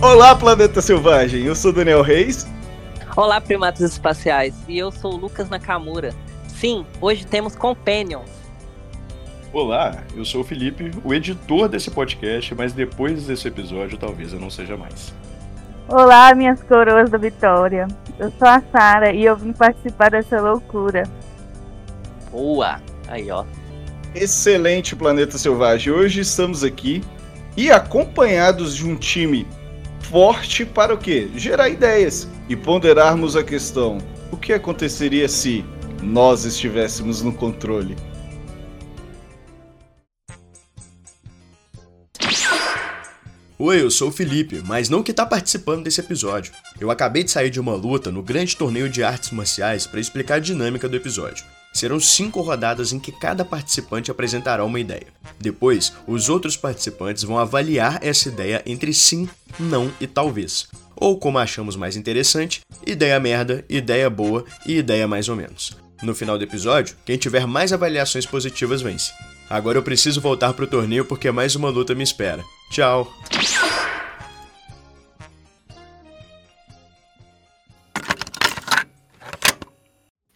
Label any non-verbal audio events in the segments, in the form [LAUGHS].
Olá, planeta selvagem. Eu sou Daniel Reis. Olá, primatas espaciais. E eu sou o Lucas Nakamura. Sim, hoje temos Companions. Olá, eu sou o Felipe, o editor desse podcast, mas depois desse episódio talvez eu não seja mais. Olá, minhas coroas da Vitória. Eu sou a Sara e eu vim participar dessa loucura. Boa! Aí, ó. Excelente, planeta selvagem. Hoje estamos aqui e acompanhados de um time forte para o quê? Gerar ideias e ponderarmos a questão: o que aconteceria se nós estivéssemos no controle? Oi, eu sou o Felipe, mas não que tá participando desse episódio. Eu acabei de sair de uma luta no grande torneio de artes marciais para explicar a dinâmica do episódio. Serão cinco rodadas em que cada participante apresentará uma ideia. Depois, os outros participantes vão avaliar essa ideia entre sim, não e talvez. Ou como achamos mais interessante, ideia merda, ideia boa e ideia mais ou menos. No final do episódio, quem tiver mais avaliações positivas vence. Agora eu preciso voltar pro torneio porque mais uma luta me espera. Tchau!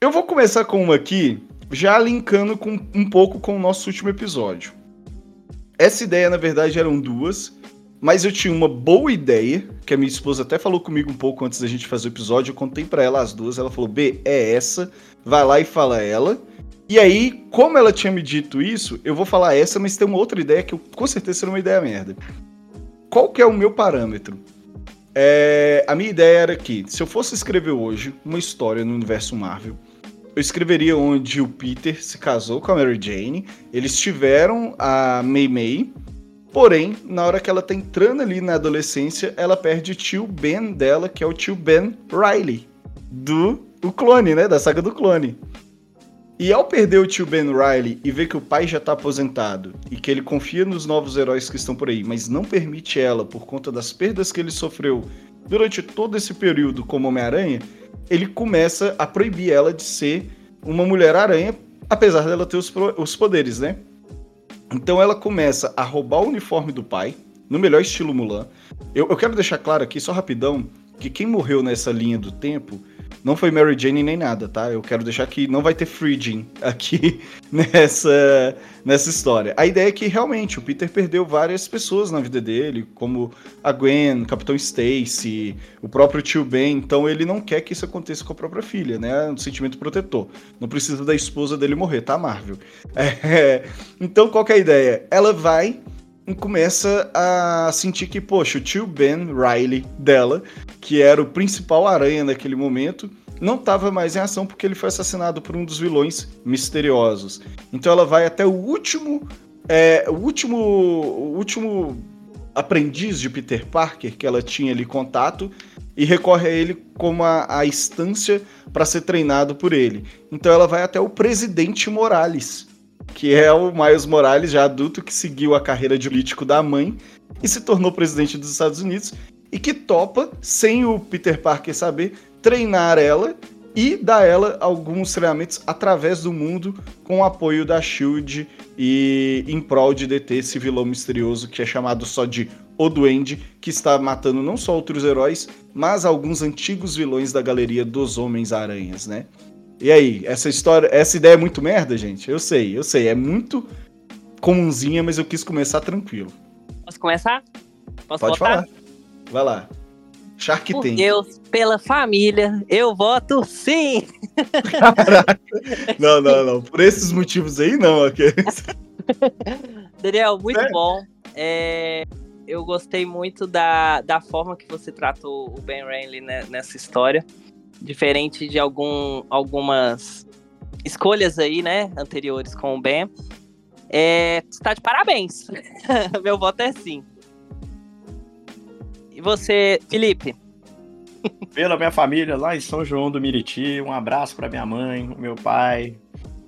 Eu vou começar com uma aqui, já linkando com, um pouco com o nosso último episódio. Essa ideia, na verdade, eram duas, mas eu tinha uma boa ideia, que a minha esposa até falou comigo um pouco antes da gente fazer o episódio, eu contei para ela as duas, ela falou, B, é essa, vai lá e fala ela. E aí, como ela tinha me dito isso, eu vou falar essa, mas tem uma outra ideia que eu, com certeza será uma ideia merda. Qual que é o meu parâmetro? É, a minha ideia era que, se eu fosse escrever hoje uma história no universo Marvel, eu escreveria onde o Peter se casou com a Mary Jane, eles tiveram a May May, porém, na hora que ela tá entrando ali na adolescência, ela perde o tio Ben dela, que é o tio Ben Riley, do o clone, né, da saga do clone. E ao perder o tio Ben Riley e ver que o pai já tá aposentado e que ele confia nos novos heróis que estão por aí, mas não permite ela por conta das perdas que ele sofreu durante todo esse período como Homem-Aranha, ele começa a proibir ela de ser uma Mulher-Aranha, apesar dela ter os, os poderes, né? Então ela começa a roubar o uniforme do pai, no melhor estilo Mulan. Eu, eu quero deixar claro aqui, só rapidão, que quem morreu nessa linha do tempo não foi Mary Jane nem nada, tá? Eu quero deixar que não vai ter Freeding aqui [LAUGHS] nessa, nessa história. A ideia é que realmente o Peter perdeu várias pessoas na vida dele, como a Gwen, o Capitão Stacy, o próprio tio Ben, então ele não quer que isso aconteça com a própria filha, né? Um sentimento protetor. Não precisa da esposa dele morrer, tá, Marvel? [LAUGHS] É, então qual é a ideia? Ela vai começa a sentir que, poxa, o tio Ben Riley dela, que era o principal aranha naquele momento, não estava mais em ação porque ele foi assassinado por um dos vilões misteriosos. Então ela vai até o último, é, o último, o último aprendiz de Peter Parker que ela tinha ali contato e recorre a ele como a, a instância para ser treinado por ele. Então ela vai até o presidente Morales, que é o Miles Morales, já adulto, que seguiu a carreira de político da mãe e se tornou presidente dos Estados Unidos e que topa, sem o Peter Parker saber, treinar ela e dar ela alguns treinamentos através do mundo com o apoio da Shield e em prol de deter esse vilão misterioso que é chamado só de O Duende, que está matando não só outros heróis, mas alguns antigos vilões da galeria dos Homens-Aranhas, né? E aí, essa história, essa ideia é muito merda, gente? Eu sei, eu sei, é muito comunzinha, mas eu quis começar tranquilo. Posso começar? Posso Pode votar? falar. Vai lá. Shark Por Deus, pela família, eu voto sim! Caraca. Não, não, não. Por esses motivos aí, não. Okay. Daniel, muito é. bom. É, eu gostei muito da, da forma que você tratou o Ben Reilly né, nessa história diferente de algum, algumas escolhas aí, né, anteriores com o Ben. É, está de parabéns. [LAUGHS] Meu voto é sim. E você, Felipe? Pela minha família lá em São João do Miriti, um abraço para minha mãe, meu pai,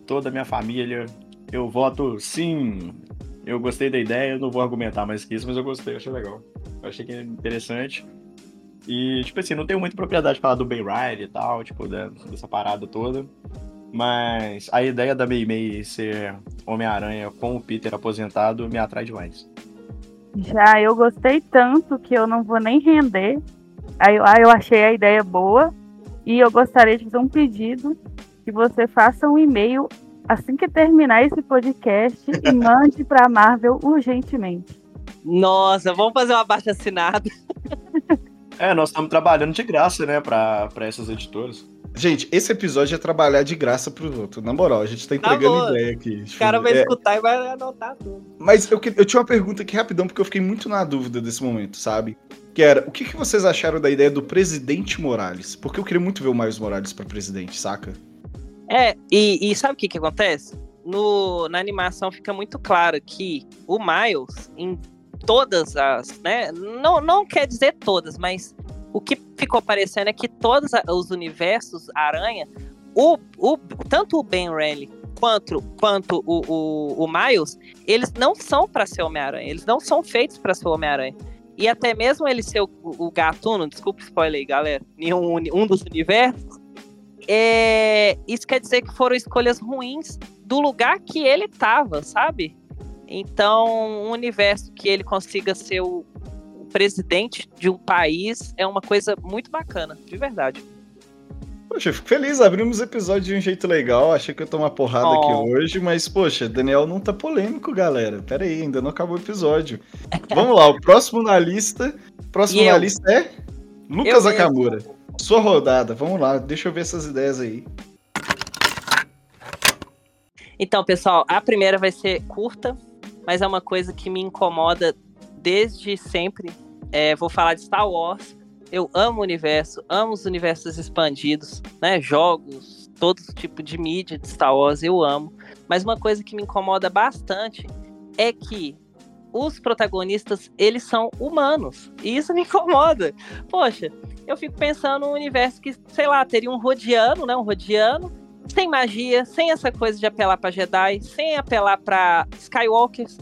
toda a minha família. Eu voto sim. Eu gostei da ideia, eu não vou argumentar mais que isso, mas eu gostei, achei legal. Achei que é interessante. E, tipo assim, não tenho muita propriedade pra falar do Bay Ride e tal, tipo, dessa parada toda. Mas a ideia da Mei Mei ser Homem-Aranha com o Peter aposentado me atrai demais. Já eu gostei tanto que eu não vou nem render. Aí eu, ah, eu achei a ideia boa e eu gostaria de fazer um pedido que você faça um e-mail assim que terminar esse podcast e [LAUGHS] mande para a Marvel urgentemente. Nossa, vamos fazer uma baixa assinada. [LAUGHS] É, nós estamos trabalhando de graça, né, para essas editoras. Gente, esse episódio é trabalhar de graça pro outro. Na moral, a gente tá entregando tá ideia aqui. O cara vai é... escutar e vai anotar tudo. Mas eu, eu tinha uma pergunta aqui rapidão, porque eu fiquei muito na dúvida desse momento, sabe? Que era, o que, que vocês acharam da ideia do presidente Morales? Porque eu queria muito ver o Miles Morales para presidente, saca? É, e, e sabe o que que acontece? No, na animação fica muito claro que o Miles, em todas as, né? Não, não quer dizer todas, mas o que ficou parecendo é que todos os universos Aranha, o, o, tanto o Ben Reilly quanto, quanto o, o, o Miles, eles não são para ser Homem-Aranha, eles não são feitos para ser Homem-Aranha. E até mesmo ele ser o, o gatuno, desculpa spoiler aí, galera, em um, um dos universos, é, isso quer dizer que foram escolhas ruins do lugar que ele tava, sabe? Então, um universo que ele consiga ser o, presidente de um país é uma coisa muito bacana, de verdade. Poxa, eu fico feliz, abrimos o episódio de um jeito legal. Achei que eu ia tomar porrada oh. aqui hoje, mas, poxa, Daniel não tá polêmico, galera. Pera aí, ainda não acabou o episódio. [LAUGHS] Vamos lá, o próximo na lista. Próximo e na eu? lista é Lucas Akamura. Sua rodada, vamos lá, deixa eu ver essas ideias aí. Então, pessoal, a primeira vai ser curta, mas é uma coisa que me incomoda desde sempre. É, vou falar de Star Wars. Eu amo o universo, amo os universos expandidos, né? Jogos, todo tipo de mídia de Star Wars eu amo. Mas uma coisa que me incomoda bastante é que os protagonistas, eles são humanos. E isso me [LAUGHS] incomoda. Poxa, eu fico pensando num universo que, sei lá, teria um Rodiano, né? Um Rodiano, sem magia, sem essa coisa de apelar para Jedi, sem apelar para Skywalkers,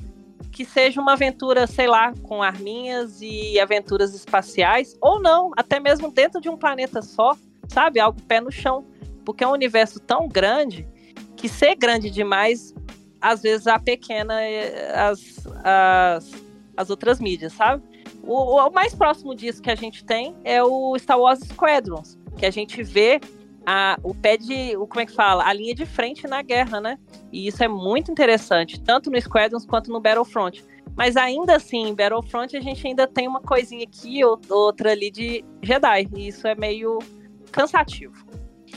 que seja uma aventura, sei lá, com arminhas e aventuras espaciais, ou não, até mesmo dentro de um planeta só, sabe? Algo pé no chão. Porque é um universo tão grande que ser grande demais, às vezes a pequena eh, as, as, as outras mídias, sabe? O, o, mais próximo disso que a gente tem é o Star Wars Squadrons, que a gente vê a, o pé de. O, como é que fala? A linha de frente na guerra, né? E isso é muito interessante, tanto no Squadrons quanto no Battlefront. Mas ainda assim, em Battlefront a gente ainda tem uma coisinha aqui, outra ali de Jedi. E isso é meio cansativo.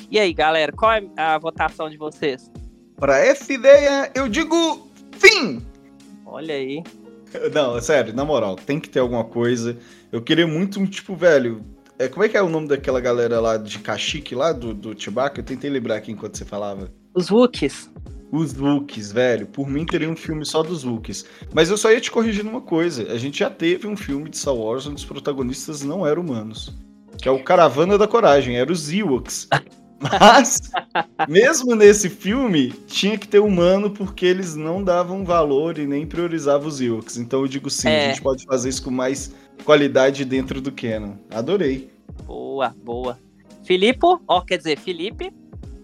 E aí, galera, qual é a votação de vocês? Para essa ideia, eu digo fim! Olha aí. Não, sério, na moral, tem que ter alguma coisa. Eu queria muito um tipo, velho. É, como é que é o nome daquela galera lá de Cachique, lá do, do Chewbacca? Eu tentei lembrar aqui enquanto você falava. Os Wookiees. Os Wookiees, velho. Por mim teria um filme só dos Wookiees. Mas eu só ia te corrigir numa coisa. A gente já teve um filme de Star Wars onde os protagonistas não eram humanos. Que é o Caravana da Coragem, era os Ewoks. [LAUGHS] Mas, mesmo nesse filme, tinha que ter humano porque eles não davam valor e nem priorizavam os Ewoks. Então eu digo sim, é. a gente pode fazer isso com mais qualidade dentro do canon. Adorei. Boa, boa. Filipe, ó, quer dizer, Felipe.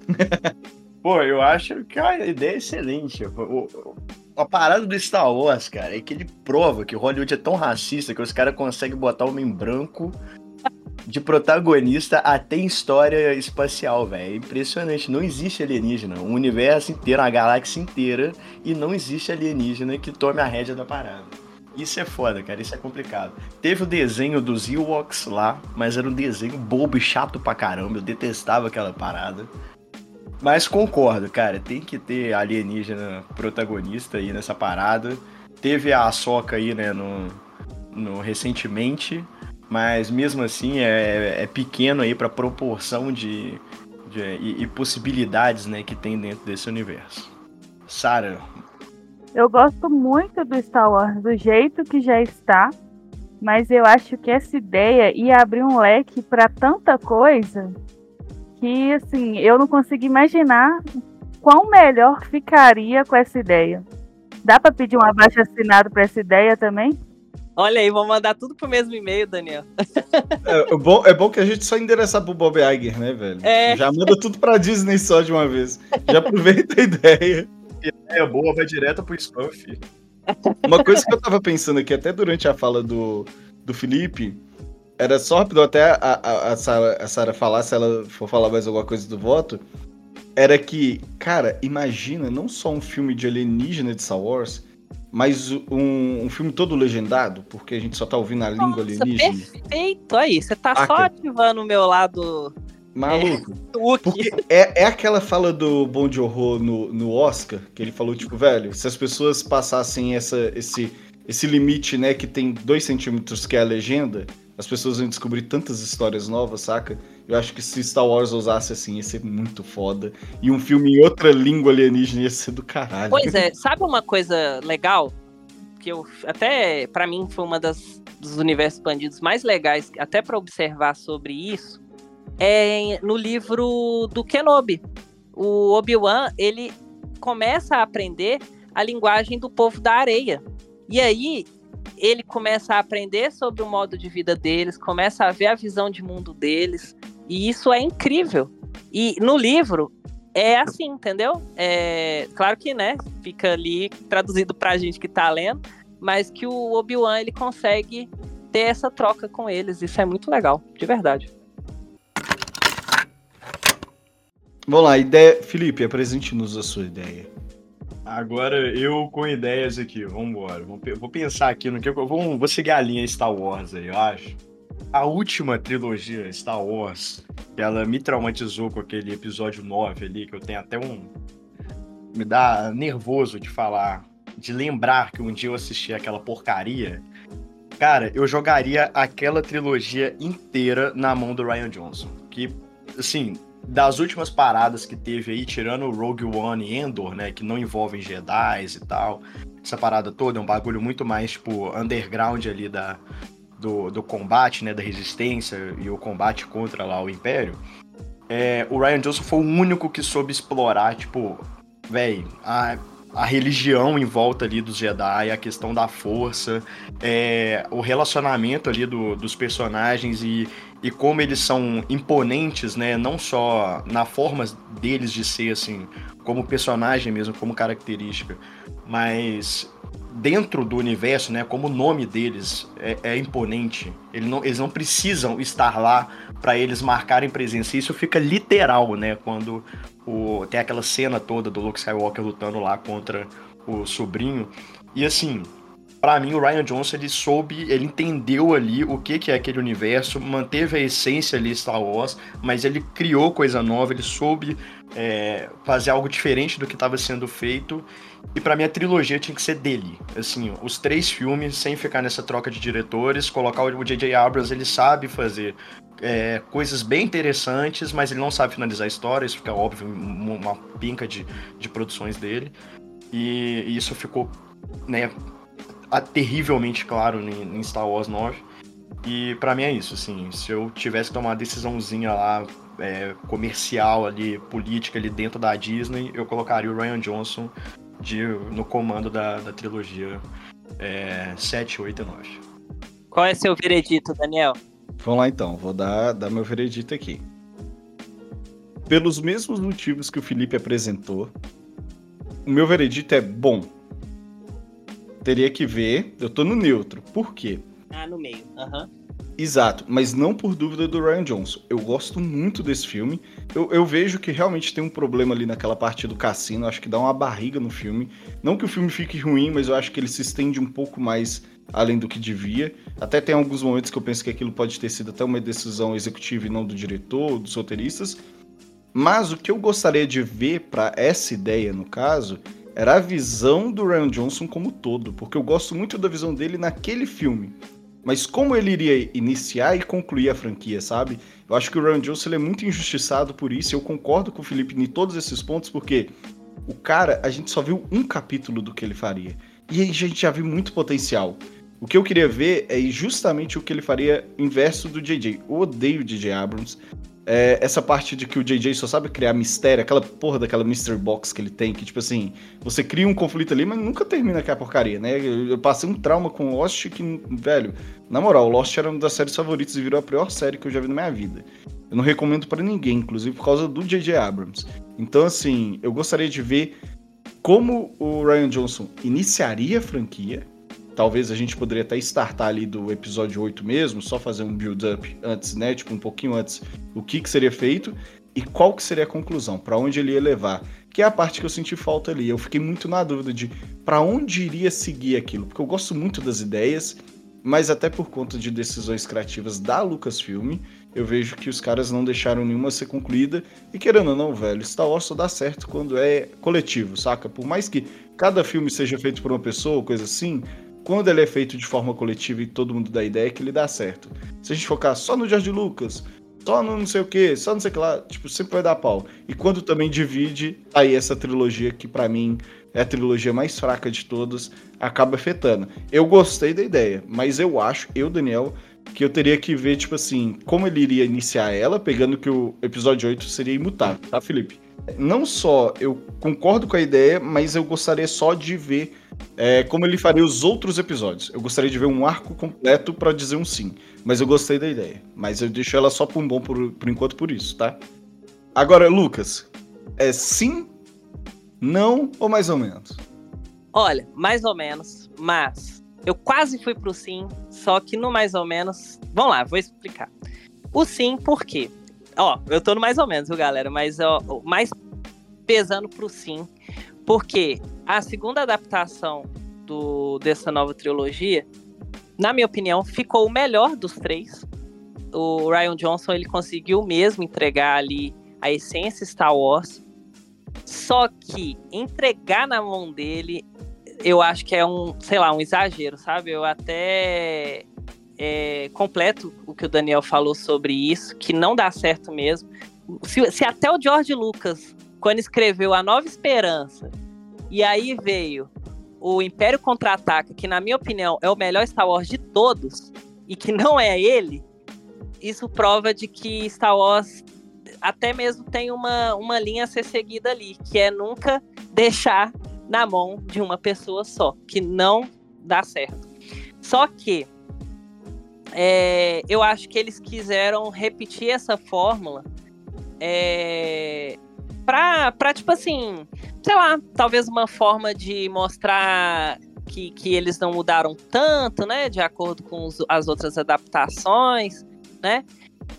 [LAUGHS] Pô, eu acho que a ideia é excelente. O, a parada do Star Wars, cara, é que ele prova que o Hollywood é tão racista que os caras conseguem botar homem branco de protagonista até em história espacial, velho. É impressionante. Não existe alienígena. O universo inteiro, a galáxia inteira, e não existe alienígena que tome a rédea da parada. Isso é foda, cara. Isso é complicado. Teve o desenho dos Ewoks lá, mas era um desenho bobo e chato pra caramba. Eu detestava aquela parada. Mas concordo, cara. Tem que ter alienígena protagonista aí nessa parada. Teve a Soca aí, né, no, no recentemente mas mesmo assim é, é pequeno aí para proporção de, de e, e, possibilidades né, que tem dentro desse universo. Sara. Eu gosto muito do Star Wars do jeito que já está, mas eu acho que essa ideia ia abrir um leque para tanta coisa que assim eu não consigo imaginar quão melhor ficaria com essa ideia. Dá para pedir um abaixo assinado para essa ideia também? Olha aí, vou mandar tudo pro mesmo e-mail, Daniel. É, é, bom, é bom que a gente só endereçar pro Bob Iger, né, velho? É. Já manda tudo pra Disney só de uma vez. Já aproveita a ideia. Ideia boa, vai direto pro spam, filho. Uma coisa que eu tava pensando aqui, até durante a fala do, do Felipe, era só rápido até a, a, a, Sarah, a Sarah falar, se ela for falar mais alguma coisa do voto, era que, cara, imagina não só um filme de alienígena de Star Wars, mas um, um filme todo legendado, porque a gente só tá ouvindo a Nossa, língua alienígena. Perfeito, aí, você tá só ativando o meu lado Maluco. [LAUGHS] É, porque é, é aquela fala do Bom de Horror no, no Oscar, que ele falou, tipo, velho, se as pessoas passassem essa, esse, esse limite, né, que tem dois centímetros, que é a legenda, as pessoas vão descobrir tantas histórias novas, saca? Eu acho que se Star Wars usasse assim, ia ser muito foda. E um filme em outra língua alienígena ia ser do caralho. Pois é, [LAUGHS] sabe uma coisa legal? Que eu até para mim foi uma das dos universos expandidos mais legais, até para observar sobre isso, é no livro do Kenobi. O Obi-Wan, ele começa a aprender a linguagem do povo da areia. E aí ele começa a aprender sobre o modo de vida deles, começa a ver a visão de mundo deles, e isso é incrível. E no livro é assim, entendeu? É, claro que, né, fica ali traduzido pra gente que tá lendo, mas que o Obi-Wan ele consegue ter essa troca com eles, isso é muito legal, de verdade. Vamos lá, ideia. Felipe, apresente-nos a sua ideia. Agora eu com ideias aqui, vamos embora. Vou pensar aqui no que eu vou, vou seguir a linha Star Wars aí, eu acho. A última trilogia Star Wars, ela me traumatizou com aquele episódio 9 ali, que eu tenho até um. Me dá nervoso de falar, de lembrar que um dia eu assisti aquela porcaria. Cara, eu jogaria aquela trilogia inteira na mão do Ryan Johnson. Que, assim, das últimas paradas que teve aí, tirando Rogue One e Endor, né, que não envolvem Jedi e tal, essa parada toda é um bagulho muito mais, tipo, underground ali da, do, do combate, né, da resistência e o combate contra lá o Império, é, o Ryan Johnson foi o único que soube explorar, tipo, velho, a, a religião em volta ali dos Jedi, a questão da força, é, o relacionamento ali do, dos personagens e e como eles são imponentes, né? Não só na forma deles de ser, assim, como personagem mesmo, como característica, mas dentro do universo, né? Como o nome deles é, é imponente. Eles não, eles não precisam estar lá para eles marcarem presença. Isso fica literal, né? Quando o, tem aquela cena toda do Luke Skywalker lutando lá contra o sobrinho. E assim, para mim, o Ryan Johnson ele soube, ele entendeu ali o que, que é aquele universo, manteve a essência ali Star Wars, mas ele criou coisa nova, ele soube é, fazer algo diferente do que estava sendo feito. E para mim a trilogia tinha que ser dele. Assim, os três filmes, sem ficar nessa troca de diretores, colocar o J.J. Abrams, ele sabe fazer é, coisas bem interessantes, mas ele não sabe finalizar a história, isso fica óbvio, uma pinca de, de produções dele. E, e isso ficou né, terrivelmente claro em, Star Wars 9. E para mim é isso, assim, se eu tivesse que tomar uma decisãozinha lá, é, comercial ali, política ali dentro da Disney, eu colocaria o Ryan Johnson de, no comando da, da trilogia é, 7, 8 e 9. Qual é seu veredito, Daniel? Vamos lá então, vou dar, dar meu veredito aqui. Pelos mesmos motivos que o Felipe apresentou, o meu veredito é bom teria que ver. Eu tô no neutro. Por quê? Ah, no meio. Aham. Uhum. Exato, mas não por dúvida do Ryan Johnson. Eu gosto muito desse filme. Eu, eu, vejo que realmente tem um problema ali naquela parte do cassino. Acho que dá uma barriga no filme. Não que o filme fique ruim, mas eu acho que ele se estende um pouco mais além do que devia. Até tem alguns momentos que eu penso que aquilo pode ter sido até uma decisão executiva e não do diretor, dos roteiristas. Mas o que eu gostaria de ver para essa ideia, no caso, era a visão do Ryan Johnson como todo, porque eu gosto muito da visão dele naquele filme. Mas como ele iria iniciar e concluir a franquia, sabe? Eu acho que o Ryan Johnson é muito injustiçado por isso, eu concordo com o Felipe em todos esses pontos, porque o cara, a gente só viu um capítulo do que ele faria. E a gente já viu muito potencial. O que eu queria ver é justamente o que ele faria inverso do JJ. Eu odeio o JJ Abrams é, essa parte de que o JJ só sabe criar mistério, aquela porra daquela mystery box que ele tem, que tipo assim, você cria um conflito ali, mas nunca termina aquela porcaria, né? Eu, passei um trauma com Lost que, velho, na moral, Lost era uma das séries favoritas e virou a pior série que eu já vi na minha vida. Eu não recomendo para ninguém, inclusive por causa do JJ Abrams. Então, assim, eu gostaria de ver como o Ryan Johnson iniciaria a franquia. Talvez a gente poderia até startar ali do episódio 8 mesmo, só fazer um build-up antes, né? Tipo, um pouquinho antes, o que, que seria feito e qual que seria a conclusão, para onde ele ia levar. Que é a parte que eu senti falta ali. Eu fiquei muito na dúvida de para onde iria seguir aquilo, porque eu gosto muito das ideias, mas até por conta de decisões criativas da Lucasfilm, eu vejo que os caras não deixaram nenhuma ser concluída. E querendo ou não, velho, Star Wars só dá certo quando é coletivo, saca? Por mais que cada filme seja feito por uma pessoa, coisa assim, quando ele é feito de forma coletiva e todo mundo dá ideia, é que ele dá certo. Se a gente focar só no George Lucas, só no não sei o que, só não sei o que lá, tipo, sempre vai dar pau. E quando também divide, aí essa trilogia que para mim é a trilogia mais fraca de todas, acaba afetando. Eu gostei da ideia, mas eu acho, eu, Daniel, que eu teria que ver, tipo assim, como ele iria iniciar ela, pegando que o episódio 8 seria imutável, tá, Felipe? Não só eu concordo com a ideia, mas eu gostaria só de ver é, como ele faria os outros episódios. Eu gostaria de ver um arco completo para dizer um sim. Mas eu gostei da ideia. Mas eu deixo ela só por um bom por, por enquanto por isso, tá? Agora, Lucas, é sim, não ou mais ou menos? Olha, mais ou menos, mas eu quase fui pro sim, só que no mais ou menos. Vamos lá, vou explicar. O sim, por quê? Ó, eu tô no mais ou menos, viu, galera? Mas ó, mais pesando pro sim, porque a segunda adaptação do, dessa nova trilogia, na minha opinião, ficou o melhor dos três. O Ryan Johnson ele conseguiu mesmo entregar ali a essência Star Wars. Só que entregar na mão dele, eu acho que é um, sei lá, um exagero, sabe? Eu até é, completo o que o Daniel falou sobre isso, que não dá certo mesmo. Se, se até o George Lucas quando escreveu A Nova Esperança, e aí veio o Império Contra-Ataca, que na minha opinião é o melhor Star Wars de todos, e que não é ele, isso prova de que Star Wars até mesmo tem uma, uma linha a ser seguida ali, que é nunca deixar na mão de uma pessoa só, que não dá certo. Só que é, eu acho que eles quiseram repetir essa fórmula é, pra, tipo assim, sei lá, talvez uma forma de mostrar que, que eles não mudaram tanto, né, de acordo com os, as outras adaptações, né?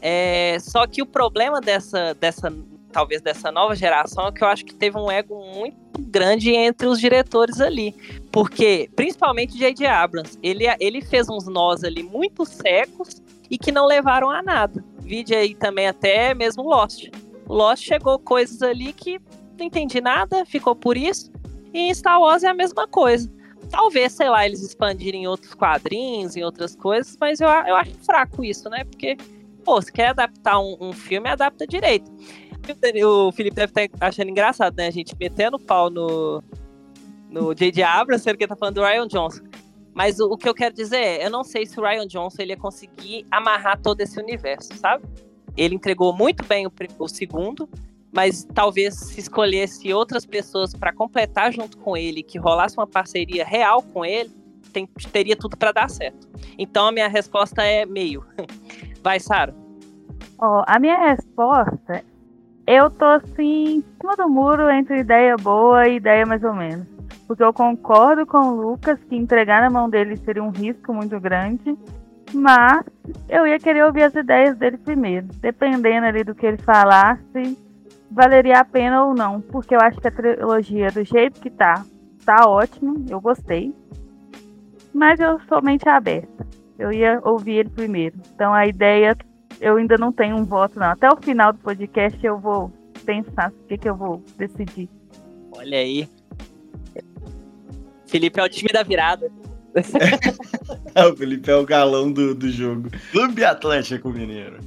É, só que o problema dessa, dessa, talvez dessa nova geração é que eu acho que teve um ego muito grande entre os diretores ali, porque principalmente J.J. Abrams, ele, ele fez uns nós ali muito secos e que não levaram a nada. Vide aí também até mesmo Lost. Lost chegou coisas ali que não entendi nada, ficou por isso. E em Star Wars é a mesma coisa. Talvez, sei lá, eles expandirem em outros quadrinhos, em outras coisas, mas eu, eu acho fraco isso, né? Porque, pô, se quer adaptar um, um filme, adapta direito. O Felipe deve estar achando engraçado, né? A gente metendo pau no, no J.J. Abrams, sendo que tá falando do Ryan Johnson. Mas o, o, que eu quero dizer é, eu não sei se o Ryan Johnson ele ia conseguir amarrar todo esse universo, sabe? Ele entregou muito bem o, o segundo, mas talvez se escolhesse outras pessoas para completar junto com ele, que rolasse uma parceria real com ele, tem, teria tudo para dar certo. Então a minha resposta é meio. [LAUGHS] Vai, Sara. Oh, a minha resposta, eu tô assim, em cima do muro entre ideia boa e ideia mais ou menos. Porque eu concordo com o Lucas que entregar na mão dele seria um risco muito grande. Mas eu ia querer ouvir as ideias dele primeiro. Dependendo ali do que ele falasse, valeria a pena ou não. Porque eu acho que a trilogia, do jeito que tá, tá ótimo. Eu gostei. Mas eu sou mente aberta. Eu ia ouvir ele primeiro. Então a ideia, eu ainda não tenho um voto, não. Até o final do podcast eu vou pensar o que, que eu vou decidir. Olha aí. Felipe é o time da virada. [LAUGHS] o Felipe é o galão do, do jogo. Clube Atlético Mineiro.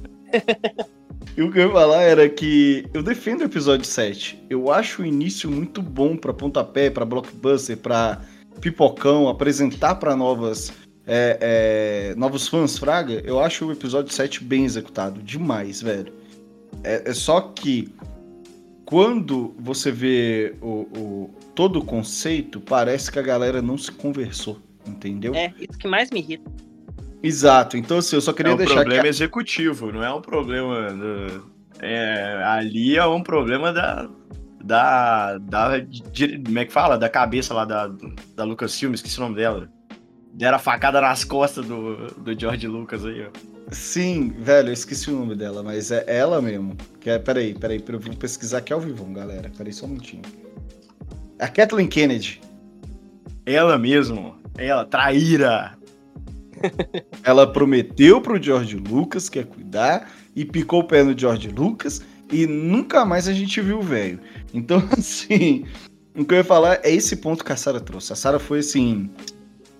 E o que eu ia falar era que eu defendo o episódio 7. Eu acho o início muito bom para pontapé, para blockbuster, para pipocão, apresentar para novas é, é, novos fãs, Fraga. Eu acho o episódio 7 bem executado. Demais, velho. É, é só que quando você vê o, o, todo o conceito, parece que a galera não se conversou, entendeu? É, isso que mais me irrita. Exato. Então, assim, eu só queria é um deixar. É um problema executivo, não é um problema. Do... É, ali é um problema da, da, da. Como é que fala? Da cabeça lá da, da Lucas Filmes, esqueci o nome dela. Deram a facada nas costas do, do George Lucas aí, ó. Sim, velho, eu esqueci o nome dela, mas é ela mesmo. Que é, peraí, peraí, eu vou pesquisar aqui ao vivo, galera. Peraí só um minutinho. A Kathleen Kennedy. Ela mesmo. Ela, traíra. [LAUGHS] ela prometeu pro George Lucas que ia cuidar e picou o pé no George Lucas e nunca mais a gente viu o velho. Então, [LAUGHS] assim, o que eu ia falar é esse ponto que a Sarah trouxe. A Sarah foi assim,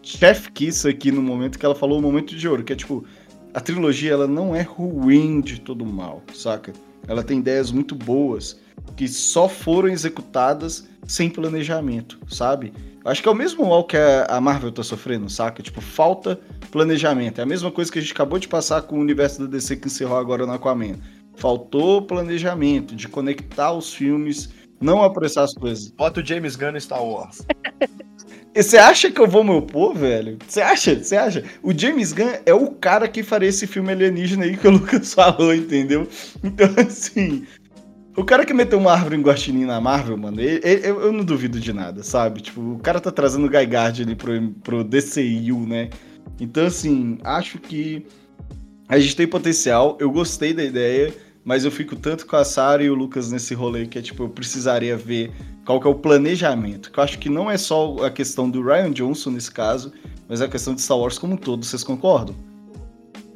chef kiss aqui no momento que ela falou o momento de ouro, que é tipo, a trilogia ela não é ruim de todo mal, saca? Ela tem ideias muito boas que só foram executadas sem planejamento, sabe? Acho que é o mesmo mal que a Marvel tá sofrendo, saca? Tipo, falta planejamento. É a mesma coisa que a gente acabou de passar com o universo da DC que encerrou agora no Aquaman. Faltou planejamento de conectar os filmes, não apressar as coisas. Bota o James Gunn em Star Wars. [LAUGHS] Você acha que eu vou me opor, velho? Você acha? Você acha? O James Gunn é o cara que faria esse filme alienígena aí que o [LAUGHS] Lucas falou, entendeu? Então, assim. O cara que meteu uma árvore em guaxinim na Marvel, mano, ele, ele, eu, eu, não duvido de nada, sabe? Tipo, o cara tá trazendo o Guy Guard ali pro, pro DCU, né? Então, assim, acho que a gente tem potencial. Eu gostei da ideia mas eu fico tanto com a Sara e o Lucas nesse rolê que é tipo, eu precisaria ver qual que é o planejamento. Que eu acho que não é só a questão do Ryan Johnson nesse caso, mas a questão de Star Wars como um todo. Vocês concordam?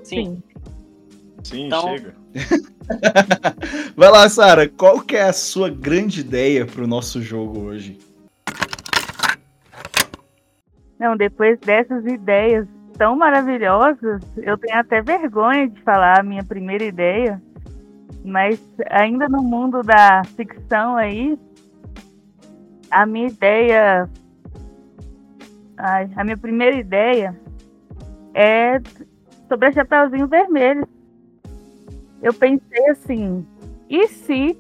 Sim. Sim, então... chega. [LAUGHS] Vai lá, Sara, qual que é a sua grande ideia pro nosso jogo hoje? Não, depois dessas ideias tão maravilhosas, eu tenho até vergonha de falar a minha primeira ideia, mas ainda no mundo da ficção aí, a minha ideia. Ai, a minha primeira ideia é sobre a Chapeuzinho Vermelho. Eu pensei assim, e se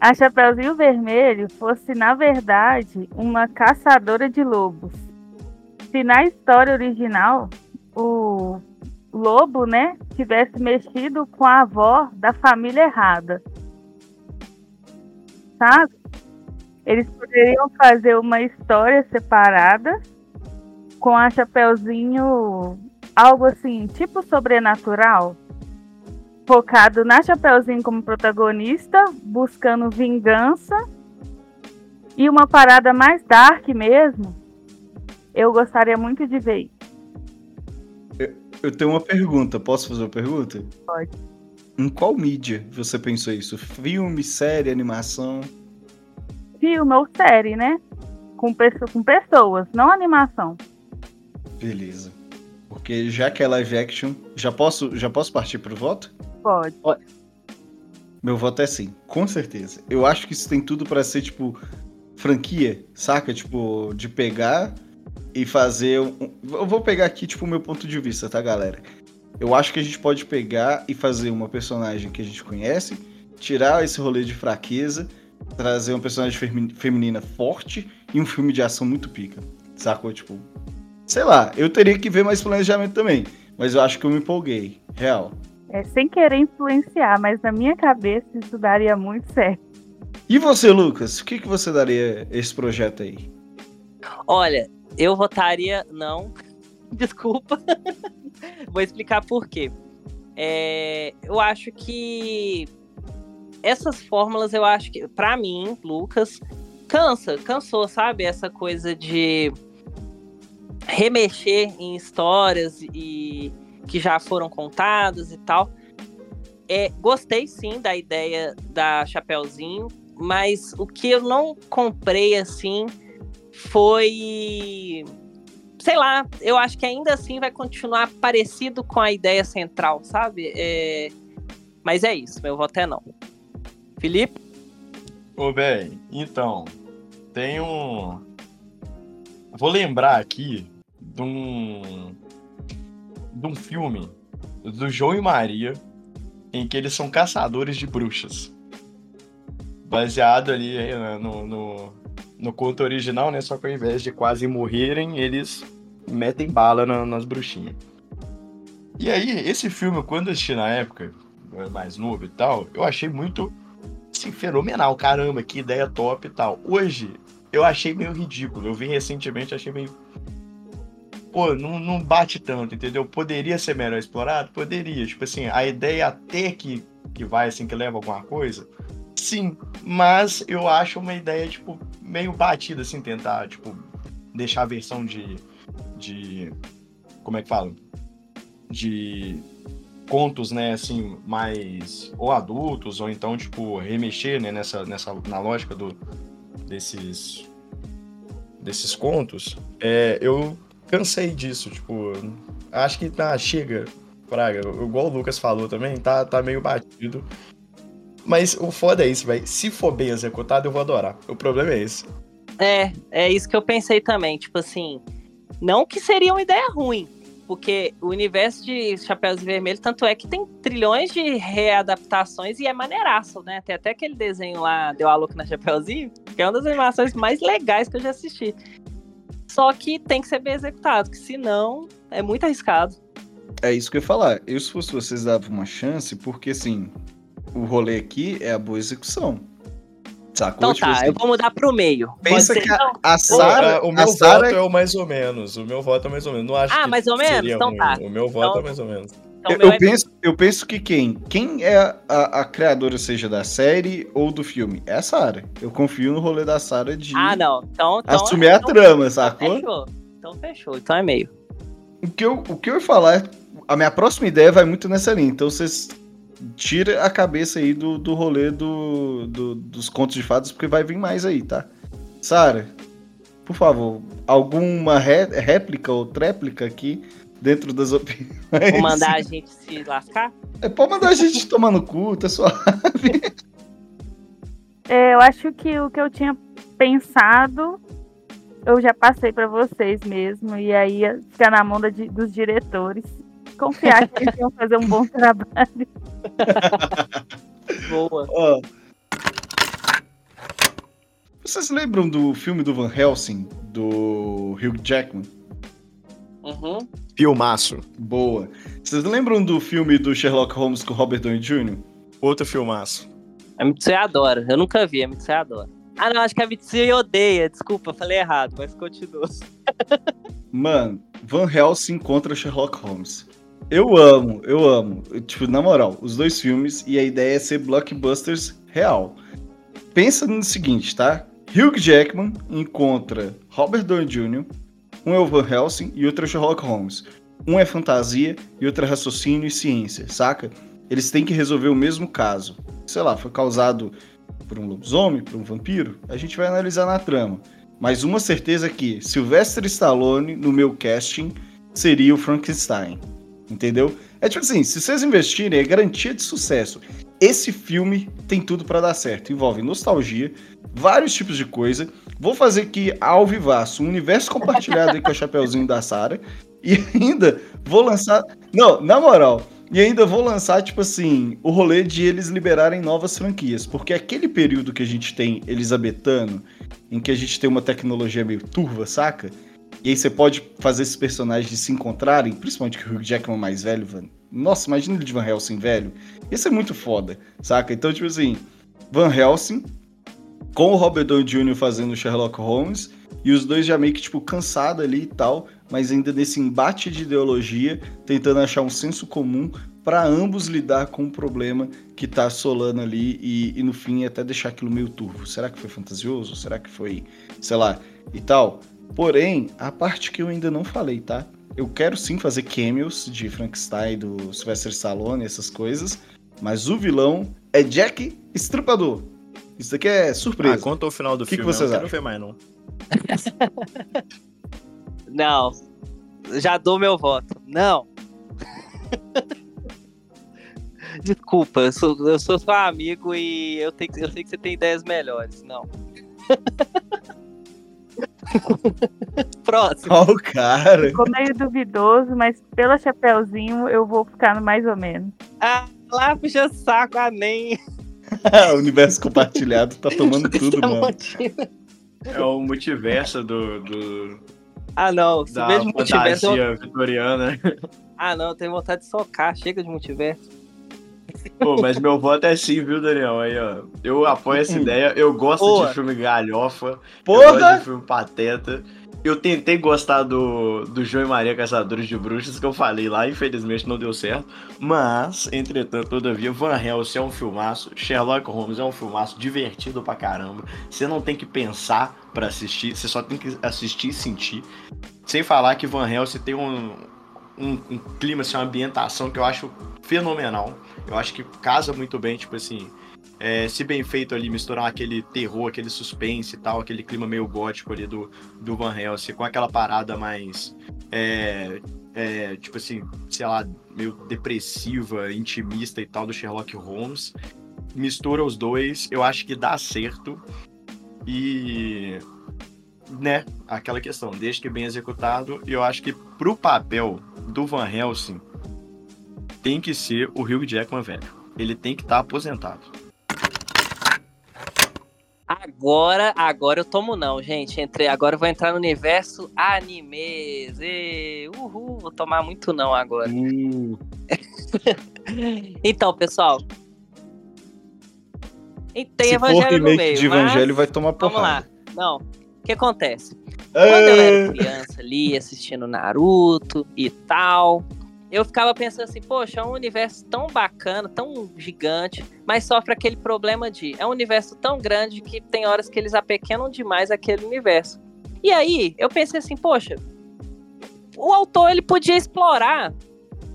a Chapeuzinho Vermelho fosse, na verdade, uma caçadora de lobos? Se na história original o Lobo, né, tivesse mexido com a avó da família errada. Sabe? Eles poderiam fazer uma história separada com a Chapeuzinho, algo assim, tipo sobrenatural, focado na Chapeuzinho como protagonista, buscando vingança e uma parada mais dark mesmo. Eu gostaria muito de ver isso. Eu tenho uma pergunta. Posso fazer uma pergunta? Pode. Em qual mídia você pensou isso? Filme, série, animação? Filme ou série, né? Com, pessoa, com pessoas, não animação. Beleza. Porque já que é live action, já posso, já posso partir pro voto? Pode. Pode. Meu voto é sim, com certeza. Eu acho que isso tem tudo para ser, tipo, franquia, saca? Tipo, de pegar e fazer um... Eu vou pegar aqui, tipo, o meu ponto de vista, tá, galera? Eu acho que a gente pode pegar e fazer uma personagem que a gente conhece, tirar esse rolê de fraqueza, trazer uma personagem feminina forte e um filme de ação muito pica. Sacou? Tipo, sei lá, eu teria que ver mais planejamento também, mas eu acho que eu me empolguei, real. É, sem querer influenciar, mas na minha cabeça isso daria muito certo. E você, Lucas, o que, que você daria esse projeto aí? Olha, eu votaria não. [LAUGHS] Desculpa. [LAUGHS] Vou explicar por quê. É, eu acho que essas fórmulas, eu acho que, para mim, Lucas, cansa, cansou, sabe? Essa coisa de remexer em histórias e que já foram contadas e tal. É, gostei sim da ideia da Chapeuzinho, mas o que eu não comprei assim foi. Sei lá, eu acho que ainda assim vai continuar parecido com a ideia central, sabe? É... Mas é isso, meu voto é não. Felipe? Ô, bem, então, tem um. Vou lembrar aqui de um. de um filme do João e Maria, em que eles são caçadores de bruxas. Baseado ali né, no, no, no conto original, né? Só que ao invés de quase morrerem, eles metem bala na, nas bruxinhas. E aí, esse filme, quando eu assisti na época, mais novo e tal, eu achei muito assim, fenomenal, caramba, que ideia top e tal. Hoje, eu achei meio ridículo. Eu vi recentemente, achei meio. Pô, não, não bate tanto, entendeu? Poderia ser melhor explorado? Poderia. Tipo assim, a ideia até que, que vai, assim, que leva alguma coisa, sim. Mas eu acho uma ideia, tipo, meio batida, assim, tentar, tipo, deixar a versão de. de como é que fala? De contos, né, assim, mais ou adultos, ou então, tipo, remexer, né, nessa, nessa, na lógica do, desses, desses contos, é, eu cansei disso, tipo, acho que tá, chega, praga, igual o Lucas falou também, tá, tá meio batido. Mas o foda é isso, velho. Se for bem executado, eu vou adorar. O problema é esse. É, é isso que eu pensei também. Tipo assim, não que seria uma ideia ruim, porque o universo de Chapéus Vermelhos, tanto é que tem trilhões de readaptações e é maneiraço, né? Tem até aquele desenho lá, Deu a Louca na Chapeuzinho, que é uma das animações mais legais que eu já assisti. Só que tem que ser bem executado, que senão é muito arriscado. É isso que eu ia falar. Eu, se fosse vocês, dava uma chance, porque assim, o rolê aqui é a boa execução. Sacou? Então tipo tá, assim, eu vou mudar pro meio. Pensa que a, a Sara. O meu voto Sarah... é o mais ou menos. O meu voto é mais ou menos. Não acho ah, que mais ou menos? Então ruim. tá. O meu voto então... é mais ou menos. Então, eu, eu é... penso, eu penso que quem? Quem é a, a, criadora, seja da série ou do filme? É a Sarah. Eu confio no rolê da Sarah de ah, não. Então, então, assumir então, a trama, então sacou? Fechou. Então fechou. Então é meio. O que, eu, o que eu ia falar é. A minha próxima ideia vai muito nessa linha. Então vocês tira a cabeça aí do, do rolê do, do, dos contos de fadas, porque vai vir mais aí, tá? Sara, por favor, alguma ré, réplica ou tréplica aqui dentro das opiniões? Vou mandar a gente se lascar? É, pode mandar a gente tomar no cu, tá suave. [LAUGHS] É, eu acho que o que eu tinha pensado eu já passei para vocês mesmo, e aí fica na mão da, dos diretores confiar que eles iam fazer um bom trabalho. [LAUGHS] Boa. Oh. Vocês lembram do filme do Van Helsing, do Hugh Jackman? Uhum. Filmaço. Boa. Vocês lembram do filme do Sherlock Holmes com Robert Downey Jr.? Outro filmaço. A Mitsui adora. Eu nunca vi, a Mitsui adora. Ah, não, acho que a Mitsui odeia. Desculpa, falei errado, mas continua. Mano, Van Helsing contra Sherlock Holmes. Eu amo, eu amo. Tipo, na moral, os dois filmes e a ideia é ser blockbusters real. Pensa no seguinte, tá? Hugh Jackman encontra Robert Downey Jr., um é o Van Helsing e outro é Sherlock Holmes. Um é fantasia e outro é raciocínio e ciência, saca? Eles têm que resolver o mesmo caso. Sei lá, foi causado por um lobisomem, por um vampiro? A gente vai analisar na trama. Mas uma certeza é que Sylvester Stallone, no meu casting, seria o Frankenstein. Entendeu? É tipo assim, se vocês investirem, é garantia de sucesso. Esse filme tem tudo para dar certo. Envolve nostalgia, vários tipos de coisa. Vou fazer aqui ao vivaço um universo compartilhado aí com a Chapeuzinho da Sara. E ainda vou lançar. Não, na moral. E ainda vou lançar, tipo assim, o rolê de eles liberarem novas franquias. Porque aquele período que a gente tem elisabetano, em que a gente tem uma tecnologia meio turva, saca? E aí você pode fazer esses personagens se encontrarem, principalmente que o Hugh Jackman mais velho, Nossa, imagina ele de Van Helsing velho. Isso é muito foda, saca? Então, tipo assim, Van Helsing com o Robert Downey Jr. fazendo Sherlock Holmes e os dois já meio que, tipo, cansado ali e tal, mas ainda nesse embate de ideologia, tentando achar um senso comum para ambos lidar com o problema que tá assolando ali e, e no fim até deixar aquilo meio turvo. Será que foi fantasioso? Será que foi, sei lá, e tal? Porém, a parte que eu ainda não falei, tá? Eu quero sim fazer cameos de Frankenstein, do Sylvester Stallone, essas coisas, mas o vilão é Jack Estrupador. Isso aqui é surpresa. Ah, conta o final do que filme, que vocês eu não quero ver mais, não. [LAUGHS] não. Já dou meu voto. Não. [LAUGHS] Desculpa, eu sou, eu sou seu amigo e eu, tenho, eu sei que você tem ideias melhores. Não. [LAUGHS] [LAUGHS] Próximo. Ó, oh, o cara. Ficou meio duvidoso, mas pelo chapéuzinho eu vou ficar no mais ou menos. Ah, lá puxa saco, nem. [LAUGHS] o universo compartilhado tá tomando tudo, mano. É o multiverso do. do... Ah, não. Se da mesmo multiverso. Eu... vitoriana. Ah, não, eu tenho vontade de socar. Chega de multiverso. [LAUGHS] Pô, mas meu voto é sim, viu, Daniel? Aí, ó. Eu apoio essa ideia. Eu gosto Porra. de filme galhofa. Porra! Eu gosto de filme pateta. Eu tentei gostar do, do João e Maria Caçadores de Bruxas, que eu falei lá, infelizmente não deu certo. Mas, entretanto, todavia, Van Helsing é um filmaço, Sherlock Holmes é um filmaço divertido pra caramba. Você não tem que pensar para assistir, você só tem que assistir e sentir. Sem falar que Van Helsing tem um, um, um clima, assim, uma ambientação que eu acho fenomenal. Eu acho que casa muito bem, tipo assim, é, se bem feito ali, misturar aquele terror, aquele suspense e tal, aquele clima meio gótico ali do, do Van Helsing, com aquela parada mais, é, é, tipo assim, sei lá, meio depressiva, intimista e tal do Sherlock Holmes. Mistura os dois, eu acho que dá certo. E, né, aquela questão, desde que bem executado, eu acho que pro papel do Van Helsing tem que ser o Hugh Jackman velho. Ele tem que estar tá aposentado. Agora, agora eu tomo não, gente. Entrei, agora eu vou entrar no universo animes. E, uhul, vou tomar muito não agora. Uh. [LAUGHS] então, pessoal. Tem Se evangelho no meio. de evangelho vai tomar porrada. Vamos lá. Não. O que acontece? Quando eu era criança ali, assistindo Naruto e tal, eu ficava pensando assim, poxa, é um universo tão bacana, tão gigante, mas sofre aquele problema de é um universo tão grande que tem horas que eles apequenam demais aquele universo. E aí, eu pensei assim, poxa, o autor ele podia explorar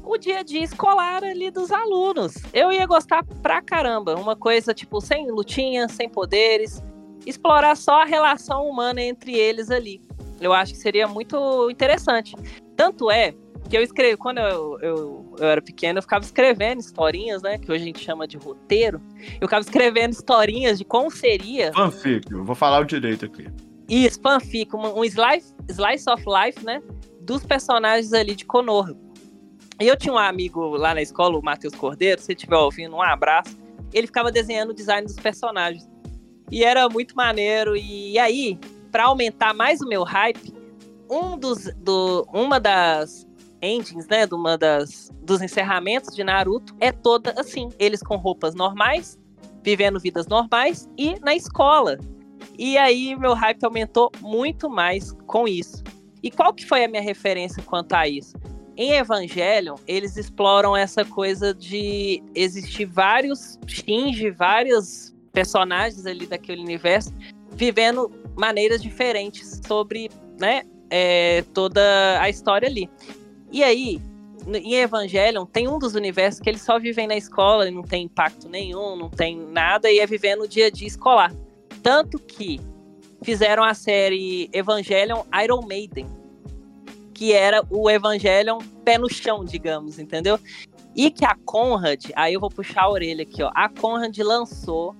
o dia a dia escolar ali dos alunos. Eu ia gostar pra caramba, uma coisa tipo sem lutinha, sem poderes, explorar só a relação humana entre eles ali. Eu acho que seria muito interessante. Tanto é que eu escrevo, quando eu, eu, eu, era pequeno, eu ficava escrevendo historinhas, né? Que hoje a gente chama de roteiro. Eu ficava escrevendo historinhas de como seria. Fanfic, eu vou falar o direito aqui. Isso, fanfic, um, um slice, slice of life, né? Dos personagens ali de Konoha. E eu tinha um amigo lá na escola, o Matheus Cordeiro, se estiver ouvindo, um abraço. Ele ficava desenhando o design dos personagens. E era muito maneiro. E aí, para aumentar mais o meu hype, um dos, do, uma das endings, né, de uma das dos encerramentos de Naruto é toda assim, eles com roupas normais, vivendo vidas normais e na escola. E aí meu hype aumentou muito mais com isso. E qual que foi a minha referência quanto a isso? Em Evangelion, eles exploram essa coisa de existir vários Shinji, vários personagens ali daquele universo, vivendo maneiras diferentes sobre né, é, toda a história ali. E aí, em Evangelion, tem um dos universos que eles só vivem na escola, não tem impacto nenhum, não tem nada, e é viver no dia a dia escolar. Tanto que fizeram a série Evangelion Iron Maiden, que era o Evangelion pé no chão, digamos, entendeu? E que a Conrad, aí eu vou puxar a orelha aqui, ó. A Conrad lançou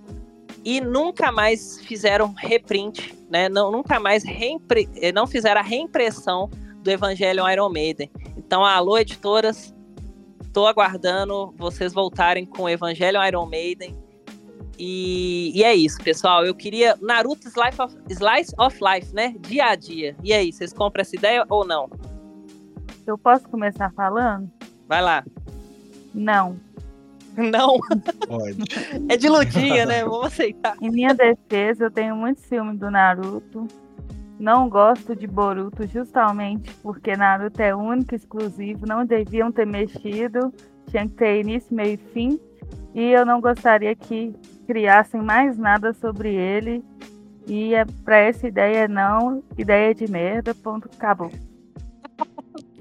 e nunca mais fizeram reprint, né? Não, nunca mais reimpre, não fizeram a reimpressão do Evangelion Iron Maiden. Então, alô, editoras, tô aguardando vocês voltarem com o Evangelion Iron Maiden. E, e, é isso, pessoal. Eu queria Naruto Slice of, Slice of Life, né? Dia a dia. E aí, vocês compram essa ideia ou não? Eu posso começar falando? Vai lá. Não. Não? Pode. [LAUGHS] É de lutinha, né? Vamos aceitar. Em minha defesa, eu tenho muito ciúme do Naruto. Não gosto de Boruto justamente porque Naruto é único, exclusivo, não deviam ter mexido, tinha que ter início, meio e fim. E eu não gostaria que criassem mais nada sobre ele. E é, para essa ideia não, ideia de merda, ponto, acabou.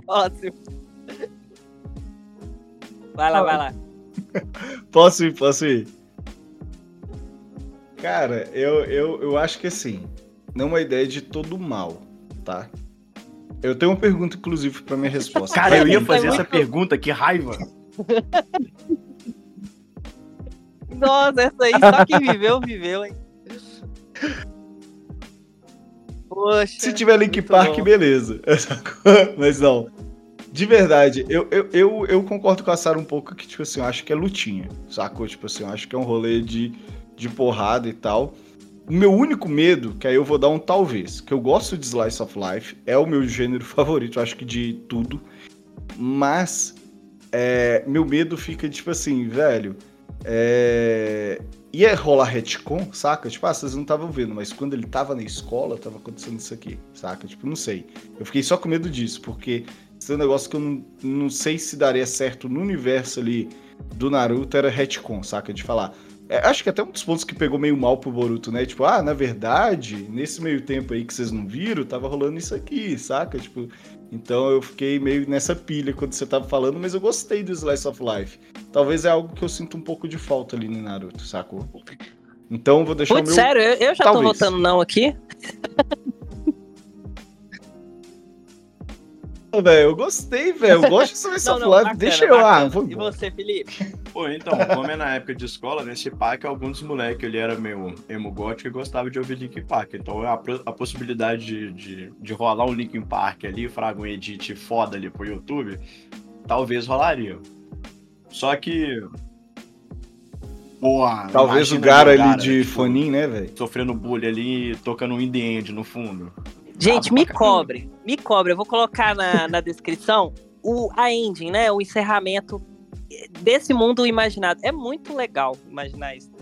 Ótimo. Vai lá, vai lá. [LAUGHS] posso ir, posso ir. Cara, eu, eu, eu acho que assim, não é uma ideia de todo mal, tá? Eu tenho uma pergunta, inclusive, para minha resposta. Cara, eu ia fazer essa pergunta, que raiva! [LAUGHS] Nossa, essa aí só quem viveu, viveu, hein? Poxa. Se tiver Link Park, bom. beleza. [LAUGHS] Mas não. De verdade, eu, eu, eu, eu, concordo com a Sarah um pouco que, tipo assim, eu acho que é lutinha, sacou? Tipo assim, eu acho que é um rolê de, de porrada e tal. O meu único medo, que aí eu vou dar um talvez, que eu gosto de Slice of Life, é o meu gênero [LAUGHS] favorito, acho que de tudo. Mas é, meu medo fica tipo assim, velho. É... Ia rolar retcon, saca? Tipo, ah, vocês não estavam vendo, mas quando ele tava na escola, tava acontecendo isso aqui, saca? Tipo, não sei. Eu fiquei só com medo disso, porque esse é um negócio que eu não, não sei se daria certo no universo ali do Naruto, era retcon, saca? De falar, é, acho que até um dos pontos que pegou meio mal pro Boruto, né? Tipo, ah, na verdade, nesse meio tempo aí que vocês não viram, tava rolando isso aqui, saca? Tipo, então eu fiquei meio nessa pilha quando você tava falando, mas eu gostei do Slice of Life. Talvez é algo que eu sinto um pouco de falta ali no Naruto, sacou? Então vou deixar Putz, o meu... sério, eu, eu já Talvez. tô votando não aqui. [LAUGHS] velho. Eu gostei, velho. Eu gosto de Slice of Life. Deixa eu lá. Vou... E você, Felipe? Pô, então, como é na época de escola, nesse parque, alguns moleques ele era meio emo gótico e gostava de ouvir Linkin Park. Então a, a possibilidade de, de, de rolar um Linkin Park ali, fraga um edit foda ali pro YouTube, talvez rolaria. Só que. Boa, Talvez o cara ali de tipo, foninho, né, velho? Sofrendo bullying ali, tocando um indie end no fundo. Gente, me cobre, me cobre. Eu vou colocar na, na descrição o, a ending, né? O encerramento desse mundo imaginado. É muito legal imaginar isso.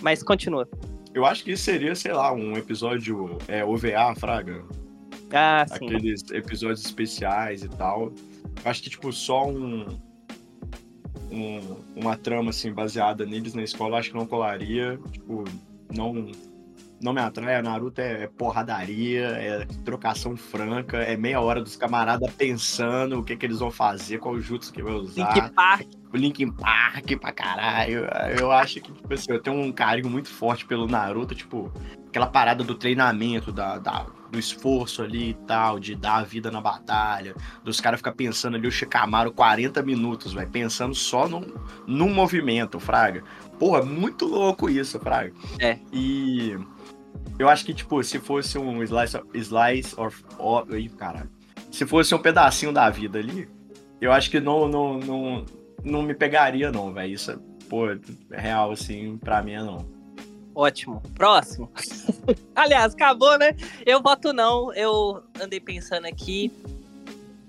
Mas continua. Eu acho que isso seria, sei lá, um episódio é, OVA, Fraga. Ah, sim. Aqueles episódios especiais e tal. Eu acho que, tipo, só um, um, uma trama, assim, baseada neles na escola, acho que não colaria. Tipo, não não me atrai. Naruto é, é, porradaria, é trocação franca, é meia hora dos camaradas pensando o que, que eles vão fazer, qual jutsu que vai usar. Link Park. O Linkin Park pra caralho. Eu acho que, tipo assim, eu tenho um carinho muito forte pelo Naruto, tipo, aquela parada do treinamento, da, da do esforço ali e tal, de dar a vida na batalha, dos caras ficar pensando ali o Shikamaru 40 minutos, vai pensando só num, num movimento, Fraga. Porra, muito louco isso, Fraga. É. E eu acho que, tipo, se fosse um slice of, slice of, aí, cara, se fosse um pedacinho da vida ali, eu acho que não, não, não, não me pegaria, não, velho. Isso, é, pô, é real, assim, pra mim é não. Ótimo. Próximo. [LAUGHS] Aliás, acabou, né? Eu voto não. Eu andei pensando aqui.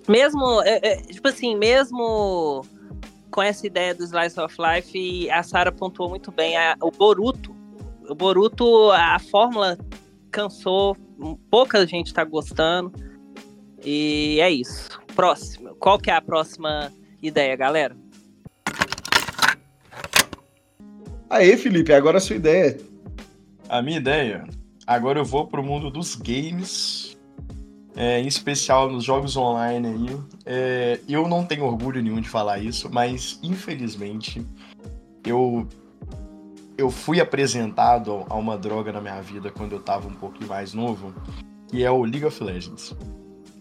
Mesmo, é, é, tipo assim, mesmo com essa ideia do Slice of Life, a Sarah pontuou muito bem. A, o Boruto o Boruto, a fórmula cansou, pouca gente tá gostando. E é isso. Próximo. Qual que é a próxima ideia, galera? Aí, Felipe, agora a sua ideia. A minha ideia, agora eu vou pro mundo dos games, é, em especial nos jogos online aí. É, eu não tenho orgulho nenhum de falar isso, mas infelizmente eu eu fui apresentado a uma droga na minha vida quando eu tava um pouquinho mais novo, que é o League of Legends.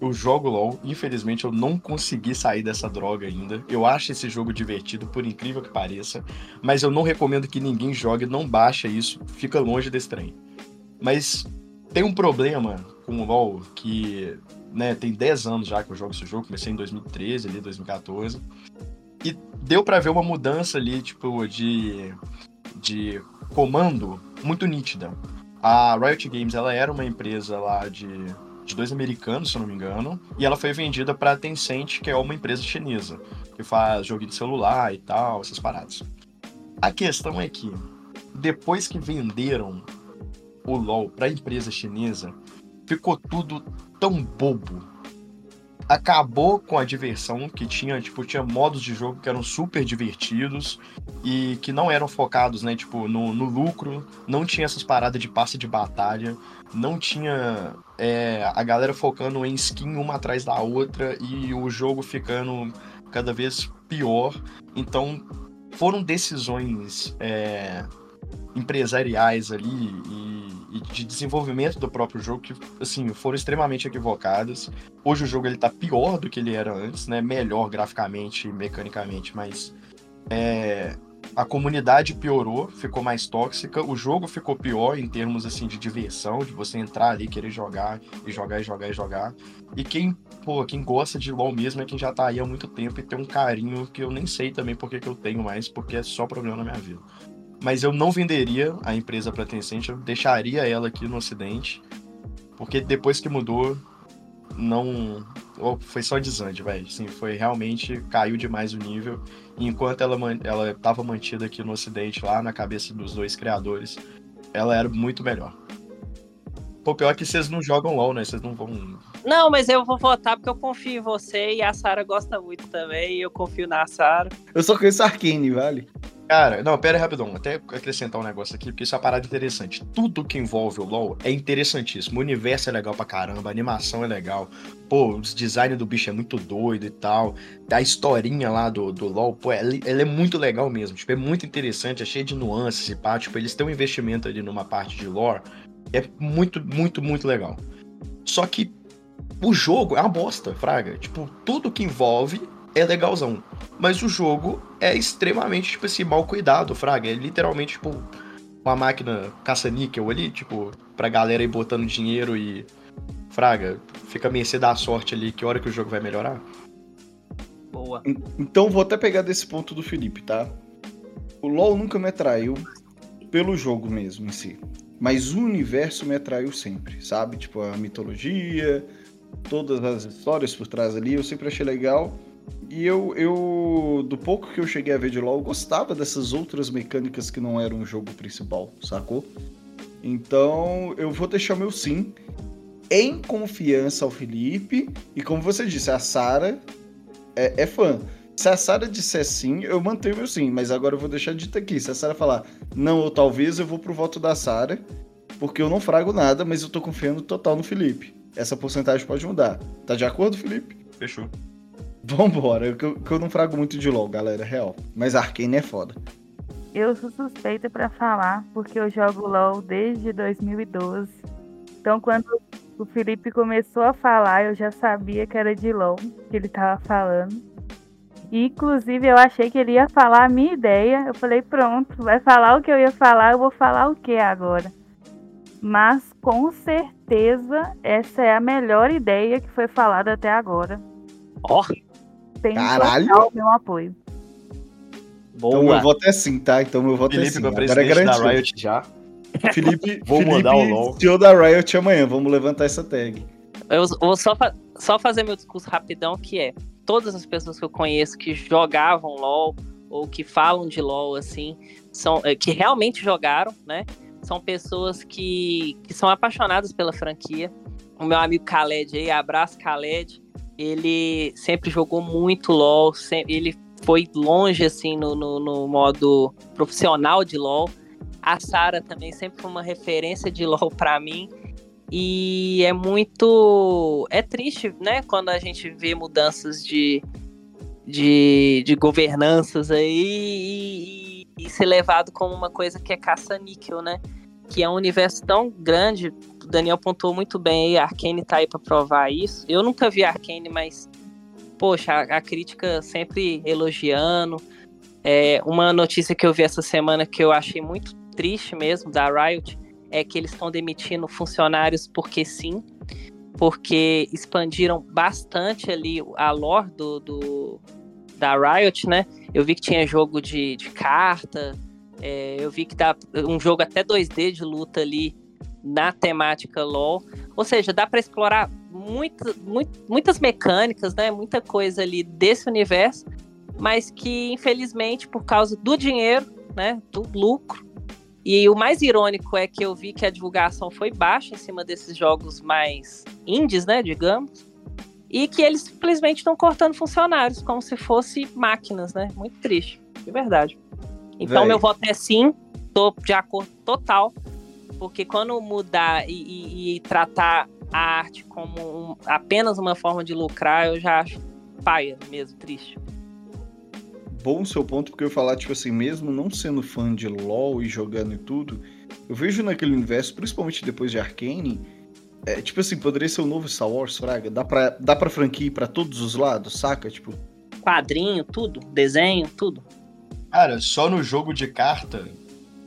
Eu jogo LoL, infelizmente eu não consegui sair dessa droga ainda. Eu acho esse jogo divertido, por incrível que pareça, mas eu não recomendo que ninguém jogue, não baixa isso, fica longe desse trem. Mas tem um problema com o LoL que, né, tem 10 anos já que eu jogo esse jogo, comecei em 2013, ali 2014. E deu para ver uma mudança ali, tipo, de de comando muito nítida. A Riot Games ela era uma empresa lá de, de dois americanos, se eu não me engano, e ela foi vendida para a Tencent, que é uma empresa chinesa, que faz joguinho de celular e tal, essas paradas. A questão é que, depois que venderam o LoL para a empresa chinesa, ficou tudo tão bobo, acabou com a diversão que tinha, tipo, tinha modos de jogo que eram super divertidos e que não eram focados, né, tipo, no, no lucro, não tinha essas paradas de passe de batalha, não tinha é, a galera focando em skin uma atrás da outra e o jogo ficando cada vez pior. Então, foram decisões é, empresariais ali e, e, de desenvolvimento do próprio jogo que, assim, foram extremamente equivocadas. Hoje o jogo ele tá pior do que ele era antes, né? Melhor graficamente e mecanicamente, mas é, a comunidade piorou, ficou mais tóxica, o jogo ficou pior em termos assim de diversão, de você entrar ali, querer jogar e jogar e jogar e jogar. E quem, pô, quem gosta de LoL mesmo é quem já tá aí há muito tempo e tem um carinho que eu nem sei também porque que eu tenho mais, porque é só problema na minha vida mas eu não venderia a empresa para Tencent, eu deixaria ela aqui no Ocidente, porque depois que mudou, não foi só desande, velho. Assim, foi realmente caiu demais o nível. Enquanto ela ela estava mantida aqui no Ocidente, lá na cabeça dos dois criadores, ela era muito melhor. Pô, pior que vocês não jogam LOL, né? Vocês não vão. Não, mas eu vou votar porque eu confio em você e a Sara gosta muito também. E eu confio na Sara. Eu só conheço Arkane, vale? Cara, não, pera aí rapidão, até acrescentar um negócio aqui, porque isso é uma parada interessante. Tudo que envolve o LoL é interessantíssimo. O universo é legal pra caramba, a animação é legal. Pô, o design do bicho é muito doido e tal. A historinha lá do, do LoL, pô, ela, ela é muito legal mesmo. Tipo, é muito interessante, é cheio de nuances e pá. Tipo, eles têm um investimento ali numa parte de lore. É muito, muito, muito legal. Só que o jogo é uma bosta, Fraga. Tipo, tudo que envolve é legalzão. Mas o jogo é extremamente, tipo assim, mal cuidado, Fraga. É literalmente, tipo, uma máquina caça-níquel ali, tipo, pra galera ir botando dinheiro e. Fraga, fica a mercê da sorte ali, que hora que o jogo vai melhorar. Boa. Então vou até pegar desse ponto do Felipe, tá? O LoL nunca me atraiu pelo jogo mesmo em si. Mas o universo me atraiu sempre, sabe? Tipo, a mitologia, todas as histórias por trás ali, eu sempre achei legal. E eu, eu, do pouco que eu cheguei a ver de LoL, gostava dessas outras mecânicas que não eram o jogo principal, sacou? Então, eu vou deixar meu sim em confiança ao Felipe. E como você disse, a Sara é, é, fã. Se a Sara disser sim, eu mantenho meu sim. Mas agora eu vou deixar dito aqui. Se a Sara falar não ou talvez, eu vou pro voto da Sara. Porque eu não frago nada, mas eu tô confiando total no Felipe. Essa porcentagem pode mudar. Tá de acordo, Felipe? Fechou. Vambora, que eu, que eu não frago muito de LoL, galera, real. Mas Arkane é foda. Eu sou suspeita para falar, porque eu jogo LoL desde 2012. Então, quando o Felipe começou a falar, eu já sabia que era de LoL que ele tava falando. E, inclusive, eu achei que ele ia falar a minha ideia. Eu falei, pronto, vai falar o que eu ia falar, eu vou falar o que agora. Mas, com certeza, essa é a melhor ideia que foi falada até agora. Ó! Oh tem Caralho. meu apoio. Boa. Então meu voto é sim, tá? Então meu voto Felipe, é sim. Felipe, presidente é da Riot já. Felipe, [LAUGHS] vou Felipe, mudar o LOL. CEO da Riot amanhã, vamos levantar essa tag. Eu vou só, fa só fazer meu discurso rapidão, que é todas as pessoas que eu conheço que jogavam LOL ou que falam de LOL, assim, são, eh, que realmente jogaram, né? São pessoas que, que são apaixonadas pela franquia. O meu amigo Khaled aí, abraço Khaled ele sempre jogou muito LoL, sempre, ele foi longe assim no, no, no, modo profissional de LoL. A Sara também sempre foi uma referência de [LAUGHS] LoL para mim. E é muito. É triste, né? Quando a gente vê mudanças de, de, de governanças aí e, e ser levado como uma coisa que é caça-níquel, né? Que é um universo tão grande, o Daniel pontuou muito bem aí, a Arkane tá aí pra provar isso. Eu nunca vi a Arkane, mas, poxa, a, a crítica sempre elogiando. É, uma notícia que eu vi essa semana que eu achei muito triste mesmo, da Riot, é que eles estão demitindo funcionários porque sim, porque expandiram bastante ali a lore do, do da Riot, né? Eu vi que tinha jogo de, de carta, é, eu vi que dá um jogo até 2D de luta ali na temática LoL. Ou seja, dá para explorar muito, muito, muitas mecânicas, né? Muita coisa ali desse universo, mas que infelizmente por causa do dinheiro, né? Do lucro. E o mais irônico é que eu vi que a divulgação foi baixa em cima desses jogos mais indies, né? Digamos. E que eles simplesmente estão cortando funcionários, como se fosse máquinas, né? Muito triste, de verdade. Então, Véi. meu voto é sim, tô de acordo total porque quando mudar e, e, e tratar a arte como um, apenas uma forma de lucrar, eu já acho paia mesmo, triste. Bom o seu ponto, porque eu falar, tipo assim, mesmo não sendo fã de LoL e jogando e tudo, eu vejo naquele universo, principalmente depois de Arcane, é, tipo assim, poderia ser o novo Star Wars, Fraga? Dá pra, dá pra franquia para todos os lados, saca? Tipo. Quadrinho, tudo, desenho, tudo. Cara, só no jogo de carta,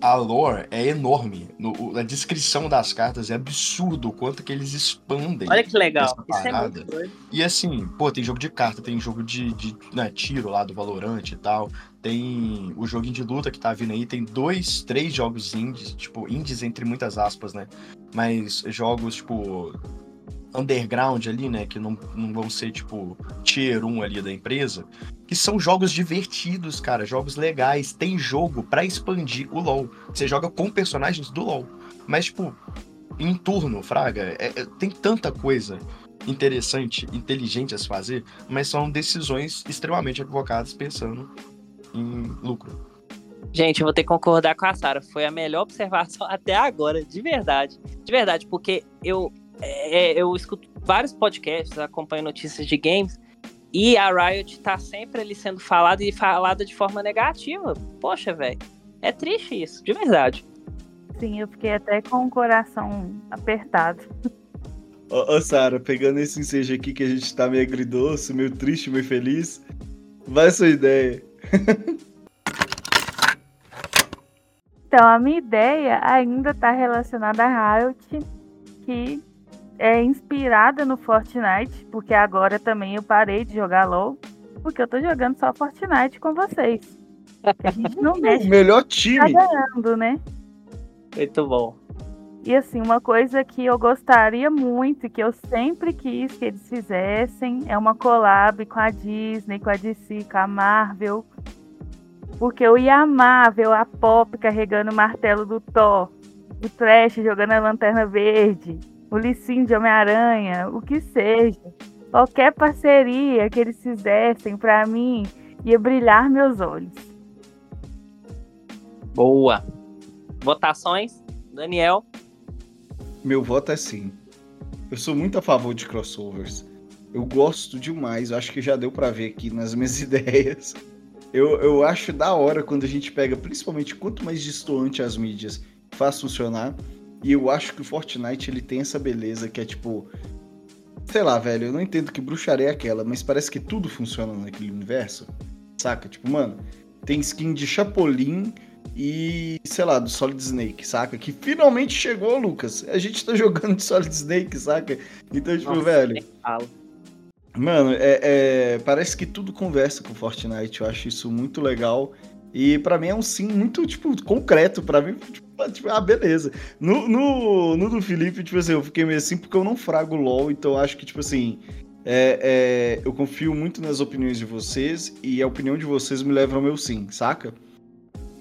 a lore é enorme. No, a descrição das cartas é absurdo o quanto que eles expandem. Olha que legal. Isso é muito doido. E assim, pô, tem jogo de carta, tem jogo de, de né, tiro lá do Valorant e tal. Tem o joguinho de luta que tá vindo aí. Tem dois, três jogos indies, tipo, indies entre muitas aspas, né? Mas jogos, tipo, underground ali, né? Que não, não vão ser, tipo, tier 1 ali da empresa. Que são jogos divertidos, cara. Jogos legais. Tem jogo para expandir o LoL. Você joga com personagens do LoL. Mas, tipo, em turno, Fraga, é, é, tem tanta coisa interessante, inteligente a se fazer, mas são decisões extremamente equivocadas pensando em lucro. Gente, eu vou ter que concordar com a Sara. Foi a melhor observação [LAUGHS] até agora, de verdade. De verdade, porque eu, é, eu escuto vários podcasts, acompanho notícias de games, e a Riot tá sempre ali sendo falada e falada de forma negativa. Poxa, velho. É triste isso, de verdade. Sim, eu fiquei até com o coração apertado. Ô, ô Sara, pegando esse ensejo aqui que a gente tá meio agridoce, meio triste, meio feliz, vai sua ideia. então, a minha ideia ainda tá relacionada a Riot, que é inspirada no Fortnite, porque agora também eu parei de jogar LoL, porque eu tô jogando só Fortnite com vocês. A gente não [LAUGHS] mexe. O melhor time. Tá ganhando, né? Muito bom. E assim, uma coisa que eu gostaria muito, que eu sempre quis que eles fizessem, é uma collab com a Disney, com a DC, com a Marvel. Porque eu ia amar ver a Pop carregando o martelo do Thor, o Trash jogando a lanterna verde, o Lissin de Homem-Aranha, o que seja. Qualquer parceria que eles fizessem, para mim, ia brilhar meus olhos. Boa! Votações? Daniel? Meu voto é sim. Eu sou muito a favor de crossovers. Eu gosto demais, eu acho que já deu para ver aqui nas minhas [LAUGHS] ideias. Eu, eu acho da hora quando a gente pega, principalmente quanto mais distoante as mídias, faz funcionar. E eu acho que o Fortnite ele tem essa beleza que é tipo. Sei lá, velho, eu não entendo que bruxaria é aquela, mas parece que tudo funciona naquele universo. Saca? Tipo, mano, tem skin de Chapolin e, sei lá, do Solid Snake, saca? Que finalmente chegou, Lucas. A gente tá [LAUGHS] jogando de Solid Snake, saca? Então, tipo, Nossa, velho. Mano, é, é, parece que tudo conversa com Fortnite. Eu acho isso muito legal. E para mim é um sim muito, tipo, concreto. para mim, tipo, [LAUGHS] tipo, ah, beleza. No, no, no do Felipe, tipo assim, eu fiquei meio assim porque eu não frago LOL, então acho que, tipo assim, é, é, eu confio muito nas opiniões de vocês e a opinião de vocês me leva ao meu sim, saca?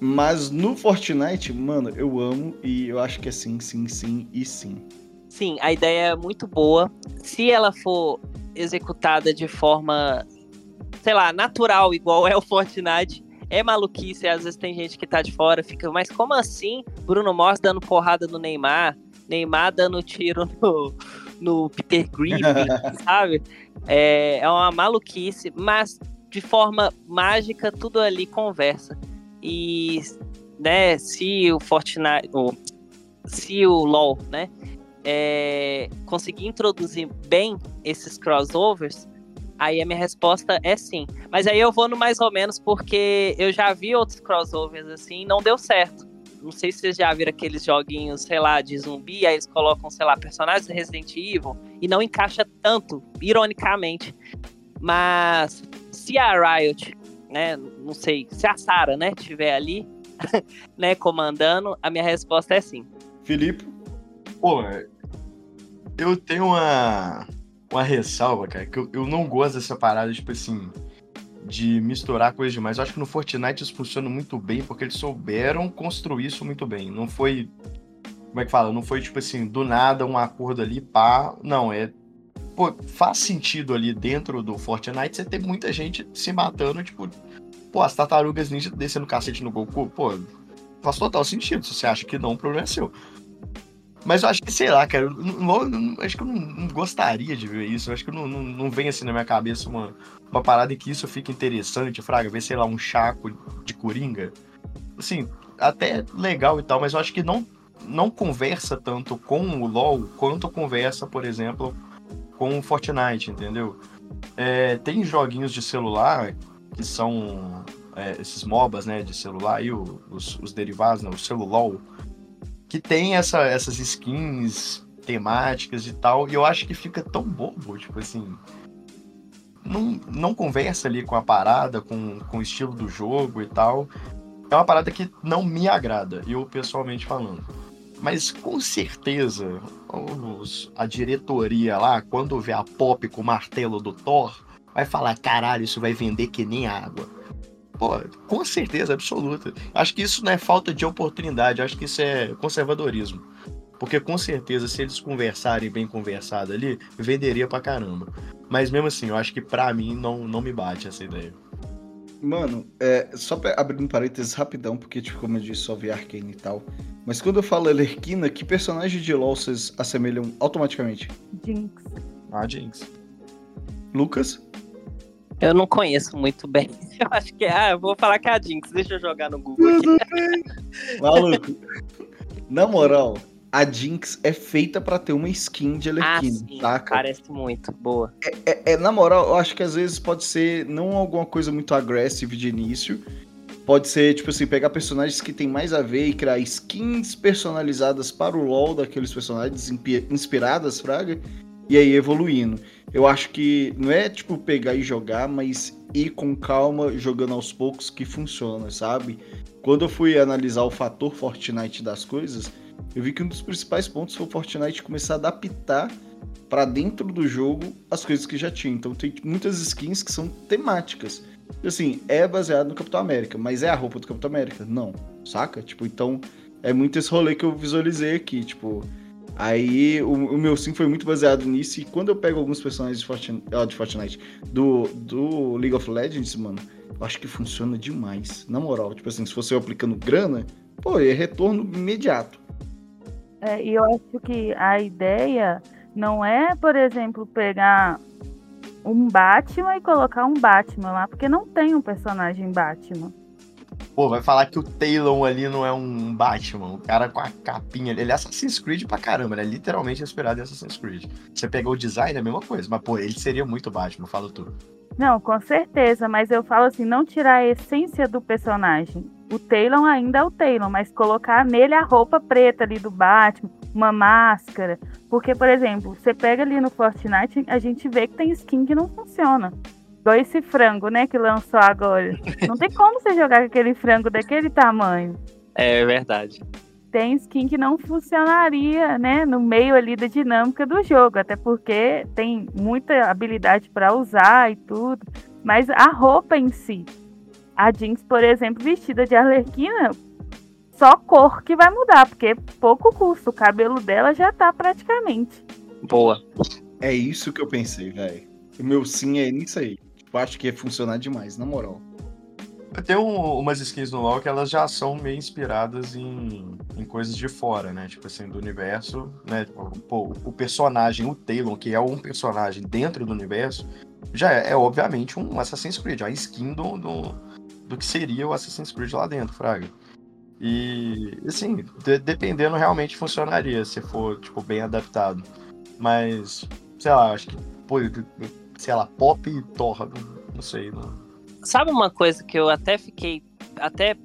Mas no Fortnite, mano, eu amo e eu acho que é sim, sim, sim e sim. Sim, a ideia é muito boa. Se ela for executada de forma, sei lá, natural, igual é o Fortnite, é maluquice. Às vezes tem gente que tá de fora, fica, mas como assim? Bruno Mars dando porrada no Neymar, Neymar dando tiro no, no Peter Griffin, [LAUGHS] sabe? É, é uma maluquice, mas de forma mágica tudo ali conversa. E né, se o Fortnite, ou, se o LoL, né, é, conseguir introduzir bem esses crossovers, aí a minha resposta é sim. Mas aí eu vou no mais ou menos porque eu já vi outros crossovers assim, e não deu certo. Não sei se vocês já viram aqueles joguinhos, sei lá, de zumbi, aí eles colocam, sei lá, personagens de Resident Evil e não encaixa tanto, ironicamente. Mas se a Riot né? Não sei, se a Sara, né, estiver ali, [LAUGHS] né, comandando, a minha resposta é sim. Felipe? Pô, eu tenho uma, uma ressalva, cara, que eu, eu não gosto dessa parada, tipo assim, de misturar coisas demais. Eu acho que no Fortnite isso funciona muito bem, porque eles souberam construir isso muito bem. Não foi. Como é que fala? Não foi tipo assim, do nada um acordo ali, pá. Não, é pô, faz sentido ali dentro do Fortnite você ter muita gente se matando, tipo, pô, as tartarugas ninja descendo cacete no Goku, pô, faz total sentido. Se você acha que não, o problema é seu. Mas eu acho que, sei lá, cara, eu, eu, acho que eu não, não, gostaria de ver isso. Eu acho que não, não, não, vem assim na minha cabeça uma, uma parada em que isso fica interessante, Fraga, ver, sei lá, um chaco de coringa. Assim, até legal e tal, mas eu acho que não, não conversa tanto com o LoL quanto conversa, por exemplo, com o Fortnite, entendeu? É, tem joguinhos de celular que são é, esses MOBAs, né, de celular, aí, os, os derivados, né, o celulol, que tem essa, essas skins temáticas e tal, e eu acho que fica tão bobo, tipo assim, não, não conversa ali com a parada, com, com o estilo do jogo e tal. É uma parada que não me agrada, eu pessoalmente falando. Mas com certeza os, a diretoria lá, quando vê a Pop com o martelo do Thor, vai falar: caralho, isso vai vender que nem água. Pô, com certeza absoluta. Acho que isso não é falta de oportunidade, acho que isso é conservadorismo. Porque com certeza, se eles conversarem bem conversado ali, venderia pra caramba. Mas mesmo assim, eu acho que pra mim não, não me bate essa ideia. Mano, é, só pra abrir um parênteses rapidão, porque, tipo, como eu disse, só vi Arkane e tal. Mas quando eu falo Elerquina, que personagem de LoL vocês assemelham automaticamente? Jinx. Ah, Jinx. Lucas? Eu não conheço muito bem. [LAUGHS] Eu acho que é. Ah, eu vou falar que é a Jinx. Deixa eu jogar no Google aqui. Maluco. Na moral, a Jinx é feita para ter uma skin de Ah, Elerquina, sim. saca? Parece muito. Boa. É, é, na moral, eu acho que às vezes pode ser não alguma coisa muito agressiva de início. Pode ser, tipo assim, pegar personagens que tem mais a ver e criar skins personalizadas para o LoL daqueles personagens inspiradas, Fraga, e aí evoluindo. Eu acho que não é tipo pegar e jogar, mas ir com calma, jogando aos poucos que funciona, sabe? Quando eu fui analisar o fator Fortnite das coisas, eu vi que um dos principais pontos foi o Fortnite começar a adaptar para dentro do jogo as coisas que já tinha. Então tem muitas skins que são temáticas. Assim, é baseado no Capitão América, mas é a roupa do Capitão América? Não, saca? Tipo, então é muito esse rolê que eu visualizei aqui, tipo. Aí o, o meu sim foi muito baseado nisso. E quando eu pego alguns personagens de Fortnite, ah, de Fortnite do, do League of Legends, mano, eu acho que funciona demais. Na moral, tipo assim, se você aplicando grana, pô, é retorno imediato. É, e eu acho que a ideia não é, por exemplo, pegar um Batman e colocar um Batman lá, porque não tem um personagem Batman. Pô, vai falar que o Talon ali não é um Batman, o cara com a capinha. Ele é Assassin's Creed pra caramba, ele é literalmente inspirado em Assassin's Creed. Você pegou o design, é a mesma coisa, mas pô, ele seria muito Batman, fala tu. Não, com certeza, mas eu falo assim, não tirar a essência do personagem. O Talon ainda é o Talon, mas colocar nele a roupa preta ali do Batman, uma máscara. Porque, por exemplo, você pega ali no Fortnite, a gente vê que tem skin que não funciona. Igual esse frango, né, que lançou agora. Não tem como você jogar com aquele frango daquele tamanho. É verdade. Tem skin que não funcionaria, né, no meio ali da dinâmica do jogo, até porque tem muita habilidade para usar e tudo, mas a roupa em si, a Jinx, por exemplo, vestida de Arlequina, só cor que vai mudar, porque pouco custo, o cabelo dela já tá praticamente. Boa. É isso que eu pensei, velho. O meu sim é nisso aí. Acho que ia funcionar demais, na moral. Tem um- umas skins no LoL que elas já são meio inspiradas em, em coisas de fora, né? Tipo assim, do universo, né? Tipo, Pô, o personagem, o Talon, que é um personagem dentro do universo, já é, é, obviamente um Assassin's Creed, é uma skin do, do, do que seria o Assassin's Creed lá dentro, Fraga. E, assim, de- dependendo, realmente funcionaria se for, tipo, bem adaptado. Mas, sei lá, acho que, pô, sei lá, pop e torra, não, sei, não. Sabe uma coisa que eu até fiquei até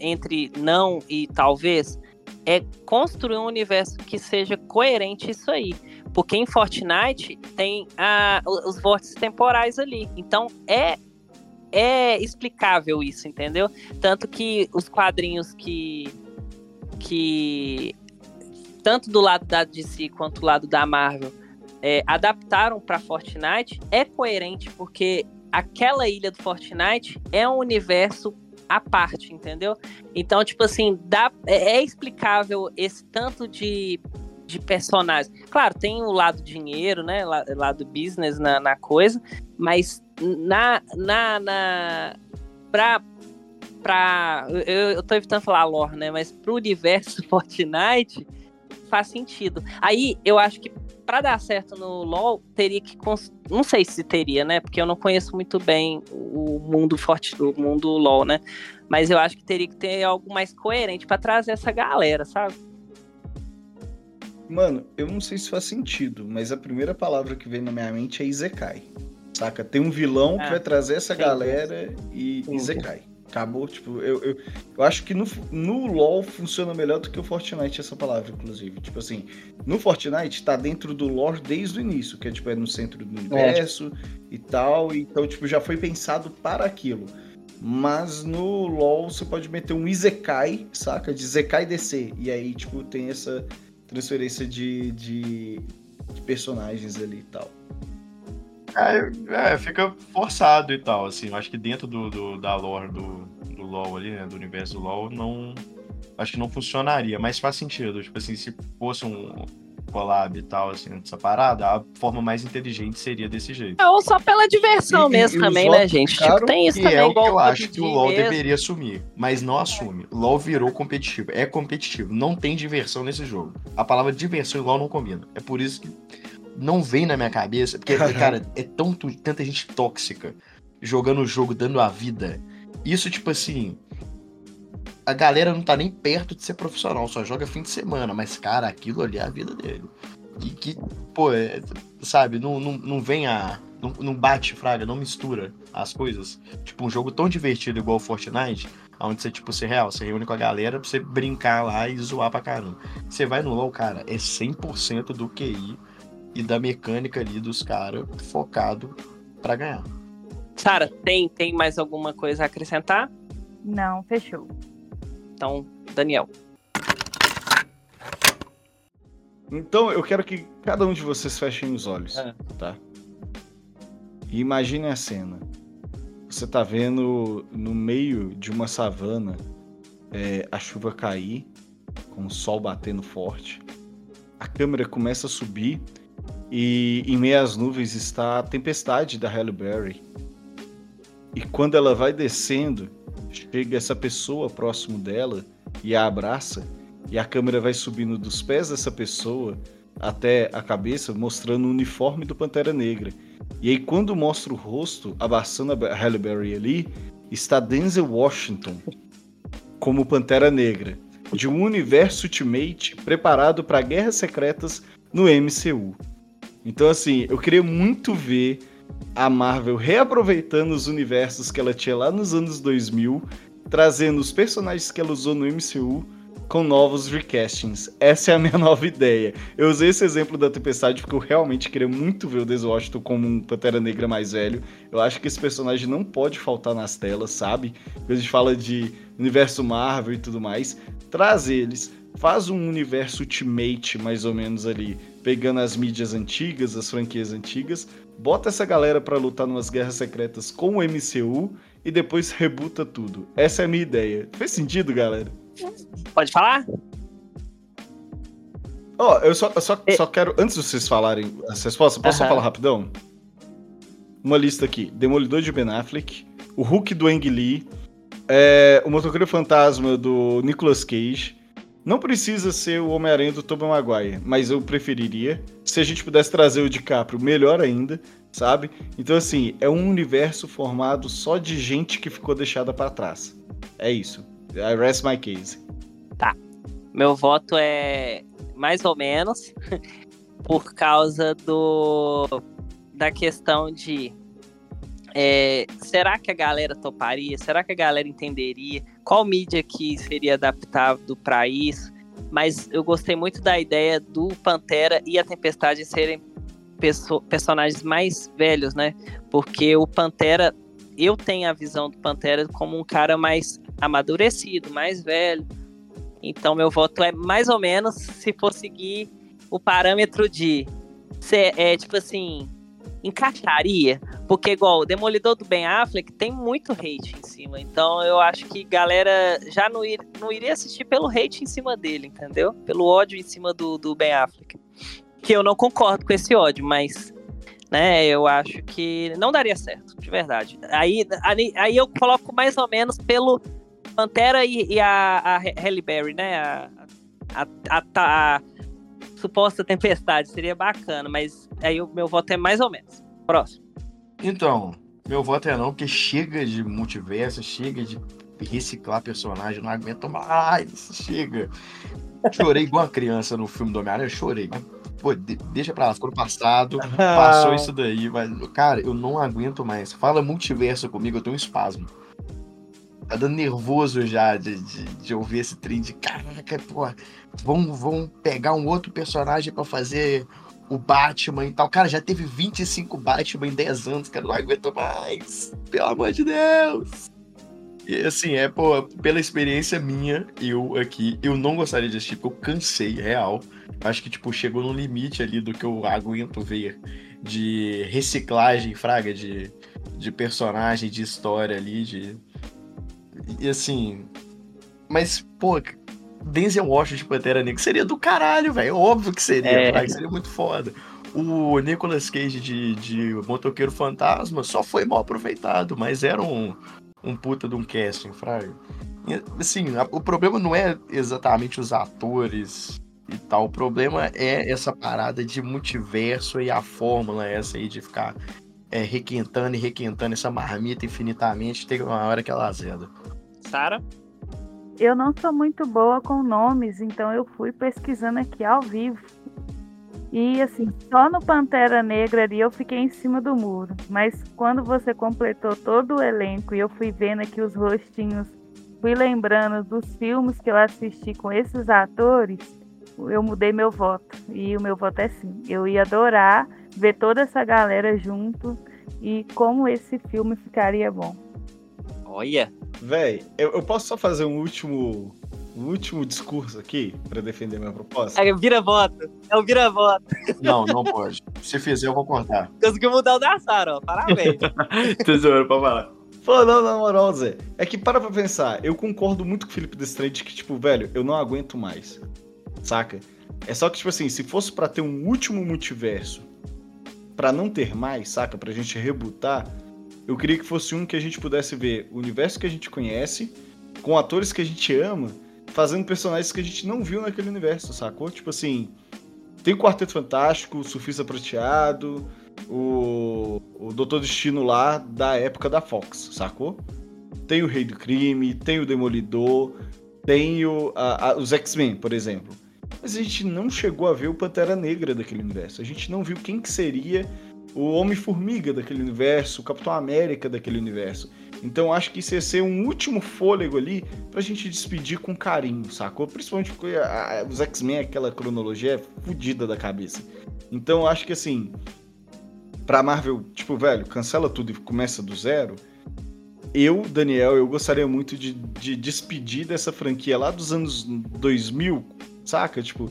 entre não e talvez é construir um universo que seja coerente isso aí. Porque em Fortnite tem a, os vórtices temporais ali. Então é é explicável isso, entendeu? Tanto que os quadrinhos que que tanto do lado da DC quanto do lado da Marvel é, adaptaram para Fortnite é coerente porque aquela ilha do Fortnite é um universo à parte, entendeu? Então, tipo assim, dá, é, é explicável esse tanto de, de personagens. Claro, tem o lado dinheiro, né? Lado business na, na coisa, mas na. na, na pra, pra. Eu, eu tô evitando falar lore, né? Mas pro universo [LAUGHS] Fortnite faz sentido. Aí eu acho que pra dar certo no LoL, teria que. cons- Não sei se teria, né? Porque eu não conheço muito bem o mundo forte, o mundo LoL, né? Mas eu acho que teria que ter algo mais coerente pra trazer essa galera, sabe? Mano, eu não sei se faz sentido, mas a primeira palavra que vem na minha mente é Izekai. Saca? Tem um vilão que Ah, vai trazer essa galera e. Izekai. Acabou, tipo, eu, eu, eu acho que no, no LoL funciona melhor do que o Fortnite essa palavra, inclusive. Tipo assim, no Fortnite tá dentro do lore desde o início, que é tipo, é no centro do universo e tal, então tipo, já foi pensado para aquilo. Mas no LoL você pode meter um Izekai, saca? De Izekai DC, e aí tipo, tem essa transferência de, de, de personagens ali e tal. É, é, fica forçado e tal, assim. Eu acho que dentro do, do, da lore do, do LoL ali, né, do universo do LoL, não... Acho que não funcionaria, mas faz sentido. Tipo assim, se fosse um, collab e tal, assim, dessa parada, a forma mais inteligente seria desse jeito. É, ou só pela diversão e, mesmo e, também, né, gente? Tipo, tem isso também. É o que eu acho que o LoL mesmo. deveria assumir, mas não assume. LoL virou competitivo, é competitivo, não tem diversão nesse jogo. A palavra diversão e LoL não combina. É por isso que não vem na minha cabeça, porque, [LAUGHS] cara, é tão, tanta gente tóxica jogando o jogo, dando a vida. Isso, tipo assim, a galera não tá nem perto de ser profissional, só joga fim de semana, mas, cara, aquilo ali é a vida dele. E que, pô, é, sabe, não, não, não vem a. Não, não bate, Fraga, não mistura as coisas. Tipo, um jogo tão divertido igual o Fortnite, onde você, tipo, você real, você reúne com a galera pra você brincar lá e zoar pra caramba. Você vai no LoL, cara, é 100% do QI e da mecânica ali dos caras focado para ganhar. Sara, tem, tem mais alguma coisa a acrescentar? Não, fechou. Então, Daniel. Então, eu quero que cada um de vocês fechem os olhos, é. tá? E imagine a cena. Você tá vendo no meio de uma savana é, a chuva cair, com o sol batendo forte. A câmera começa a subir e em meio às nuvens está a tempestade da Halle Berry. E quando ela vai descendo, chega essa pessoa próximo dela e a abraça, e a câmera vai subindo dos pés dessa pessoa até a cabeça, mostrando o uniforme do Pantera Negra. E aí, quando mostra o rosto, abraçando a Halle Berry ali, está Denzel Washington como Pantera Negra, de um universo Ultimate preparado para guerras secretas no MCU. Então, assim, eu queria muito ver a Marvel reaproveitando os universos que ela tinha lá nos anos 2000, trazendo os personagens que ela usou no MCU com novos recastings. Essa é a minha [LAUGHS] nova ideia. Eu usei esse exemplo da Tempestade porque eu realmente queria muito ver o Washington como um Pantera Negra mais velho. Eu acho que esse personagem não pode faltar nas telas, sabe? Quando a gente fala de universo Marvel e tudo mais, traz eles, faz um universo Ultimate mais ou menos ali, pegando as mídias antigas, as franquias antigas, bota essa galera para lutar numas guerras secretas com o MCU e depois [LAUGHS] rebuta tudo. Essa é a minha ideia. Fez sentido, galera? Pode falar? Ó, oh, eu só, só, só quero, antes de vocês falarem as respostas, posso só falar rapidão? Uma lista aqui: Demolidor de Ben Affleck, o Hulk do Ang Lee, é, o Motoqueiro Fantasma do Nicolas Cage, não precisa ser o Homem-Aranha do Tobey Maguire, mas eu preferiria. Se a gente pudesse trazer o DiCaprio, melhor ainda, sabe? Então, assim, é um universo formado só de gente que ficou deixada para trás. É isso. I rest my case. Tá. Meu voto é mais ou menos [LAUGHS] por causa do da questão de é, será que a galera toparia? Será que a galera entenderia? Qual mídia que seria adaptado para isso? Mas eu gostei muito da ideia do Pantera e a Tempestade serem perso personagens mais velhos, né? Porque o Pantera, eu tenho a visão do Pantera como um cara mais amadurecido, mais velho. Então meu voto é mais ou menos se for seguir o parâmetro de ser, é tipo assim, encaixaria, porque igual o Demolidor do Ben Affleck tem muito hate em cima, então eu acho que galera já não, ir, não iria assistir pelo hate em cima dele, entendeu? Pelo ódio em cima do, do Ben Affleck. Que eu não concordo com esse ódio, mas né, eu acho que não daria certo, de verdade. Aí, aí, eu coloco mais ou menos pelo Pantera e, e a, a Halle Berry, né? A, a, a, a, suposta tempestade. Seria bacana, mas aí o meu voto é mais ou menos. Próximo. Então, meu voto é não, porque chega de multiverso, chega de reciclar personagem, não aguento mais, chega. Chorei igual uma criança no filme do Homem-Aranha, chorei. Mas, pô, deixa pra lá, ficou no passado, [LAUGHS] passou isso daí, mas, cara, eu não aguento mais. Fala multiverso comigo, eu tenho um espasmo. Tá dando nervoso já de, de, de ouvir esse trem de caraca, pô, vão, vão pegar um outro personagem para fazer o Batman e tal. Cara, já teve 25 Batman em 10 anos, cara, não aguento mais. Pelo amor de Deus. E assim, é, pô, pela experiência minha, eu aqui, eu não gostaria de assistir, porque eu cansei, real. Acho que, tipo, chegou no limite ali do que eu aguento ver de reciclagem, fraga, de, de personagem, de história ali, de. E assim. Mas, pô, Denzel Washington de Pantera Negra seria do caralho, velho. Óbvio que seria, é. seria muito foda. O Nicolas Cage de, de Motoqueiro Fantasma só foi mal aproveitado, mas era um, um puta de um casting, fraga. E, assim, a, o problema não é exatamente os atores e tal. O problema é essa parada de multiverso e a fórmula essa aí de ficar é, requentando e requentando essa marmita infinitamente. Tem uma hora que ela azeda. Sara? Eu não sou muito boa com nomes, então eu fui pesquisando aqui ao vivo. E assim, só no Pantera Negra ali eu fiquei em cima do muro. Mas quando você completou todo o elenco e eu fui vendo aqui os rostinhos, fui lembrando dos filmes que eu assisti com esses atores, eu mudei meu voto. E o meu voto é sim. Eu ia adorar ver toda essa galera junto e como esse filme ficaria bom. Olha! Véi, eu, eu posso só fazer um último um último discurso aqui para defender minha proposta? É vira-voto. É o vira-voto. Não, não pode. Se fizer, eu vou cortar. [LAUGHS] Conseguiu mudar o da Sara, ó. Parabéns. [LAUGHS] Tesouro, pra falar. Pô, não, na moral, Zé. É que para pra pensar, eu concordo muito com o Felipe Destrade que, tipo, velho, eu não aguento mais. Saca? É só que, tipo assim, se fosse para ter um último multiverso, para não ter mais, saca? Pra gente rebutar, eu queria que fosse um que a gente pudesse ver o universo que a gente conhece, com atores que a gente ama, fazendo personagens que a gente não viu naquele universo, sacou? Tipo assim, tem o Quarteto Fantástico, o Surfista Prateado, o, o Doutor Destino lá da época da Fox, sacou? Tem o Rei do Crime, tem o Demolidor, tem o, a, a, os X-Men, por exemplo mas a gente não chegou a ver o Pantera Negra daquele universo. A gente não viu quem que seria o Homem-Formiga daquele universo, o Capitão América daquele universo. Então acho que isso ia ser um último fôlego ali pra gente despedir com carinho, sacou? Principalmente porque a, a, os X-Men, aquela cronologia é fodida da cabeça. Então acho que assim, pra Marvel, tipo, velho, cancela tudo e começa do zero. Eu, Daniel, eu gostaria muito de, de despedir dessa franquia lá dos anos 2000 saca? Tipo,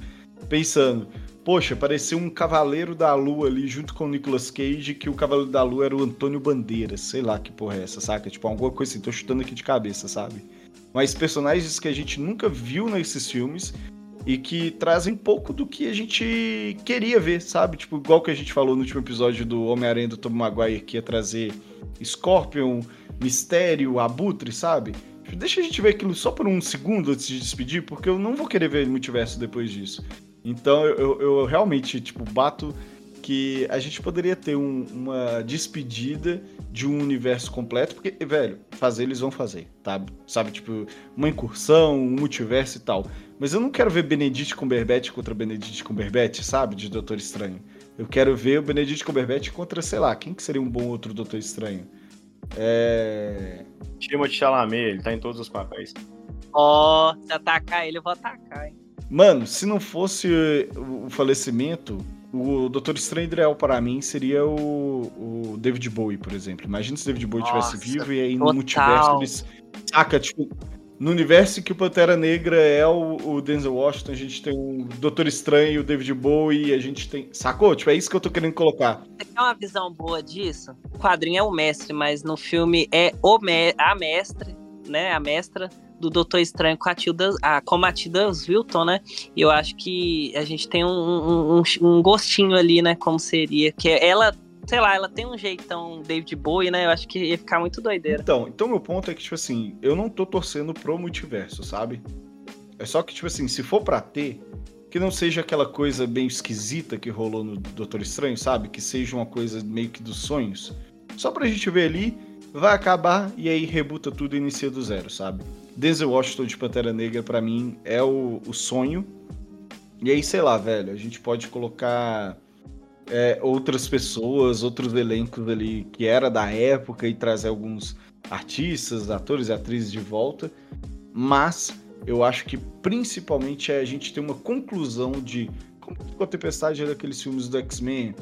pensando, poxa, parecia um Cavaleiro da Lua ali junto com o Nicolas Cage, que o Cavaleiro da Lua era o Antônio Bandeiras, sei lá que porra é essa, saca? Tipo, alguma coisa assim, tô chutando aqui de cabeça, sabe? Mas personagens que a gente nunca viu nesses filmes e que trazem pouco do que a gente queria ver, sabe? Tipo, igual que a gente falou no último episódio do Homem-Aranha do Tom Maguire, que ia trazer Scorpion, Mistério, Abutre, sabe? Deixa a gente ver aquilo só por um segundo antes de despedir, porque eu não vou querer ver multiverso depois disso. Então eu, eu, realmente, tipo, bato que a gente poderia ter um, uma despedida de um universo completo, porque, velho, fazer eles vão fazer, tá? Sabe, tipo, uma incursão, um multiverso e tal. Mas eu não quero ver Benedict Cumberbatch contra Benedict Cumberbatch, sabe? De Doutor Estranho. Eu quero ver o Benedict Cumberbatch contra, sei lá, quem que seria um bom outro Doutor Estranho? É... Timothée Chalamet, ele tá em todos os papéis. Ó, oh, se atacar ele, eu vou atacar, hein? Mano, se não fosse o falecimento, o Doutor Estranho ideal para mim seria o, o David Bowie, por exemplo. Imagina se o David Bowie estivesse vivo e aí no multiverso eles. Saca, tipo, no universo que o Pantera Negra é o, o, Denzel Washington, a gente tem o Doutor Estranho, o David Bowie, a gente tem. Sacou? Tipo, é isso que eu tô querendo colocar. Você quer uma visão boa disso? O quadrinho é o mestre, mas no filme é o me a mestre, né? A mestra do Doutor Estranho com a Tilda, a, como a Tilda Wilton, né? E eu acho que a gente tem um, um, um, um gostinho ali, né? Como seria. Que ela sei lá, ela tem um jeitão David Bowie, né? Eu acho que ia ficar muito doideira. Então, então meu ponto é que, tipo assim, eu não tô torcendo pro multiverso, sabe? É só que, tipo assim, se for pra ter, que não seja aquela coisa bem esquisita que rolou no Doutor Estranho, sabe? Que seja uma coisa meio que dos sonhos. Só pra gente ver ali, vai acabar e aí rebuta tudo e inicia do zero, sabe? Denzel Washington de Pantera Negra, para mim, é o, o sonho. E aí, sei lá, velho, a gente pode colocar é, outras pessoas, outros elencos ali que era da época e trazer alguns artistas, atores e atrizes de volta. Mas eu acho que principalmente é a gente ter uma conclusão de como ficou a tempestade daqueles filmes do X-Men,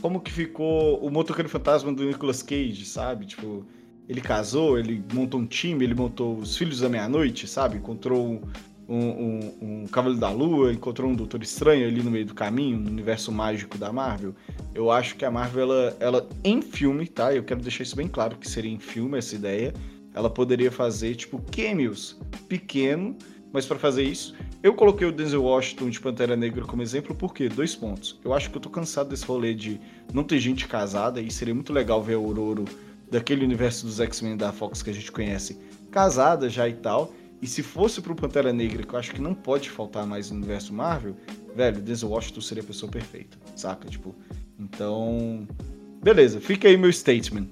como que ficou o Motoqueiro Fantasma do Nicolas Cage, sabe? Tipo, ele casou, ele montou um time, ele montou os Filhos da Meia-Noite, sabe? Encontrou um, um, um Cavaleiro da Lua, encontrou um Doutor Estranho ali no meio do caminho, no universo mágico da Marvel. Eu acho que a Marvel, ela, ela em filme, tá? Eu quero deixar isso bem claro que seria em filme essa ideia. Ela poderia fazer, tipo, cameos pequeno, mas para fazer isso, eu coloquei o Denzel Washington de Pantera Negra como exemplo, porque dois pontos. Eu acho que eu tô cansado desse rolê de não ter gente casada, e seria muito legal ver a Aurora daquele universo dos X-Men da Fox que a gente conhece, casada já e tal. E se fosse pro Pantera Negra, que eu acho que não pode faltar mais no universo Marvel, velho, Denzel Washington seria a pessoa perfeita, saca? Tipo, então. Beleza, fica aí meu statement.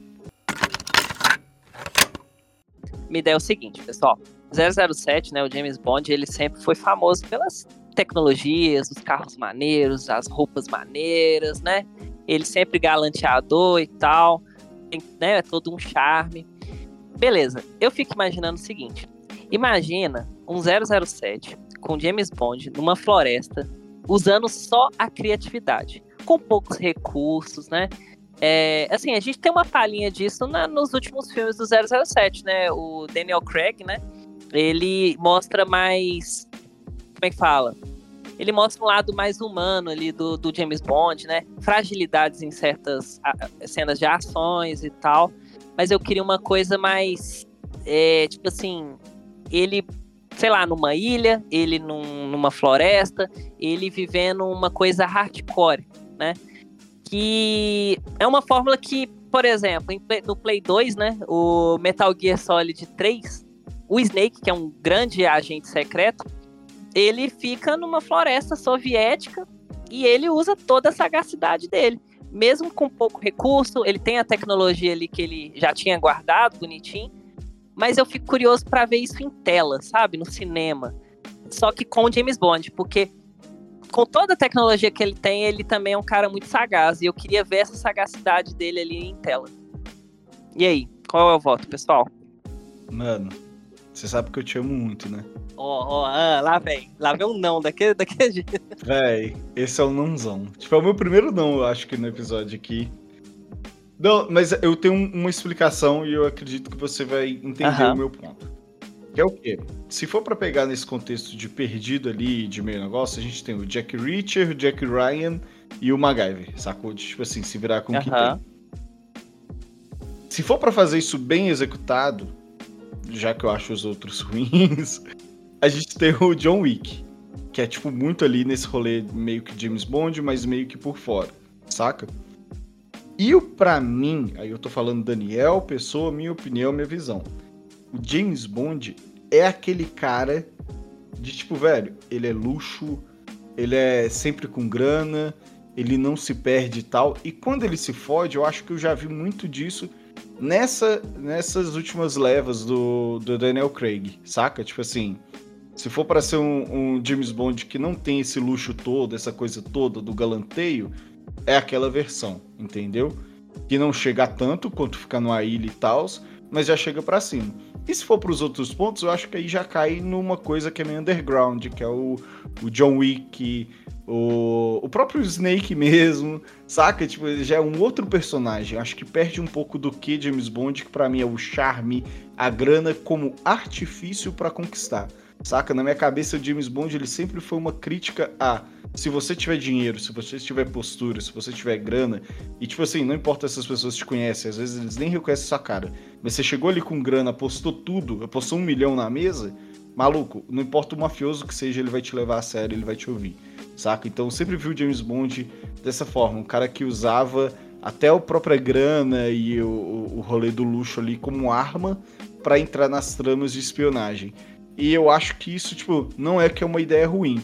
Minha ideia é o seguinte, pessoal. 007, né, o James Bond, ele sempre foi famoso pelas tecnologias, os carros maneiros, as roupas maneiras, né? Ele sempre galanteador e tal, tem, né, todo um charme. Beleza, eu fico imaginando o seguinte: Imagina um 007 com James Bond numa floresta, usando só a criatividade, com poucos recursos, né? É, assim, a gente tem uma palhinha disso na, nos últimos filmes do 007, né? O Daniel Craig, né? Ele mostra mais. Como é que fala? Ele mostra um lado mais humano ali do, do James Bond, né? Fragilidades em certas cenas de ações e tal. Mas eu queria uma coisa mais. É, tipo assim, ele, sei lá, numa ilha, ele num, numa floresta, ele vivendo uma coisa hardcore, né? Que é uma fórmula que, por exemplo, no Play 2, né, o Metal Gear Solid 3, o Snake, que é um grande agente secreto, ele fica numa floresta soviética e ele usa toda a sagacidade dele. Mesmo com pouco recurso, ele tem a tecnologia ali que ele já tinha guardado bonitinho, mas eu fico curioso para ver isso em tela, sabe? No cinema. Só que com o James Bond, porque com toda a tecnologia que ele tem, ele também é um cara muito sagaz. E eu queria ver essa sagacidade dele ali em tela. E aí, qual é o voto, pessoal? Mano, você sabe que eu te amo muito, né? Ó, oh, ah, lá vem. Lá vem um não daquele, daquele jeito. Véi, esse é o nãozão. Tipo, é o meu primeiro não, eu acho que no episódio aqui. Não, mas eu tenho uma explicação e eu acredito que você vai entender o meu ponto. Que é o quê? Se for para pegar nesse contexto de perdido ali, de meio negócio, a gente tem o Jack Reacher, o Jack Ryan e o MacGyver, sacou? De, tipo assim, se virar com o que tem. Se for para fazer isso bem executado, já que eu acho os outros [LAUGHS] ruins, a gente tem o John Wick, que é tipo muito ali nesse rolê meio que James Bond, mas meio que por fora, saca? E o para mim, aí eu tô falando Daniel, pessoa, minha opinião, minha visão. O James Bond é aquele cara de tipo, velho, ele é luxo, ele é sempre com grana, ele não se perde e tal. E quando ele se fode, eu acho que eu já vi muito disso nessa, nessas últimas levas do, do Daniel Craig, saca? Tipo assim, se for para ser um, um James Bond que não tem esse luxo todo, essa coisa toda do galanteio, é aquela versão, entendeu? Que não chega tanto quanto ficar numa ilha e tal, mas já chega para cima. E se for para os outros pontos, eu acho que aí já cai numa coisa que é meio underground, que é o, o John Wick, o, o próprio Snake mesmo, saca? Tipo, ele já é um outro personagem. Acho que perde um pouco do que James Bond, que para mim é o charme, a grana como artifício para conquistar. Saca? Na minha cabeça, o James Bond ele sempre foi uma crítica a se você tiver dinheiro, se você tiver postura, se você tiver grana, e tipo assim, não importa se as pessoas te conhecem, às vezes eles nem reconhecem sua cara, mas você chegou ali com grana, apostou tudo, apostou um milhão na mesa, maluco, não importa o mafioso que seja, ele vai te levar a sério, ele vai te ouvir, saca? Então eu sempre vi o James Bond dessa forma, um cara que usava até a própria grana e o, o rolê do luxo ali como arma para entrar nas tramas de espionagem. E eu acho que isso, tipo, não é que é uma ideia ruim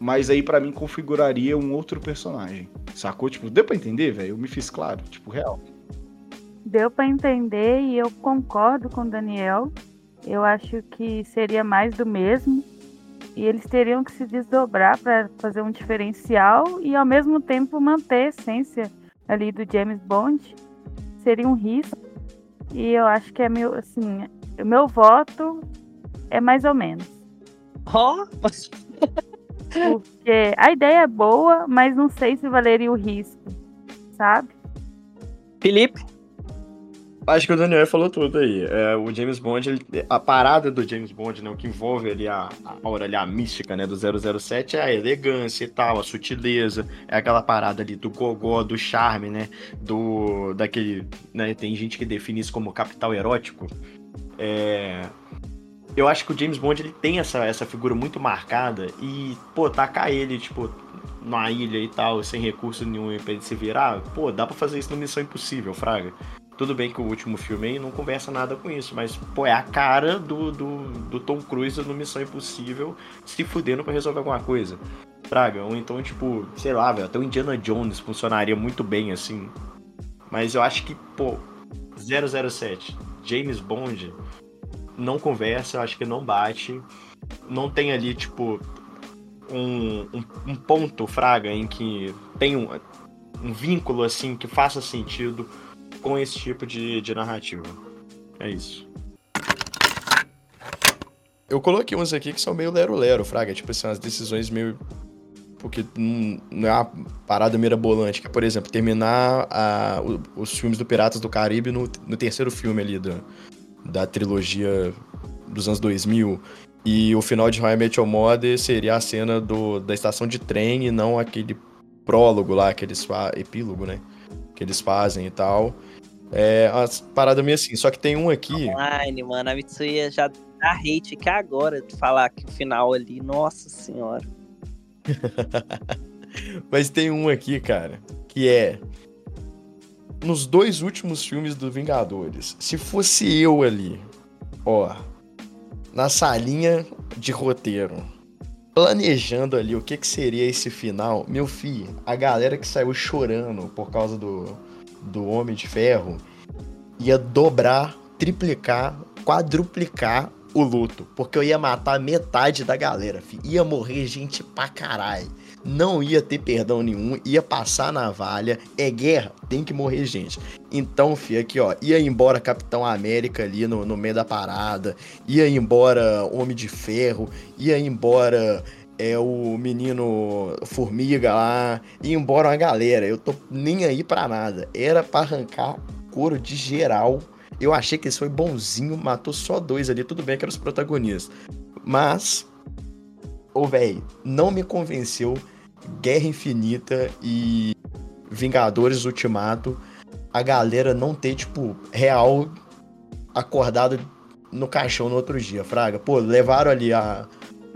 mas aí para mim configuraria um outro personagem. Sacou? Tipo, deu pra entender, velho? Eu me fiz claro, tipo, real. Deu para entender e eu concordo com o Daniel. Eu acho que seria mais do mesmo. E eles teriam que se desdobrar para fazer um diferencial e ao mesmo tempo manter a essência ali do James Bond. Seria um risco. E eu acho que é meu, assim, o meu voto é mais ou menos. Ó, oh, Porque a ideia é boa, mas não sei se valeria o risco, sabe? Felipe? Acho que o Daniel falou tudo aí. É, o James Bond, ele, a parada do James Bond, né, o que envolve ali a, a aura ali, a mística, né, do 007 é a elegância e tal, a sutileza, é aquela parada ali do gogó, do charme, né, do daquele, né, tem gente que define isso como capital erótico. É, eu acho que o James Bond ele tem essa, essa figura muito marcada e, pô, tacar ele, tipo, numa ilha e tal, sem recurso nenhum pra ele se virar, pô, dá pra fazer isso no Missão Impossível, Fraga. Tudo bem que o último filme aí não conversa nada com isso, mas, pô, é a cara do, do, do Tom Cruise no Missão Impossível se fudendo pra resolver alguma coisa. Traga, ou então, tipo, sei lá, velho, até o Indiana Jones funcionaria muito bem assim. Mas eu acho que, pô, 007, James Bond, não conversa, acho que não bate. Não tem ali, tipo, um, um, um ponto, Fraga, em que tem um, um vínculo, assim, que faça sentido com esse tipo de, de narrativa. É isso. Eu coloquei uns aqui que são meio lero-lero, Fraga. Tipo assim, umas decisões meio. Porque não é uma parada mirabolante. Que é, por exemplo, terminar a, os filmes do Piratas do Caribe no, no terceiro filme ali do, da trilogia dos anos 2000. E o final de How I Met Your Mother seria a cena do, da estação de trem e não aquele prólogo lá, aquele epílogo, né? Que eles fazem e tal. É umas paradas meio assim. Só que tem um aqui. Online, mano. A Mitsuya já dá hate aqui agora de falar que o final ali, nossa senhora. [LAUGHS] Mas tem um aqui, cara, que é. Nos dois últimos filmes do Vingadores, se fosse eu ali, ó, na salinha de roteiro, planejando ali o que, que seria esse final, meu filho, a galera que saiu chorando por causa do, do Homem de Ferro ia dobrar, triplicar, quadruplicar o luto. Porque eu ia matar metade da galera, filho. Ia morrer gente pra caralho. Não ia ter perdão nenhum, ia passar na valha. É guerra, tem que morrer gente. Então, filho, aqui, ó. Ia embora Capitão América ali no, no meio da parada. Ia embora Homem de Ferro. Ia embora é o menino Formiga lá, e embora uma galera, eu tô nem aí pra nada. Era pra arrancar couro de geral. Eu achei que esse foi bonzinho, matou só dois ali, tudo bem que eram os protagonistas. Mas, ô velho, não me convenceu Guerra Infinita e Vingadores Ultimato a galera não ter, tipo, real acordado no caixão no outro dia, Fraga. Pô, levaram ali a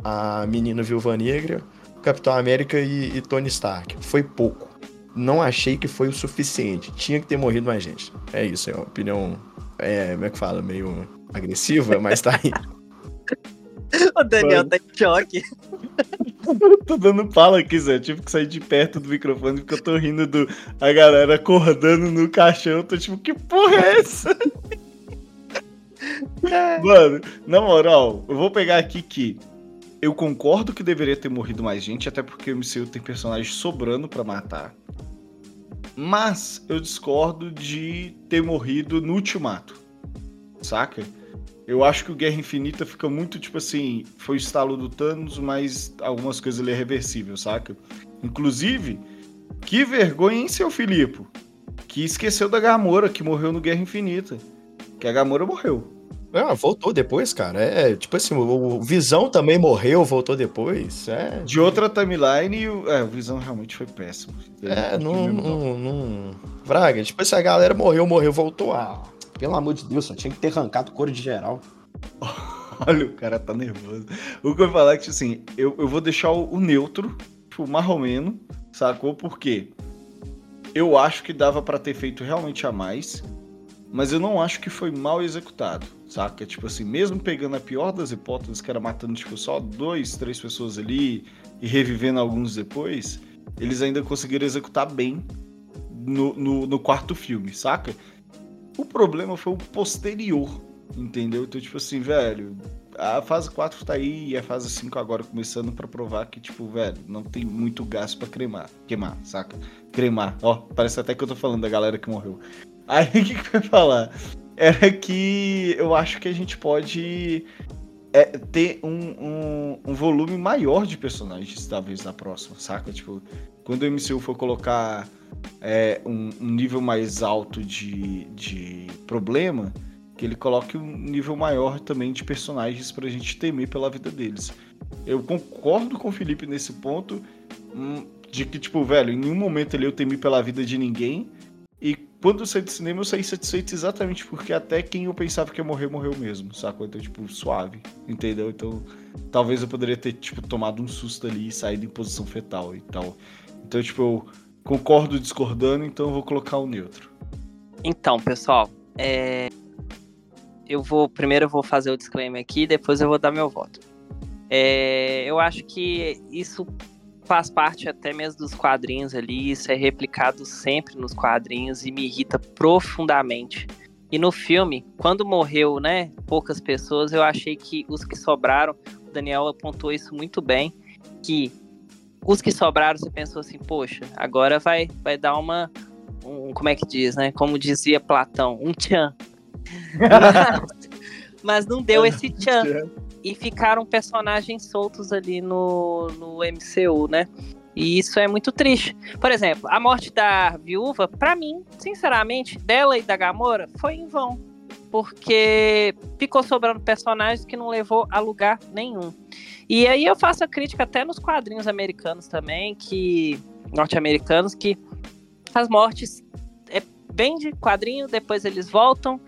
a menina Viúva Negra, Capitão América e, e, Tony Stark. Foi pouco. Não achei que foi o suficiente. Tinha que ter morrido mais gente. É isso, é uma opinião. É, como é que fala? Meio agressiva, mas tá aí. [LAUGHS] [LAUGHS] o Daniel Mano. tá em choque. [LAUGHS] tô dando pala aqui, Zé. tive que sair de perto do microfone porque eu tô rindo do a galera acordando no caixão. Eu tô tipo, que porra é essa? Mano, na moral, eu vou pegar aqui que eu concordo que deveria ter morrido mais gente, até porque o MCU tem personagens sobrando para matar. Mas eu discordo de ter morrido no ultimato. Saca? Eu acho que o Guerra Infinita fica muito tipo assim, foi o estalo do Thanos, mas algumas coisas ele é reversível, saca? Inclusive, que vergonha em seu Filipe, que esqueceu da Gamora, que morreu no Guerra Infinita. Que a Gamora morreu. Ah, voltou depois, cara. É, tipo assim, o Visão também morreu, voltou depois. É. De outra timeline, o, é, o Visão realmente foi péssimo. é, não, não, não. Vraga, tipo assim, a galera morreu, morreu, voltou. Ah, pelo amor de Deus, só tinha que ter arrancado couro de geral. [LAUGHS] Olha, o cara tá nervoso. O que eu vou falar é que, assim, eu, eu vou deixar o, o neutro, tipo, marromeno, sacou? Por quê? Eu acho que dava para ter feito realmente a mais, mas eu não acho que foi mal executado saca? Tipo assim, mesmo pegando a pior das hipóteses, que era matando tipo, só dois, três pessoas ali e revivendo alguns depois, eles ainda conseguiram executar bem no, no, no quarto filme, saca? O problema foi o posterior, entendeu? Então, tipo assim, velho, a fase 4 tá aí e a fase 5 agora começando para provar que, tipo, velho, não tem muito gás para cremar, queimar, saca? Cremar, ó, parece até que eu tô falando da galera que morreu. Aí [LAUGHS] o que, que vai falar? era que eu acho que a gente pode é, ter um, um, um, volume maior de personagens, talvez, na próxima, saca? Tipo, quando o MCU for colocar é, um, um, nível mais alto de, de problema, que ele coloque um nível maior também de personagens pra gente temer pela vida deles. Eu concordo com o Felipe nesse ponto, hum, de que, tipo, velho, em nenhum momento ali eu temi pela vida de ninguém, e quando eu saí do cinema, eu saí satisfeito exatamente porque até quem eu pensava que ia morrer, morreu mesmo, sacou? Então, tipo, suave, entendeu? Então, talvez eu poderia ter, tipo, tomado um susto ali e saído em posição fetal e tal. Então, tipo, eu concordo discordando, então eu vou colocar o neutro. Então, pessoal, é... eu vou. Primeiro eu vou fazer o disclaimer aqui, depois eu vou dar meu voto. É... Eu acho que isso faz parte até mesmo dos quadrinhos ali, isso é replicado sempre nos quadrinhos e me irrita profundamente. E no filme, quando morreu, né, poucas pessoas, eu achei que os que sobraram, o Daniel apontou isso muito bem, que os que sobraram, você pensou assim, poxa, agora vai, vai dar uma, um, como é que diz, né, como dizia Platão, um tchan. [LAUGHS] Mas não deu esse tchan e ficaram personagens soltos ali no, no MCU, né? E isso é muito triste. Por exemplo, a morte da viúva, para mim, sinceramente, dela e da Gamora, foi em vão. Porque ficou sobrando personagens que não levou a lugar nenhum. E aí eu faço a crítica até nos quadrinhos americanos também, que. norte-americanos, que as mortes é bem de quadrinho, depois eles voltam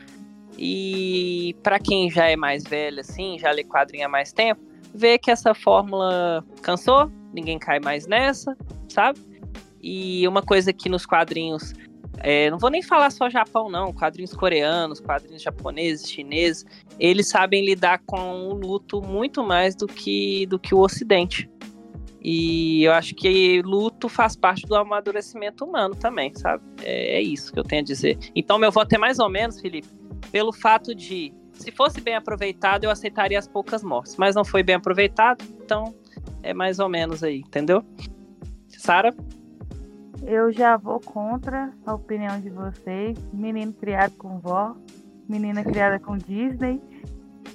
e para quem já é mais velho, assim, já lê quadrinho há mais tempo, vê que essa fórmula cansou, ninguém cai mais nessa, sabe? E uma coisa que nos quadrinhos, é, não vou nem falar só Japão, não, quadrinhos coreanos, quadrinhos japoneses, chineses, eles sabem lidar com o luto muito mais do que, do que o Ocidente. E eu acho que luto faz parte do amadurecimento humano também, sabe? É, é isso que eu tenho a dizer. Então, meu voto é mais ou menos, Felipe, pelo fato de, se fosse bem aproveitado, eu aceitaria as poucas mortes, mas não foi bem aproveitado, então é mais ou menos aí, entendeu? Sara? Eu já vou contra a opinião de vocês. Menino criado com vó, menina criada com Disney.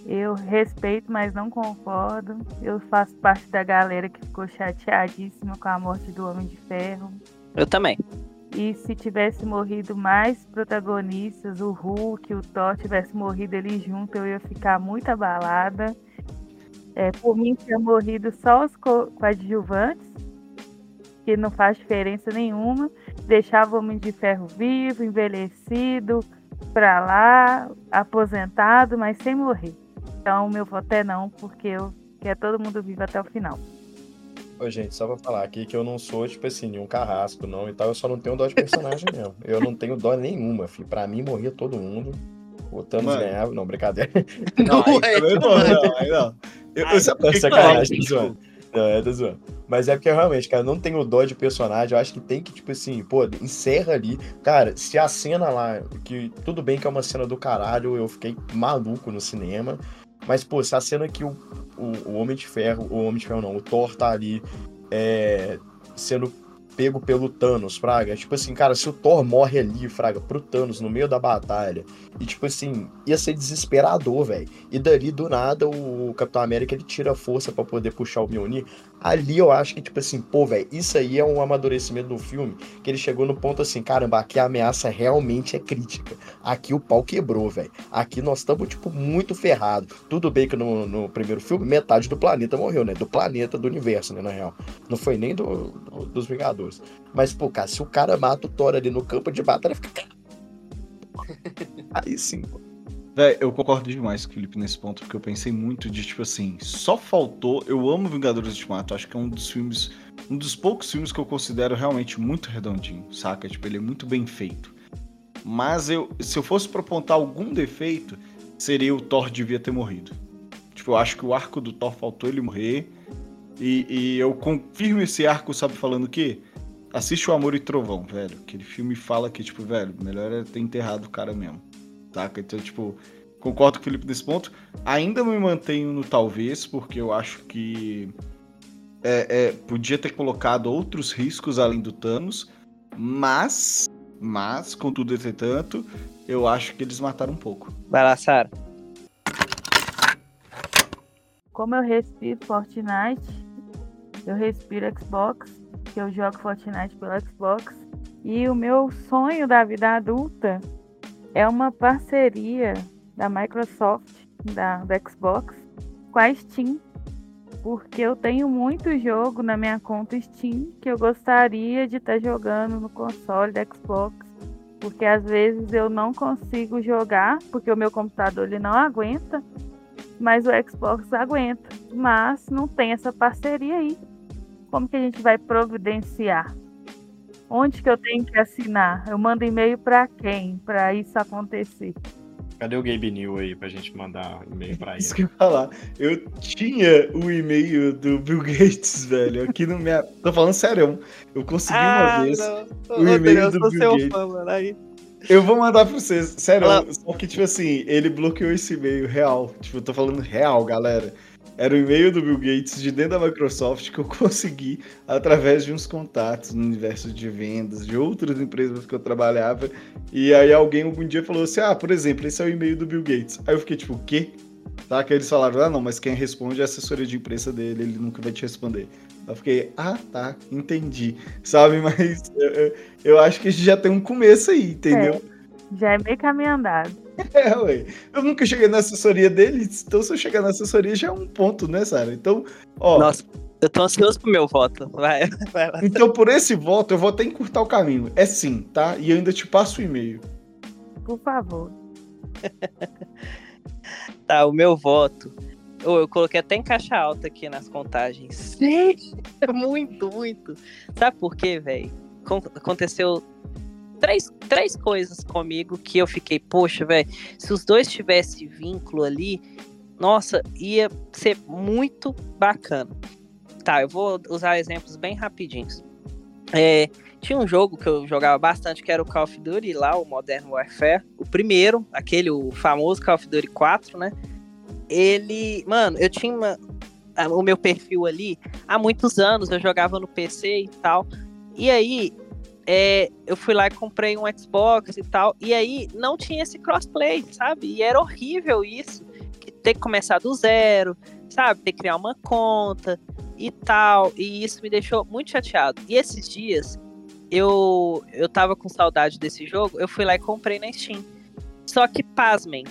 Eu respeito, mas não concordo. Eu faço parte da galera que ficou chateadíssima com a morte do Homem de Ferro. Eu também. E se tivesse morrido mais protagonistas, o Hulk, o Thor tivesse morrido ali junto, eu ia ficar muito abalada. É, por mim, tinha morrido só os coadjuvantes, que não faz diferença nenhuma. Deixava o Homem de Ferro vivo, envelhecido, pra lá, aposentado, mas sem morrer. Então, meu voto é não, porque eu quero todo mundo vivo até o final. Ô, gente, só pra falar aqui que eu não sou, tipo assim, nenhum carrasco, não, e tal. Eu só não tenho dó de personagem [LAUGHS] mesmo. Eu não tenho dó nenhuma, filho. Pra mim, morria todo mundo. O Thanos ganhava. Não, brincadeira. Não, [LAUGHS] não, é, não, não, não. Eu, eu sabe por que sacanagem, tô zoando. Não, é, tô. Mas é porque realmente, cara, não tenho dó de personagem. Eu acho que tem que, tipo assim, pô, encerra ali. Cara, se a cena lá, que tudo bem que é uma cena do caralho, eu fiquei maluco no cinema. Mas, pô, se a cena que o, o, o Homem de Ferro, o Homem de Ferro não, o Thor tá ali é, sendo pego pelo Thanos, Fraga. Tipo assim, cara, se o Thor morre ali, Fraga, pro Thanos no meio da batalha, e tipo assim, ia ser desesperador, velho. E dali, do nada, o Capitão América ele tira força para poder puxar o Mjolnir. Ali eu acho que, tipo assim, pô, velho, isso aí é um amadurecimento do filme, que ele chegou no ponto assim, caramba, aqui a ameaça realmente é crítica. Aqui o pau quebrou, velho. Aqui nós estamos, tipo, muito ferrados. Tudo bem que no, no, primeiro filme, metade do planeta morreu, né? Do planeta, do universo, né, na real. Não foi nem do, do dos Vingadores. Mas, pô, cara, se o cara mata o Thor ali no campo de batalha, fica. [LAUGHS] Aí sim, pô. Véi, eu concordo demais com o Felipe nesse ponto, porque eu pensei muito de, tipo assim, só faltou. Eu amo Vingadores Ultimato, acho que é um dos filmes, um dos poucos filmes que eu considero realmente muito redondinho, saca? Tipo, ele é muito bem feito. Mas eu, se eu fosse propontar algum defeito, seria o Thor devia ter morrido. Tipo, eu acho que o arco do Thor faltou ele morrer. E, e eu confirmo esse arco, sabe, falando o quê? Assiste o Amor e Trovão, velho. Aquele filme fala que, tipo, velho, melhor é ter enterrado o cara mesmo. Saca? Então, tipo, concordo com o Felipe nesse ponto. Ainda me mantenho no talvez, porque eu acho que é, é, podia ter colocado outros riscos além do Thanos, mas, mas, contudo, entretanto, eu acho que eles mataram um pouco. Vai lá, Sara. como eu respiro Fortnite, eu respiro Xbox, que eu jogo Fortnite pelo Xbox. E o meu sonho da vida adulta é uma parceria da Microsoft, da, do Xbox, com a Steam. Porque eu tenho muito jogo na minha conta Steam que eu gostaria de estar tá jogando no console da Xbox. Porque às vezes eu não consigo jogar, porque o meu computador ele não aguenta, mas o Xbox aguenta. Mas não tem essa parceria aí. Como que a gente vai providenciar? Onde que eu tenho que assinar? Eu mando e-mail para quem para isso acontecer? Cadê o Gabe New aí pra gente mandar e-mail pra ele? Isso que eu ia falar. Eu tinha o e-mail do Bill Gates, [LAUGHS] velho, aqui no minha. Tô falando sério. Eu consegui ah, uma vez não. o e-mail do Bill Gates. Fã, mano, aí. Eu vou mandar pra vocês, sério. Só que, tipo assim, ele bloqueou esse e-mail real. Tipo, eu tô falando real, galera. Era o e-mail do Bill Gates de dentro da Microsoft que eu consegui através de uns contatos no universo de vendas de outras empresas que eu trabalhava. E aí alguém algum dia falou assim: Ah, por exemplo, esse é o e-mail do Bill Gates. Aí eu fiquei tipo, o quê? Tá? Que eles falaram: Ah, não, mas quem responde é a assessoria de imprensa dele, ele nunca vai te responder. Eu fiquei, ah, tá, entendi. Sabe, mas [LAUGHS] eu, eu acho que a gente já tem um começo aí, entendeu? É, já é meio caminho andado. [LAUGHS] É, ué. Eu nunca cheguei na assessoria dele, então se eu chegar na assessoria já é um ponto, né, Sara? Então, ó. Nossa, eu tô ansioso pro meu voto. Vai, [LAUGHS] vai lá. Então, por esse voto, eu vou até encurtar o caminho. É sim, tá? E eu ainda te passo o e-mail. Por favor. [LAUGHS] tá, o meu voto. Oh, eu coloquei até em caixa alta aqui nas contagens. Sim, muito, muito. Sabe por quê, velho? Aconteceu três, três coisas comigo que eu fiquei, poxa, velho, se os dois tivessem vínculo ali, nossa, ia ser muito bacana. Tá, eu vou usar exemplos bem rapidinhos. É, tinha um jogo que eu jogava bastante, que era o Call of Duty lá, o Modern Warfare. O primeiro, aquele, o famoso Call of Duty 4, né? Ele, mano, eu tinha uma, o meu perfil ali há muitos anos, eu jogava no PC e tal. E aí, é, eu fui lá e comprei um Xbox e tal, e aí não tinha esse crossplay, sabe? E era horrível isso, ter que começar do zero, sabe? Ter que criar uma conta e tal, e isso me deixou muito chateado. E esses dias, eu, eu tava com saudade desse jogo, eu fui lá e comprei na Steam. Só que, pasmem,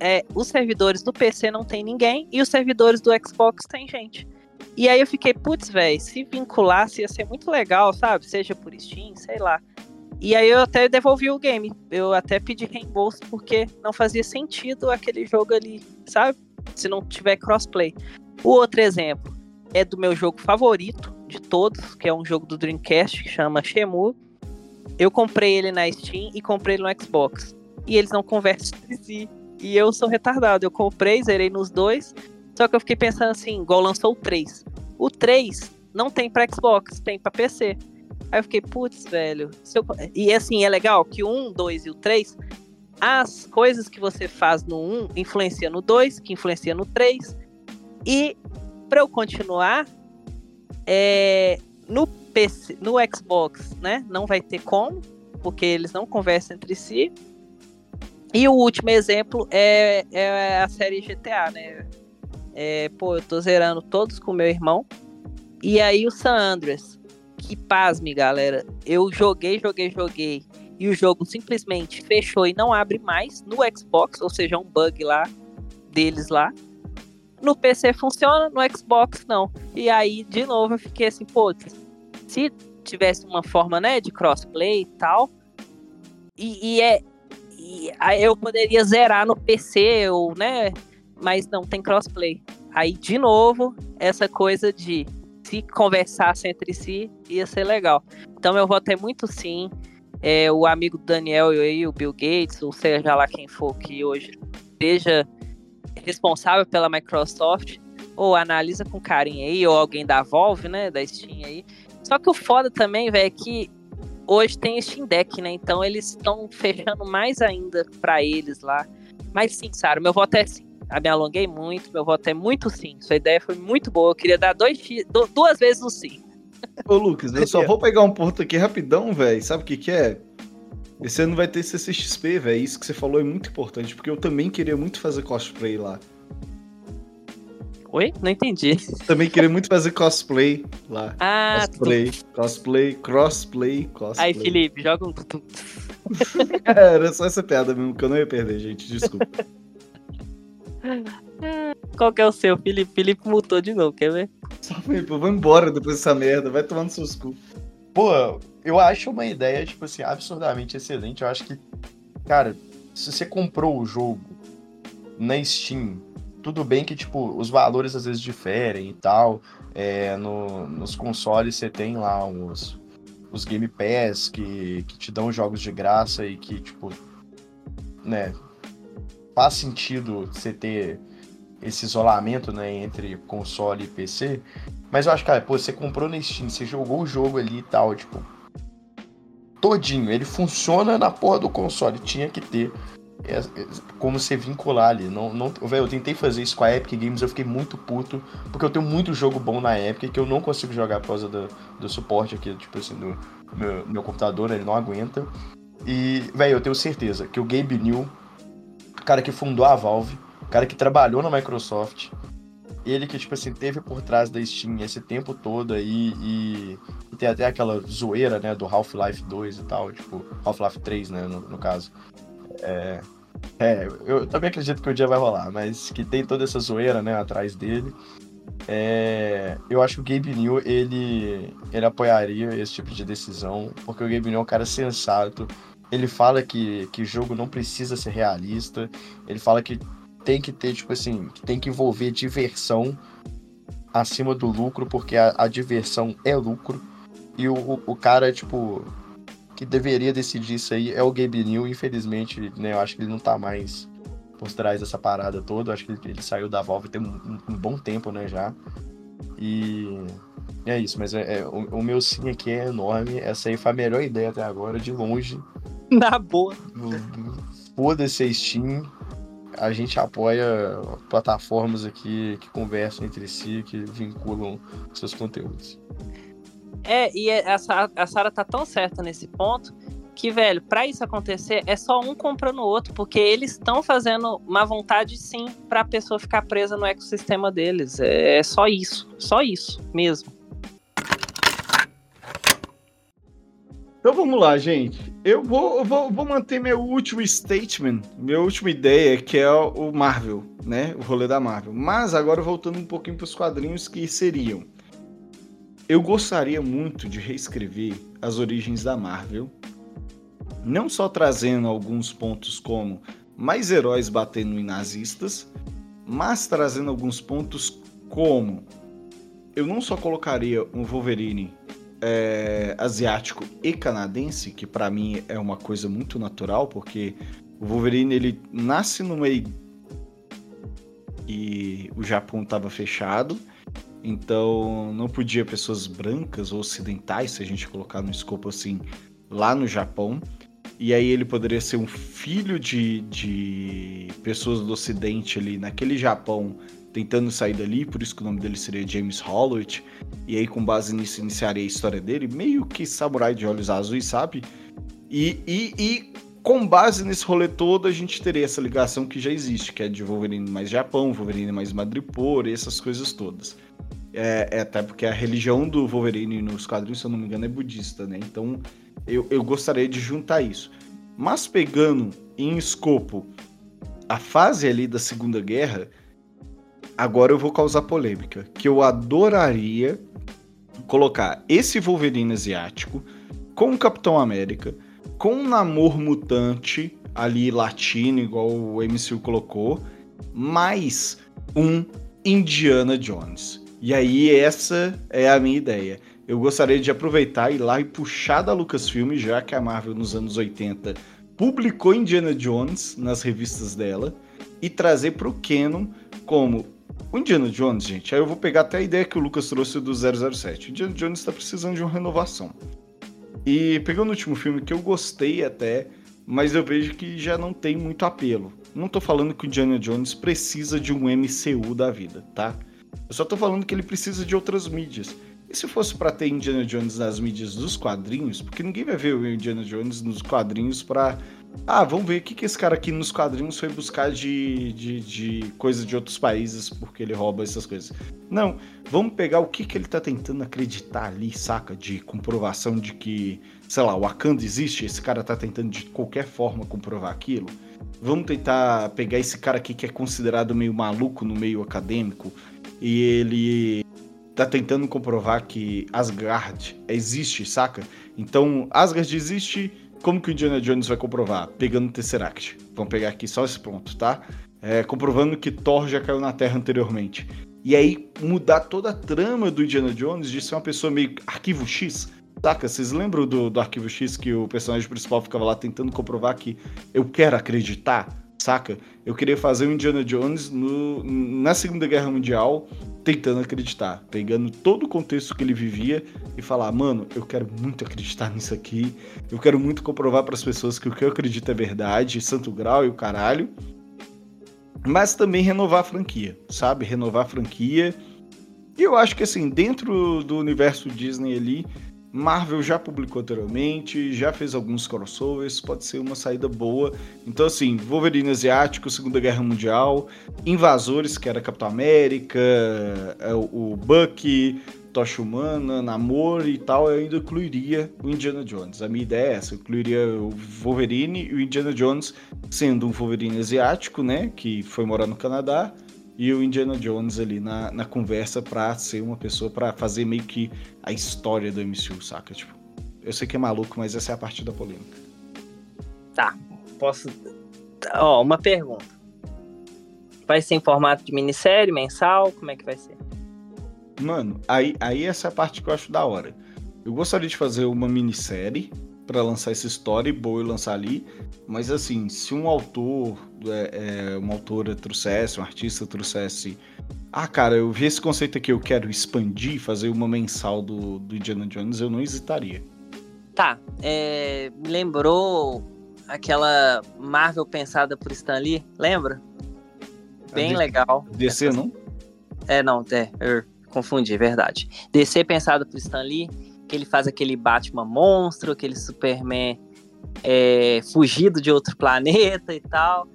é, os servidores do PC não tem ninguém, e os servidores do Xbox tem gente. E aí eu fiquei, putz, velho, se vinculasse ia ser muito legal, sabe? Seja por Steam, sei lá. E aí eu até devolvi o game. Eu até pedi reembolso porque não fazia sentido aquele jogo ali, sabe? Se não tiver crossplay. O outro exemplo é do meu jogo favorito de todos, que é um jogo do Dreamcast que chama Shemu. Eu comprei ele na Steam e comprei ele no Xbox. E eles não conversam entre si. E eu sou retardado. Eu comprei, zerei nos dois. Só que eu fiquei pensando assim, igual lançou o 3. O 3 não tem para Xbox, tem para PC. Aí eu fiquei, putz, velho. Eu... E assim, é legal que o 1, 2 e o 3, as coisas que você faz no 1 influencia no 2, que influencia no 3. E para eu continuar, é... no PC, no Xbox, né, não vai ter como, porque eles não conversam entre si. E o último exemplo é, é a série GTA, né? É, pô, eu tô zerando todos com meu irmão. E aí o San Andreas, que pasme, galera. Eu joguei, joguei, joguei. E o jogo simplesmente fechou e não abre mais no Xbox, ou seja, um bug lá deles lá. No PC funciona, no Xbox não. E aí, de novo, eu fiquei assim, pô, se tivesse uma forma, né, de crossplay e tal, e, e é. E eu poderia zerar no PC, ou, né, mas não tem crossplay. Aí, de novo, essa coisa de se conversasse entre si, ia ser legal. Então, meu voto é muito sim. É, o amigo Daniel e o Bill Gates, ou seja lá quem for que hoje seja responsável pela Microsoft, ou analisa com carinho aí, ou alguém da Valve, né, da Steam aí. Só que o foda também, velho, é que hoje tem Steam Deck, né? Então eles estão fechando mais ainda para eles lá. Mas sim, Sara, meu voto é sim me alonguei muito, meu voto é muito sim. Sua ideia foi muito boa. Eu queria dar dois, duas vezes o sim. Ô, Lucas, eu só [LAUGHS] vou pegar um ponto aqui rapidão, velho. Sabe o que, que é? Esse ano vai ter CCXP, velho. Isso que você falou é muito importante, porque eu também queria muito fazer cosplay lá. Oi? Não entendi. Também queria muito fazer cosplay lá. Ah, cosplay, tu... cosplay, crossplay, cosplay. Aí, Felipe, joga um. [LAUGHS] Era só essa piada mesmo que eu não ia perder, gente. Desculpa. [LAUGHS] Qual que é o seu, Felipe? Felipe mutou de novo, quer ver? Só, Felipe, eu vou embora depois dessa merda. Vai tomando seus cu. Pô, eu acho uma ideia, tipo assim, absurdamente excelente. Eu acho que, cara, se você comprou o jogo na Steam, tudo bem que, tipo, os valores às vezes diferem e tal. É, no, nos consoles você tem lá os, os Game Pass que, que te dão jogos de graça e que, tipo, né, faz sentido você ter esse isolamento, né, entre console e PC. Mas eu acho, cara, pô, você comprou na Steam, você jogou o jogo ali e tal, tipo, todinho, ele funciona na porra do console, tinha que ter é, é, como você vincular ali. Não, não, véio, eu tentei fazer isso com a Epic Games, eu fiquei muito puto, porque eu tenho muito jogo bom na Epic que eu não consigo jogar por causa do, do suporte aqui, tipo assim, do meu, meu computador, ele não aguenta. E, velho, eu tenho certeza que o Gabe New, cara que fundou a Valve, cara que trabalhou na Microsoft, ele que, tipo assim, teve por trás da Steam esse tempo todo aí e, e tem até aquela zoeira, né, do Half-Life 2 e tal, tipo, Half-Life 3, né, no, no caso. É, é, eu também acredito que o dia vai rolar, mas que tem toda essa zoeira, né, atrás dele. É, eu acho que o Gabe New, ele, ele apoiaria esse tipo de decisão, porque o Gabe New é um cara sensato. Ele fala que, que jogo não precisa ser realista. Ele fala que tem que ter, tipo assim, tem que envolver diversão acima do lucro, porque a, a diversão é lucro. E o, o cara, tipo, que deveria decidir isso aí é o Gabe New. Infelizmente, né, eu acho que ele não tá mais por trás dessa parada toda. Eu acho que ele, ele saiu da Valve tem um, um, bom tempo, né, já. E é isso, mas é, é o, o, meu sim aqui é enorme. Essa aí foi a melhor ideia até agora, de longe. [LAUGHS] Na boa. Foda-se a Steam. A gente apoia plataformas aqui que conversam entre si, que vinculam seus conteúdos. É, e é, a, a Sara tá tão certa nesse ponto que, velho, para isso acontecer é só um comprando o outro, porque eles estão fazendo uma vontade sim para a pessoa ficar presa no ecossistema deles. É, é só isso, só isso mesmo. Então vamos lá, gente. Eu vou, vou, vou manter meu último statement, minha última ideia, que é o Marvel, né? O rolê da Marvel. Mas agora voltando um pouquinho para os quadrinhos que seriam eu gostaria muito de reescrever as origens da Marvel, não só trazendo alguns pontos como mais heróis batendo em nazistas, mas trazendo alguns pontos como eu não só colocaria um Wolverine é, asiático e canadense, que para mim é uma coisa muito natural, porque o Wolverine ele nasce no meio e o Japão estava fechado então não podia pessoas brancas ou ocidentais, se a gente colocar no escopo assim, lá no Japão. E aí ele poderia ser um filho de, de pessoas do ocidente ali naquele Japão tentando sair dali, por isso que o nome dele seria James Holloway. E aí com base nisso iniciaria a história dele, meio que samurai de olhos azuis, sabe? E, e, e com base nesse rolê todo, a gente teria essa ligação que já existe, que é de Wolverine mais Japão, Wolverine mais Madripoor, essas coisas todas. É, é, até porque a religião do Wolverine nos quadrinhos, se eu não me engano, é budista, né? Então eu, eu gostaria de juntar isso. Mas pegando em escopo a fase ali da Segunda Guerra, agora eu vou causar polêmica. Que eu adoraria colocar esse Wolverine asiático com o Capitão América, com um namor mutante ali latino, igual o MCU colocou, mais um Indiana Jones. E aí essa é a minha ideia. Eu gostaria de aproveitar e ir lá e puxar da Lucasfilm, já que a Marvel nos anos 80 publicou Indiana Jones nas revistas dela, e trazer para o Canon como o Indiana Jones, gente. Aí eu vou pegar até a ideia que o Lucas trouxe do 007. O Indiana Jones está precisando de uma renovação. E pegando o último filme que eu gostei até, mas eu vejo que já não tem muito apelo. Não estou falando que o Indiana Jones precisa de um MCU da vida, tá? Eu só tô falando que ele precisa de outras mídias. E se fosse para ter Indiana Jones nas mídias dos quadrinhos, porque ninguém vai ver o Indiana Jones nos quadrinhos para ah, vamos ver o que, que esse cara aqui nos quadrinhos foi buscar de, de, de coisa de outros países porque ele rouba essas coisas. Não, vamos pegar o que, que ele tá tentando acreditar ali, saca? De comprovação de que, sei lá, o Wakanda existe, esse cara tá tentando de qualquer forma comprovar aquilo. Vamos tentar pegar esse cara aqui que é considerado meio maluco no meio acadêmico e ele tá tentando comprovar que Asgard existe, saca? Então, Asgard existe, como que o Indiana Jones vai comprovar? Pegando o Tesseract. Vamos pegar aqui só esse ponto, tá? É, comprovando que Thor já caiu na Terra anteriormente. E aí mudar toda a trama do Indiana Jones de ser uma pessoa meio arquivo X. Saca? Vocês lembram do, do arquivo X que o personagem principal ficava lá tentando comprovar que eu quero acreditar? Saca? Eu queria fazer o Indiana Jones no, na Segunda Guerra Mundial tentando acreditar, pegando todo o contexto que ele vivia e falar, mano, eu quero muito acreditar nisso aqui, eu quero muito comprovar para as pessoas que o que eu acredito é verdade, santo grau e o caralho. Mas também renovar a franquia, sabe? Renovar a franquia. E eu acho que assim, dentro do universo Disney ali, Marvel já publicou anteriormente, já fez alguns crossovers, pode ser uma saída boa. Então, assim, Wolverine Asiático, Segunda Guerra Mundial, Invasores, que era Capitão América, é, o Bucky, Tocha Humana, Namor e tal, eu ainda incluiria o Indiana Jones. A minha ideia é essa, eu incluiria o Wolverine e o Indiana Jones sendo um Wolverine asiático, né, que foi morar no Canadá, e o Indiana Jones ali na, na conversa pra ser uma pessoa para fazer meio que a história do MCU, saca? Tipo, eu sei que é maluco, mas essa é a parte da polêmica. Tá, posso. Ó, uma pergunta. Vai ser em formato de minissérie, mensal? Como é que vai ser? Mano, aí, aí essa é a parte que eu acho da hora. Eu gostaria de fazer uma minissérie para lançar essa história e boa lançar ali. Mas assim, se um autor, é, é, uma autora trouxesse, um artista trouxesse. Ah, cara, eu vi esse conceito aqui, eu quero expandir, fazer uma mensal do, do Indiana Jones, eu não hesitaria. Tá, é, me lembrou aquela Marvel pensada por Stan Lee, lembra? Bem legal. DC, não? É, não, é, eu confundi, é verdade. DC pensado por Stan Lee que ele faz aquele Batman monstro, aquele Superman é, fugido de outro [LAUGHS] planeta e tal.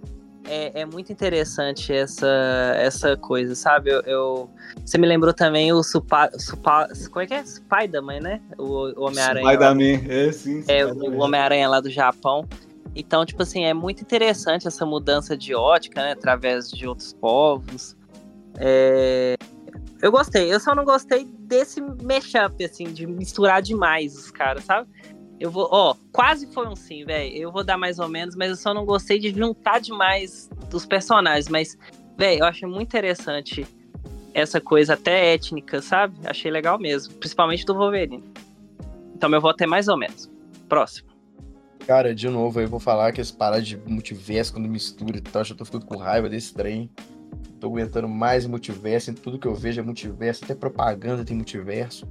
É, é, muito interessante essa, essa coisa, sabe? Eu, eu você me lembrou também o Supa, Supa, como é que é? Spider-Man, né? O, o Homem-Aranha. Spider-Man, é sim. É, o Homem-Aranha lá do Japão. Então, tipo assim, é muito interessante essa mudança de ótica, né? Através de outros povos. É, eu gostei, eu só não gostei desse mashup, assim, de misturar demais os caras, sabe? Eu vou, ó, quase foi um sim, velho. Eu vou dar mais ou menos, mas eu só não gostei de juntar demais dos personagens. Mas, velho, eu achei muito interessante essa coisa até étnica, sabe? Achei legal mesmo, principalmente do Wolverine. Então meu voto é mais ou menos. Próximo. Cara, de novo, eu vou falar que esse parar de multiverso quando mistura e tal, eu tô ficando com raiva desse trem tô aguentando mais multiverso, em tudo que eu vejo é multiverso, até propaganda tem multiverso.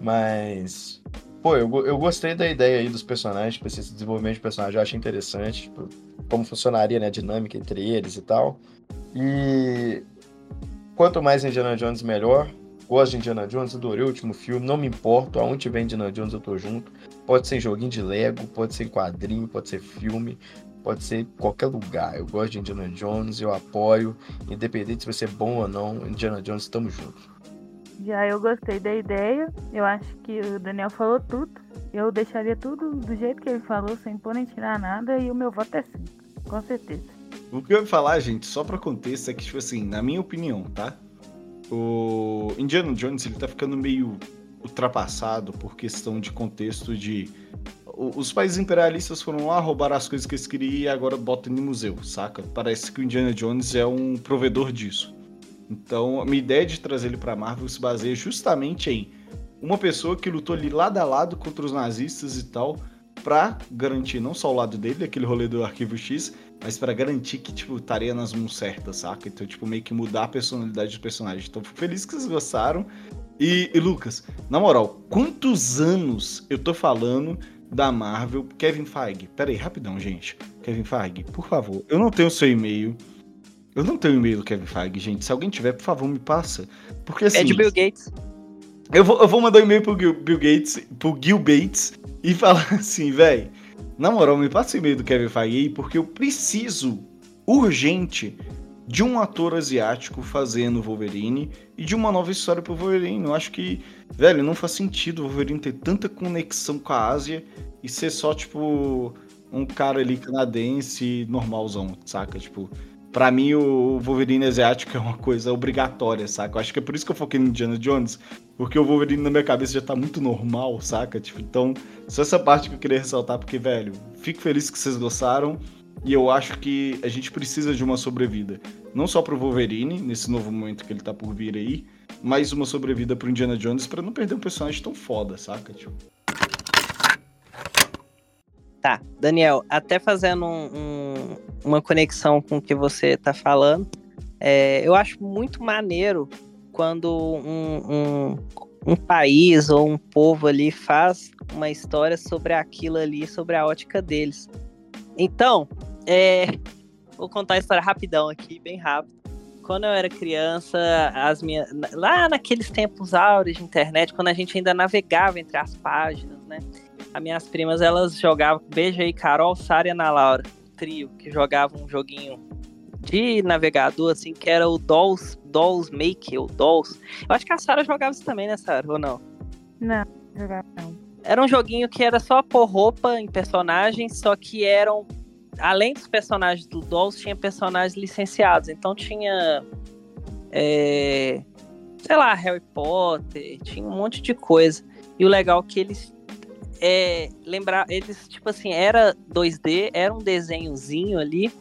Mas, pô, eu, eu gostei da ideia aí dos personagens, esse desenvolvimento de personagem eu achei interessante, tipo, como funcionaria né, a dinâmica entre eles e tal. E quanto mais Indiana Jones, melhor. Gosto de Indiana Jones, adorei o último filme, não me importo, aonde tiver Indiana Jones eu tô junto. Pode ser joguinho de Lego, pode ser quadrinho, pode ser filme pode ser em qualquer lugar. Eu gosto de Indiana Jones, eu apoio, independente se vai ser bom ou não, Indiana Jones, estamos juntos. Já eu gostei da ideia, eu acho que o Daniel falou tudo. Eu deixaria tudo do jeito que ele falou, sem pôr nem tirar nada, e o meu voto é sim, com certeza. O que eu ia falar, gente, só pra contexto, é que, tipo assim, na minha opinião, tá? O Indiana Jones, ele tá ficando meio ultrapassado por questão de contexto de os países imperialistas foram lá roubar as coisas que eles queriam e agora botam no museu, saca? Parece que o Indiana Jones é um provedor disso. Então, a minha ideia de trazer ele pra Marvel se baseia justamente em uma pessoa que lutou ali lado a lado contra os nazistas e tal, pra garantir não só o lado dele, aquele rolê do Arquivo X, mas para garantir que, tipo, estaria nas mãos certas, saca? Então, tipo, meio que mudar a personalidade do personagem. Então, fico feliz que vocês gostaram. E, e Lucas, na moral, quantos anos eu tô falando da Marvel, Kevin Feige. Pera aí, rapidão, gente. Kevin Feige, por favor. Eu não tenho seu e-mail. Eu não tenho e-mail do Kevin Feige, gente. Se alguém tiver, por favor, me passa. Porque assim. É de Bill Gates. Eu vou, eu vou mandar um e-mail pro Bill Gates, pro Gil Bates, e falar [LAUGHS] assim, velho. Na moral, me passa e-mail do Kevin Feige porque eu preciso, urgente, de um ator asiático fazendo Wolverine e de uma nova história pro Wolverine. Eu acho que, velho, não faz sentido o Wolverine ter tanta conexão com a Ásia e ser só, tipo, um cara ali canadense normalzão, saca? Tipo, pra mim o Wolverine asiático é uma coisa obrigatória, saca? Eu acho que é por isso que eu foquei no Indiana Jones, porque o Wolverine na minha cabeça já tá muito normal, saca? Tipo, então, só essa parte que eu queria ressaltar, porque, velho, fico feliz que vocês gostaram. E eu acho que a gente precisa de uma sobrevida. Não só pro Wolverine, nesse novo momento que ele tá por vir aí, mas uma sobrevida pro Indiana Jones para não perder um personagem tão foda, saca? Tipo. Tá, Daniel, até fazendo um, um, uma conexão com o que você tá falando, é, eu acho muito maneiro quando um, um, país ou um povo ali faz uma história sobre aquilo ali, sobre a ótica deles. Então, é, vou contar a história rapidão aqui, bem rápido. Quando eu era criança, as minhas, lá naqueles tempos áureos de internet, quando a gente ainda navegava entre as páginas, né? As minhas primas, elas jogavam, beijo aí, Carol, Sara e Ana Laura, trio, que jogavam um joguinho de navegador, assim, que era o Dolls, Dolls Make, ou Dolls. Eu acho que a Sara jogava isso também, né, Sara, ou não? Não, jogava não. Era um joguinho que era só pôr roupa em personagens, só que eram. Além dos personagens do Dolls, tinha personagens licenciados. Então tinha. É, sei lá, Harry Potter, tinha um monte de coisa. E o legal é que eles. É, lembrar, eles, tipo assim, era 2D, era um desenhozinho ali,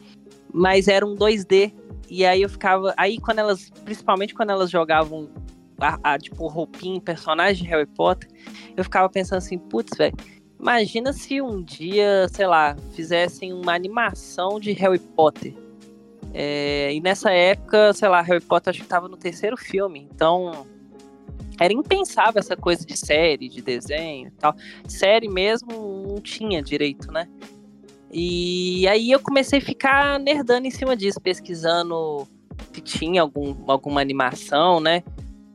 mas era um 2D. E aí eu ficava. Aí quando elas. Principalmente quando elas jogavam a, a, tipo, roupinha, personagem de Harry Potter, eu ficava pensando assim, putz, velho, imagina se um dia, sei lá, fizessem uma animação de Harry Potter. É, e nessa época, sei lá, Harry Potter acho que tava no terceiro filme, então era impensável essa coisa de série, de desenho e tal. Série mesmo não tinha direito, né? E aí eu comecei a ficar nerdando em cima disso, pesquisando se tinha algum, alguma animação, né?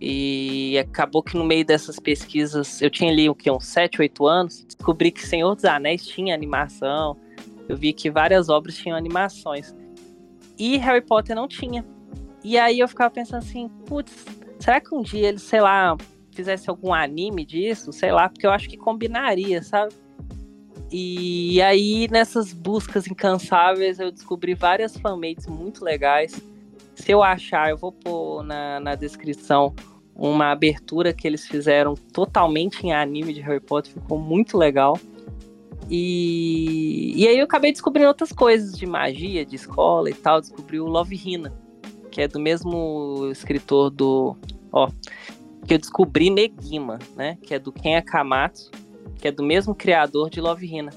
E acabou que no meio dessas pesquisas, eu tinha ali o que, uns 7, 8 anos, descobri que Senhor dos Anéis tinha animação. Eu vi que várias obras tinham animações. E Harry Potter não tinha. E aí eu ficava pensando assim, putz, será que um dia ele, sei lá, fizesse algum anime disso? Sei lá, porque eu acho que combinaria, sabe? E aí, nessas buscas incansáveis, eu descobri várias fanmates muito legais. Se eu achar, eu vou pôr na, na descrição uma abertura que eles fizeram totalmente em anime de Harry Potter, ficou muito legal. E, e aí eu acabei descobrindo outras coisas de magia, de escola e tal. Descobri o Love Hina, que é do mesmo escritor do. Ó, que eu descobri Negima, né? Que é do Ken Akamatsu, que é do mesmo criador de Love Hina.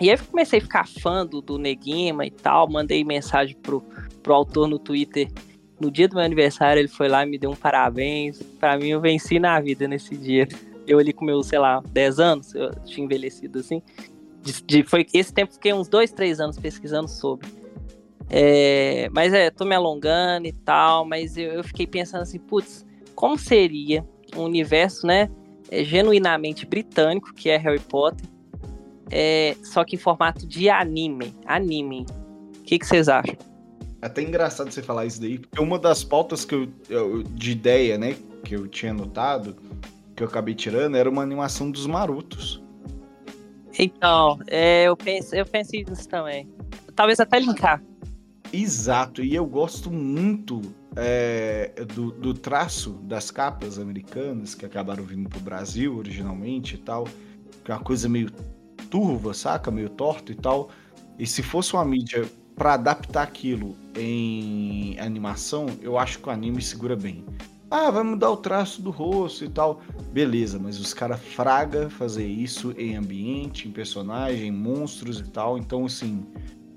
E aí eu comecei a ficar fã do, do Negima e tal. Mandei mensagem pro, pro autor no Twitter no dia do meu aniversário, ele foi lá e me deu um parabéns. Para mim, eu venci na vida nesse dia. Eu ali com meus, sei lá, 10 anos, eu tinha envelhecido assim. De, de, foi esse tempo fiquei uns 2, 3 anos pesquisando sobre. É, mas é, tô me alongando e tal, mas eu, eu fiquei pensando assim, putz, como seria um universo, né, é, genuinamente britânico, que é Harry Potter, é, só que em formato de anime. Anime. O que, que vocês acham? Até engraçado você falar isso daí, porque uma das pautas que eu, eu, de ideia, né, que eu tinha notado, que eu acabei tirando, era uma animação dos Marotos. Então, é, eu, pensei, eu pensei nisso também. Talvez até linkar. Exato, e eu gosto muito é, do, do, traço das capas americanas que acabaram vindo pro Brasil originalmente e tal, que é uma coisa meio turva, saca? Meio torto e tal. E se fosse uma mídia para adaptar aquilo em animação, eu acho que o anime segura bem. Ah, vai mudar o traço do rosto e tal. Beleza, mas os caras fraga fazer isso em ambiente, em personagem, em monstros e tal. Então, assim,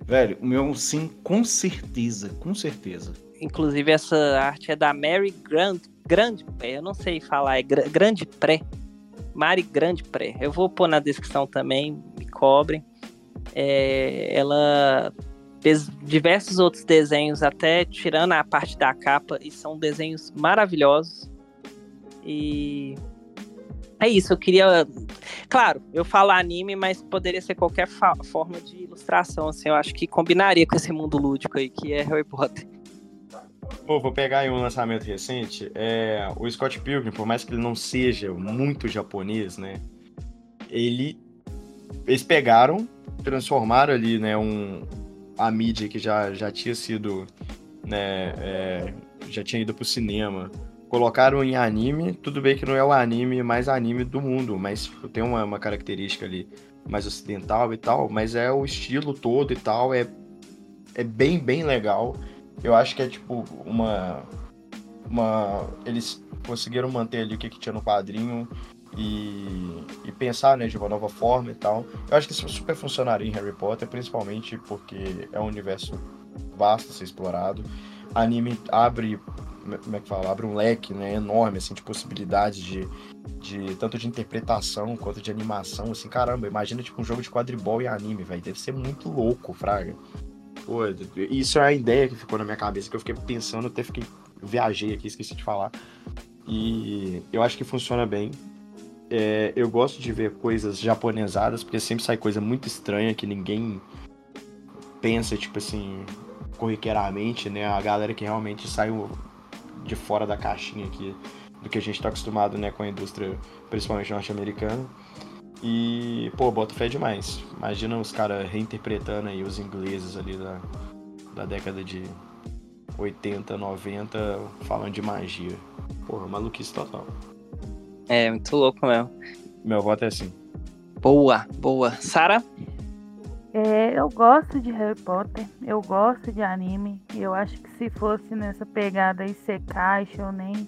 velho, o meu sim, com certeza, com certeza. Inclusive, essa arte é da Mary Grand, Grande Pré, eu não sei falar, é Grande Pré. Mari Grande Pré. Eu vou pôr na descrição também, me cobrem. É, ela fez diversos outros desenhos, até tirando a parte da capa, e são desenhos maravilhosos. E é isso, eu queria. Claro, eu falo anime, mas poderia ser qualquer forma de ilustração, assim, eu acho que combinaria com esse mundo lúdico aí, que é Harry Potter. Pô, vou pegar aí um lançamento recente. É, o Scott Pilgrim, por mais que ele não seja muito japonês, né? Ele. Eles pegaram, transformaram ali, né, um, a mídia que já, já tinha sido. Né, é, já tinha ido pro cinema colocaram em anime, tudo bem que não é o anime mais anime do mundo, mas tem uma, uma, característica ali mais ocidental e tal, mas é o estilo todo e tal, é, é bem, bem legal. Eu acho que é tipo uma. uma eles conseguiram manter ali o que, que tinha no quadrinho e, e, pensar né, de uma nova forma e tal. Eu acho que isso super funcionaria em Harry Potter, principalmente porque é um universo vasto a ser explorado. Anime abre como é que fala, abre um leque né, enorme assim, de possibilidades de, de tanto de interpretação quanto de animação. Assim, caramba, imagina tipo um jogo de quadribol e anime, velho. Deve ser muito louco, Fraga. Pô, isso é a ideia que ficou na minha cabeça, que eu fiquei pensando, até fiquei. Viajei aqui, esqueci de falar. E eu acho que funciona bem. É, eu gosto de ver coisas japonesadas, porque sempre sai coisa muito estranha que ninguém pensa, tipo assim, corriqueiramente, né? A galera que realmente sai de fora da caixinha aqui do que a gente está acostumado né, com a indústria, principalmente norte-americana. E, pô, bota fé demais. Imagina os caras reinterpretando aí os ingleses ali da, da década de 80, 90, falando de magia. Porra, maluquice total. É, muito louco mesmo. Meu voto é assim. Boa, boa. Sara? É, eu gosto de Harry Potter, eu gosto de anime. Eu acho que se fosse nessa pegada aí ser caixa ou nem,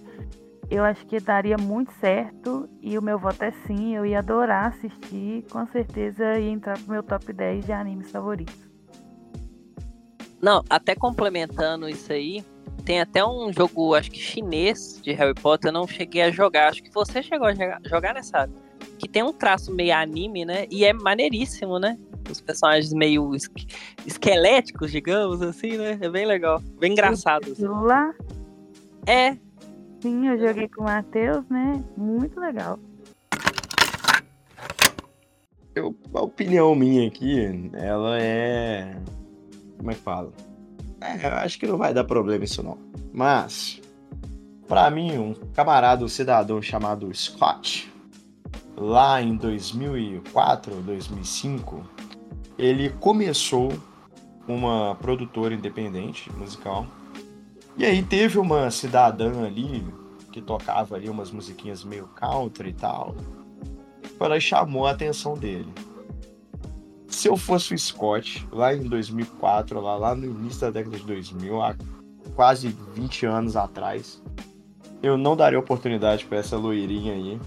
eu acho que daria muito certo. E o meu voto é sim, eu ia adorar assistir. Com certeza ia entrar pro meu top 10 de animes favoritos. Não, até complementando isso aí, tem até um jogo, acho que chinês de Harry Potter, eu não cheguei a jogar. Acho que você chegou a jogar, nessa. Que tem um traço meio anime, né? E é maneiríssimo, né? os personagens meio esqueléticos, digamos assim, né? É bem legal, bem engraçado. Assim. Lá? É. Sim, eu joguei com o Matheus, né? Muito legal. Eu, a opinião minha aqui, ela é. Como é que fala? É, eu acho que não vai dar problema isso não. Mas, para mim, um camarada, um cidadão chamado Scott, lá em 2004, 2005, ele começou uma produtora independente musical. E aí teve uma cidadã ali que tocava ali umas musiquinhas meio country e tal. Ela chamou a atenção dele. Se eu fosse o Scott, lá em 2004, lá, lá no início da década de 2000, há quase 20 anos atrás, eu não daria oportunidade para essa loirinha aí,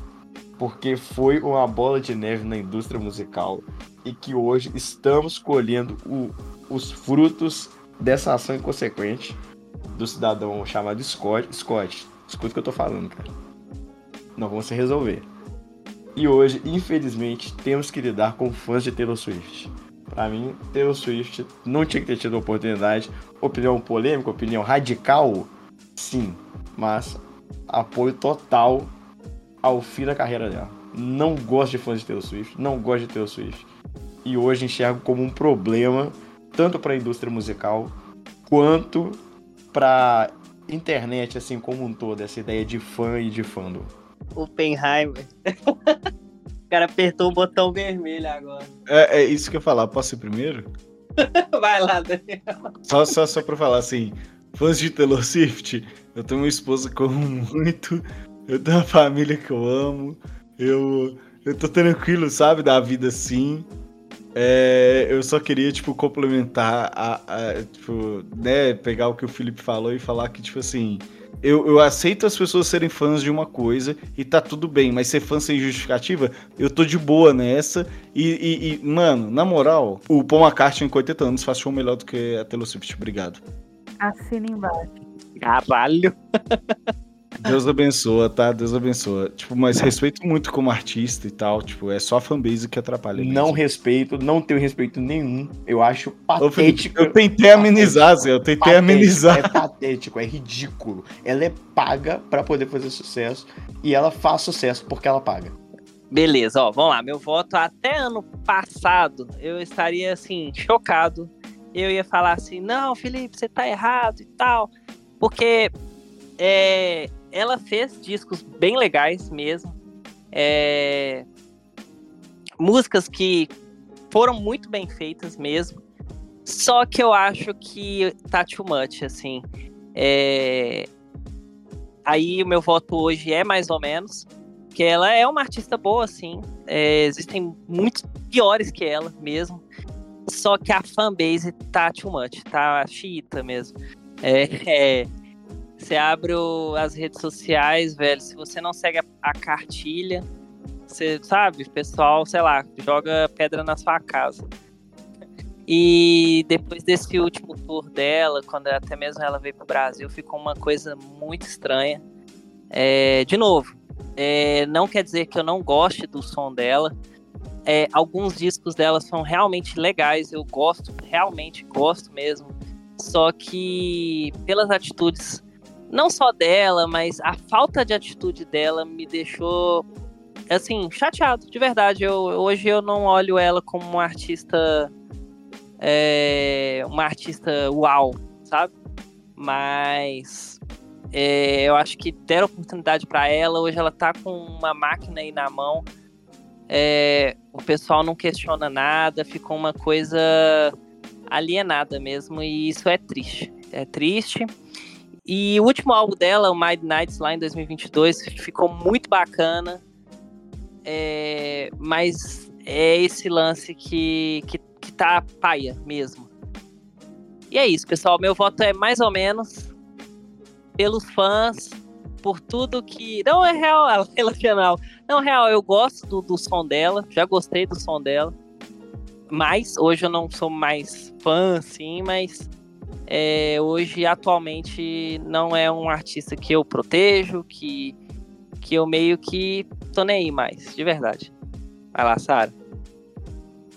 porque foi uma bola de neve na indústria musical e que hoje estamos colhendo o, os frutos dessa ação inconsequente do cidadão chamado Scott. Scott, escuta o que eu tô falando, cara. Não vamos se resolver. E hoje, infelizmente, temos que lidar com fãs de Taylor Swift. Para mim, Taylor Swift não tinha que ter tido a oportunidade. Opinião polêmica, opinião radical, sim. Mas apoio total ao fim da carreira dela. Não gosto de fãs de Taylor Swift, não gosto de Taylor Swift e hoje enxergo como um problema tanto para a indústria musical quanto para internet assim como um todo, essa ideia de fã e de fandom. Oppenheimer. o cara apertou o botão vermelho agora. É, é isso que eu ia falar. Posso ir primeiro? [LAUGHS] Vai lá, Daniel. Só, só, só pra falar assim, fãs de Taylor Swift, eu tenho uma esposa que eu amo muito, eu tenho uma família que eu amo, eu, eu tô tranquilo, sabe, da vida assim. É, eu só queria, tipo, complementar a, a, tipo, né, pegar o que o Felipe falou e falar que, tipo assim, eu, eu aceito as pessoas serem fãs de uma coisa e tá tudo bem, mas ser fã sem justificativa, eu tô de boa nessa. E, e, e mano, na moral, o Paul McCartney com 80 anos faz show melhor do que a Taylor Swift. Obrigado. Assina embaixo. Caralho. [LAUGHS] Deus abençoa, tá? Deus abençoa. Tipo, mas respeito muito como artista e tal. Tipo, é só a fanbase que atrapalha. Mesmo. Não respeito, não tenho respeito nenhum. Eu acho patético. Eu tentei amenizar, Zé. Eu tentei patético, amenizar. É patético, é ridículo. Ela é paga para poder fazer sucesso e ela faz sucesso porque ela paga. Beleza, ó, vamos lá. Meu voto até ano passado, eu estaria assim, chocado. Eu ia falar assim: não, Felipe, você tá errado e tal. Porque é, ela fez discos bem legais mesmo. É, músicas que foram muito bem feitas mesmo. Só que eu acho que tá too much, assim. É... Aí o meu voto hoje é mais ou menos. Que ela é uma artista boa, sim. É, existem muitos piores que ela mesmo. Só que a fanbase tá too much, tá chita mesmo. É, [LAUGHS] é, você abre o, as redes sociais, velho. Se você não segue a, a cartilha, você sabe, o pessoal, sei lá, joga pedra na sua casa. E depois desse último tour dela, quando até mesmo ela veio pro Brasil, ficou uma coisa muito estranha. É, de novo, é, não quer dizer que eu não goste do som dela. É, alguns discos dela são realmente legais, eu gosto, realmente gosto mesmo. Só que pelas atitudes, não só dela, mas a falta de atitude dela me deixou assim, chateado, de verdade. Eu, hoje eu não olho ela como uma artista. É, uma artista uau, sabe? Mas é, eu acho que deram oportunidade para ela. Hoje ela tá com uma máquina aí na mão. É, o pessoal não questiona nada, ficou uma coisa alienada mesmo, e isso é triste. É triste. E o último álbum dela, o Midnights, lá em 2022, ficou muito bacana. É, mas é esse lance que, que, que tá paia mesmo. E é isso, pessoal. Meu voto é mais ou menos pelos fãs, por tudo que. Não é real, [LAUGHS] relacional. Não, real, eu gosto do, do som dela, já gostei do som dela. Mas hoje eu não sou mais fã, assim, mas é, hoje, atualmente, não é um artista que eu protejo, que, que eu meio que tô nem aí mais, de verdade. Vai lá, Sara.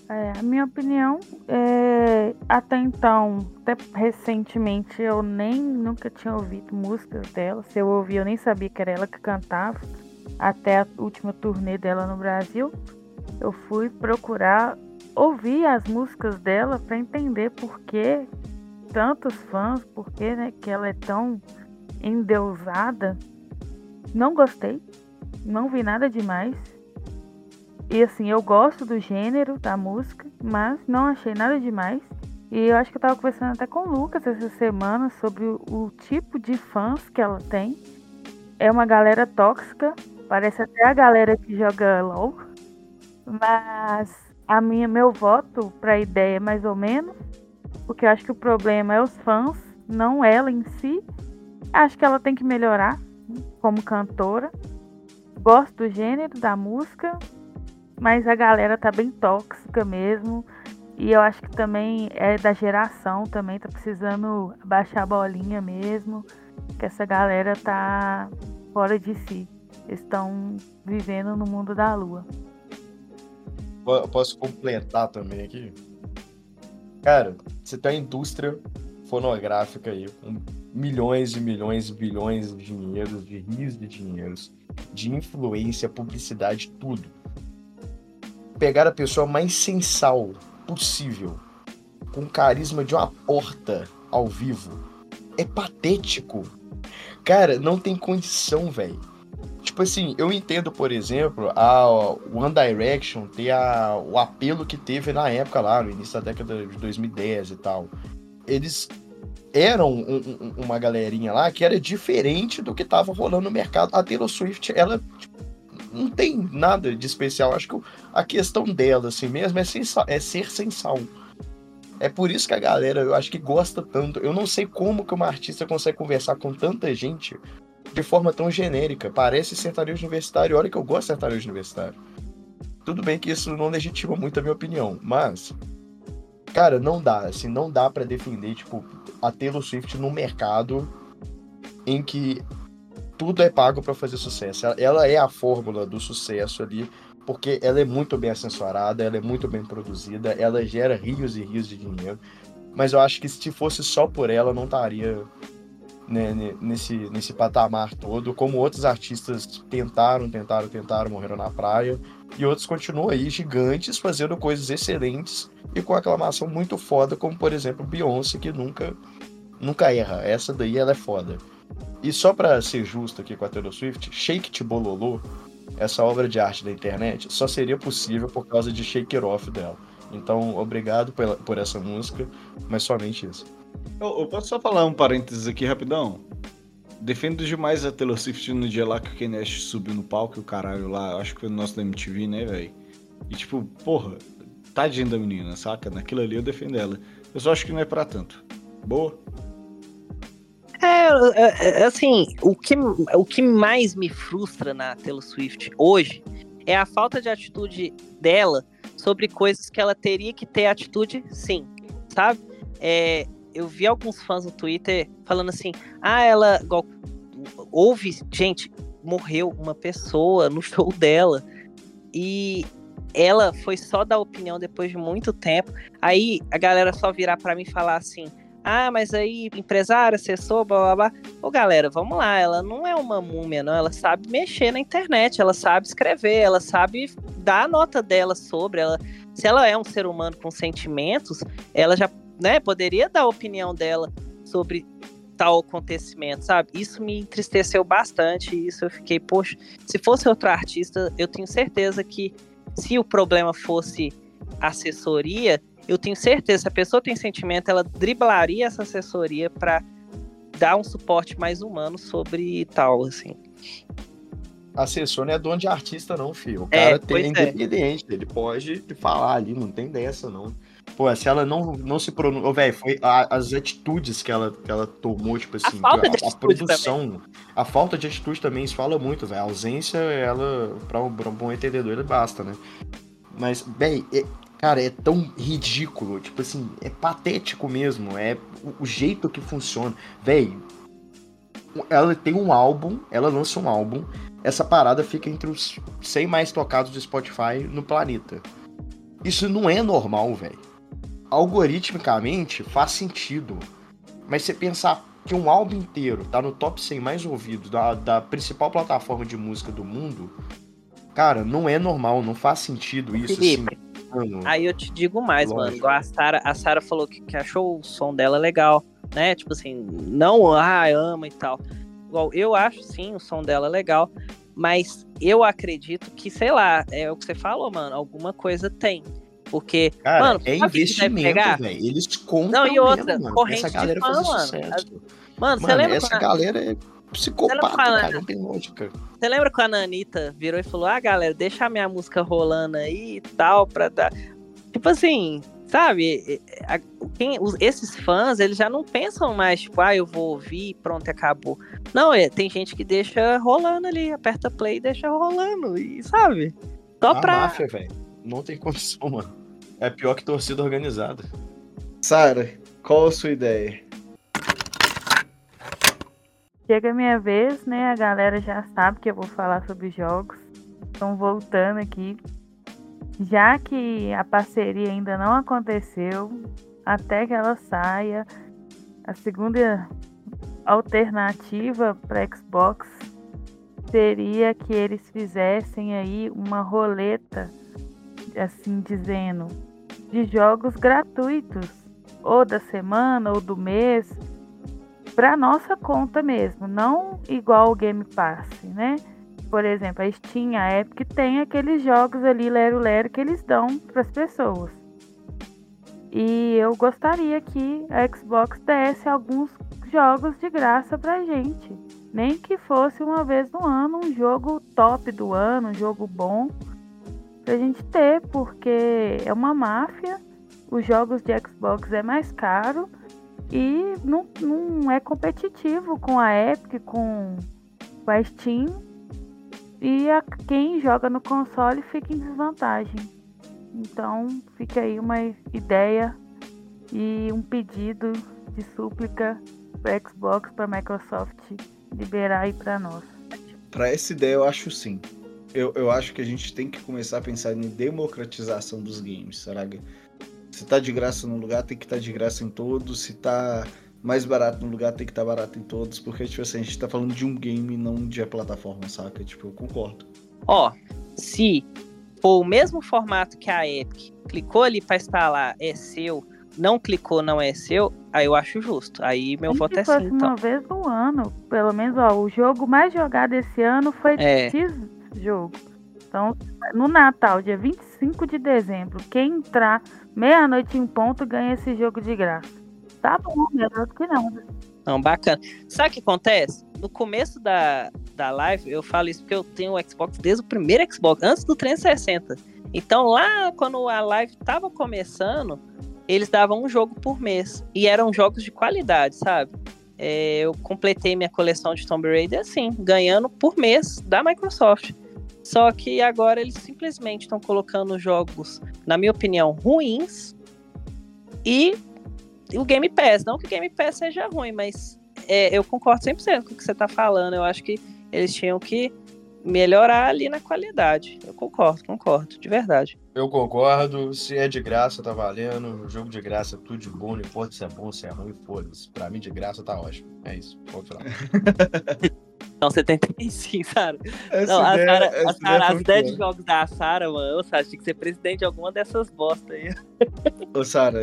É, a minha opinião é até então, até recentemente eu nem nunca tinha ouvido músicas dela. Se eu ouvi, eu nem sabia que era ela que cantava. Até a última turnê dela no Brasil, eu fui procurar ouvir as músicas dela para entender por que tantos fãs, por que, né, que ela é tão endeusada. Não gostei, não vi nada demais. E assim, eu gosto do gênero da música, mas não achei nada demais. E eu acho que eu tava conversando até com o Lucas essa semana sobre o, tipo de fãs que ela tem. É uma galera tóxica, parece até a galera que joga LOL. Mas a minha, meu voto pra ideia é mais ou menos, porque eu acho que o problema é os fãs, não ela em si. Acho que ela tem que melhorar como cantora gosto do gênero da música, mas a galera tá bem tóxica mesmo. E eu acho que também é da geração também, tá precisando baixar a bolinha mesmo. Que essa galera tá fora de si. Estão vivendo no mundo da lua. Posso completar também aqui? Cara, você tem a indústria fonográfica aí, com milhões e milhões e bilhões de dinheiros, de rios de dinheiros de influência, publicidade, tudo. Pegar a pessoa mais sensal possível, com carisma de uma porta ao vivo, é patético. Cara, não tem condição, velho. Tipo assim, eu entendo, por exemplo, a One Direction ter a, o apelo que teve na época lá, no início da década de 2010 e tal. Eles eram um, um, uma galerinha lá que era diferente do que tava rolando no mercado. A Taylor Swift, ela tipo, não tem nada de especial. Acho que a questão dela, assim mesmo, é, sensal, é ser sensal. É por isso que a galera, eu acho que gosta tanto. Eu não sei como que uma artista consegue conversar com tanta gente de forma tão genérica. Parece sertanejo universitário. Olha que eu gosto de sertanejo universitário. Tudo bem que isso não legitima muito a minha opinião, mas cara, não dá, assim, não dá para defender, tipo, a Taylor Swift no mercado em que tudo é pago para fazer sucesso. Ela é a fórmula do sucesso ali, porque ela é muito bem assessorada, ela é muito bem produzida, ela gera rios e rios de dinheiro. Mas eu acho que se fosse só por ela, não estaria né, nesse, nesse patamar todo, como outros artistas tentaram, tentaram, tentaram, morreram na praia, e outros continuam aí gigantes, fazendo coisas excelentes e com aclamação muito foda, como por exemplo Beyoncé, que nunca, nunca erra. Essa daí ela é foda. E só para ser justo aqui com a Taylor Swift, Shake It Bololô, essa obra de arte da internet, só seria possível por causa de Shake It Off dela. Então, obrigado por, por essa música, mas somente isso. Eu, eu, posso só falar um parênteses aqui rapidão? Defendo demais a Taylor Swift no dia lá que o Ken subiu no palco e o caralho lá, acho que foi no nosso da MTV, né, velho? E tipo, porra, tadinha da menina, saca? Naquilo ali eu defendo ela. Eu só acho que não é pra tanto. Boa? É, é, é, assim, o que, o que mais me frustra na Taylor Swift hoje é a falta de atitude dela sobre coisas que ela teria que ter atitude sim, sabe? É, eu vi alguns fãs no Twitter falando assim: ah, ela. Houve, gente, morreu uma pessoa no show [LAUGHS] dela. E ela foi só dar opinião depois de muito tempo. Aí a galera só virar para mim e falar assim: ah, mas aí empresário, assessor, blá blá blá. Ô galera, vamos lá, ela não é uma múmia, não. Ela sabe mexer na internet, ela sabe escrever, ela sabe dar a nota dela sobre. ela. Se ela é um ser humano com sentimentos, ela já né, poderia dar a opinião dela sobre tal acontecimento, sabe? Isso me entristeceu bastante. Isso eu fiquei, poxa, se fosse outro artista, eu tenho certeza que se o problema fosse assessoria, eu tenho certeza, se a pessoa tem sentimento, ela driblaria essa assessoria para dar um suporte mais humano sobre tal, assim. Assessor não é dono de artista, não, filho. O é, cara é, tem é independente, ele pode falar ali, não tem dessa, não. Pô, se ela não, não se pronunciou. Velho, foi a, as atitudes que ela, que ela tomou, tipo assim, a, a, a produção, também. a falta de atitude também, isso fala muito, velho. A ausência, ela, pra um, pra um bom entendedor, ele basta, né? Mas, bem, é, cara, é tão ridículo, tipo assim, é patético mesmo, é o, o jeito que funciona. Velho, ela tem um álbum, ela lança um álbum, essa parada fica entre os 100 mais tocados do Spotify no planeta. Isso não é normal, velho algoritmicamente faz sentido. Mas você pensar que um álbum inteiro tá no top 100 mais ouvidos da, da principal plataforma de música do mundo, cara, não é normal, não faz sentido isso. Felipe, assim, aí eu te digo mais, Lógico. mano. A Sarah, a Sarah falou que, que achou o som dela legal, né? Tipo assim, não, ah, ama e tal. Igual, eu acho sim o som dela legal, mas eu acredito que, sei lá, é o que você falou, mano, alguma coisa tem. Porque, Cara, mano, é investimento, velho. Eles compram Não, e outra, mesmo, corrente essa galera de fã, mano. Mano, você lembra essa galera é psicopata, cara, não tem lógica. Você lembra quando a Anitta virou e falou, ah, galera, deixa a minha música rolando aí e tal, pra dar... Tipo assim, sabe, quem, os, esses fãs, eles já não pensam mais, tipo, ah, eu vou ouvir e pronto, acabou. Não, é, tem gente que deixa rolando ali, aperta play e deixa rolando, e sabe? Só a pra... máfia, velho não tem condição, mano. É pior que torcida organizada. Sara, qual a sua ideia? Chega a minha vez, né? A galera já sabe que eu vou falar sobre jogos. Então, voltando aqui. Já que a parceria ainda não aconteceu, até que ela saia, a segunda alternativa para Xbox seria que eles fizessem aí uma roleta assim dizendo, de jogos gratuitos, ou da semana ou do mês, para nossa conta mesmo, não igual o Game Pass, né? Por exemplo, a Steam, a Epic tem aqueles jogos ali lero lero que eles dão para as pessoas. E eu gostaria que a Xbox desse alguns jogos de graça pra gente. Nem que fosse uma vez no ano um jogo top do ano, um jogo bom pra gente ter, porque é uma máfia, os jogos de Xbox é mais caro e não, não é competitivo com a Epic, com, com a Steam. E a, quem joga no console fica em desvantagem. Então fica aí uma ideia e um pedido de súplica para Xbox, para Microsoft liberar aí para nós. Para essa ideia eu acho sim eu, eu acho que a gente tem que começar a pensar em democratização dos games, sabe? Se tá de graça num lugar, tem que estar tá de graça em todos. Se tá mais barato no lugar tem que estar tá barato em todos, porque, tipo assim, a gente tá falando de um game, não de a plataforma, saca? Tipo, eu concordo. Ó, se for o mesmo formato que a Epic, clicou ali pra instalar, é seu, não clicou, não é seu, aí eu acho justo. Aí meu voto é sim. Então. Uma vez no ano, pelo menos, ó, o jogo mais jogado esse ano foi é. X jogo. Então, no Natal, dia 25 de dezembro, quem entrar meia-noite em ponto ganha esse jogo de graça. Tá bom, melhor que nada. Não, bacana. Sabe o que acontece? No começo da, da live, eu falo isso porque eu tenho o Xbox desde o primeiro Xbox, antes do 360. Então, lá quando a live tava começando, eles davam um jogo por mês. E eram jogos de qualidade, sabe? É, eu completei minha coleção de Tomb Raider assim, ganhando por mês da Microsoft. Só que agora eles simplesmente estão colocando jogos, na minha opinião, ruins e o Game Pass. Não que o Game Pass seja ruim, mas é, eu concordo 100% com o que você está falando. Eu acho que eles tinham que melhorar ali na qualidade. Eu concordo, concordo, de verdade. Eu concordo. Se é de graça, tá valendo. O jogo de graça, tudo de bom. Não importa se é bom, se é ruim, foda-se. Pra mim, de graça, tá ótimo. É isso. Pode falar. Não, 75, Sara. Não, a Sara, a Sara, as 10 jogos da Sara, mano, ô Sara, tinha que ser presidente de alguma dessas bosta aí. Ô, Sara,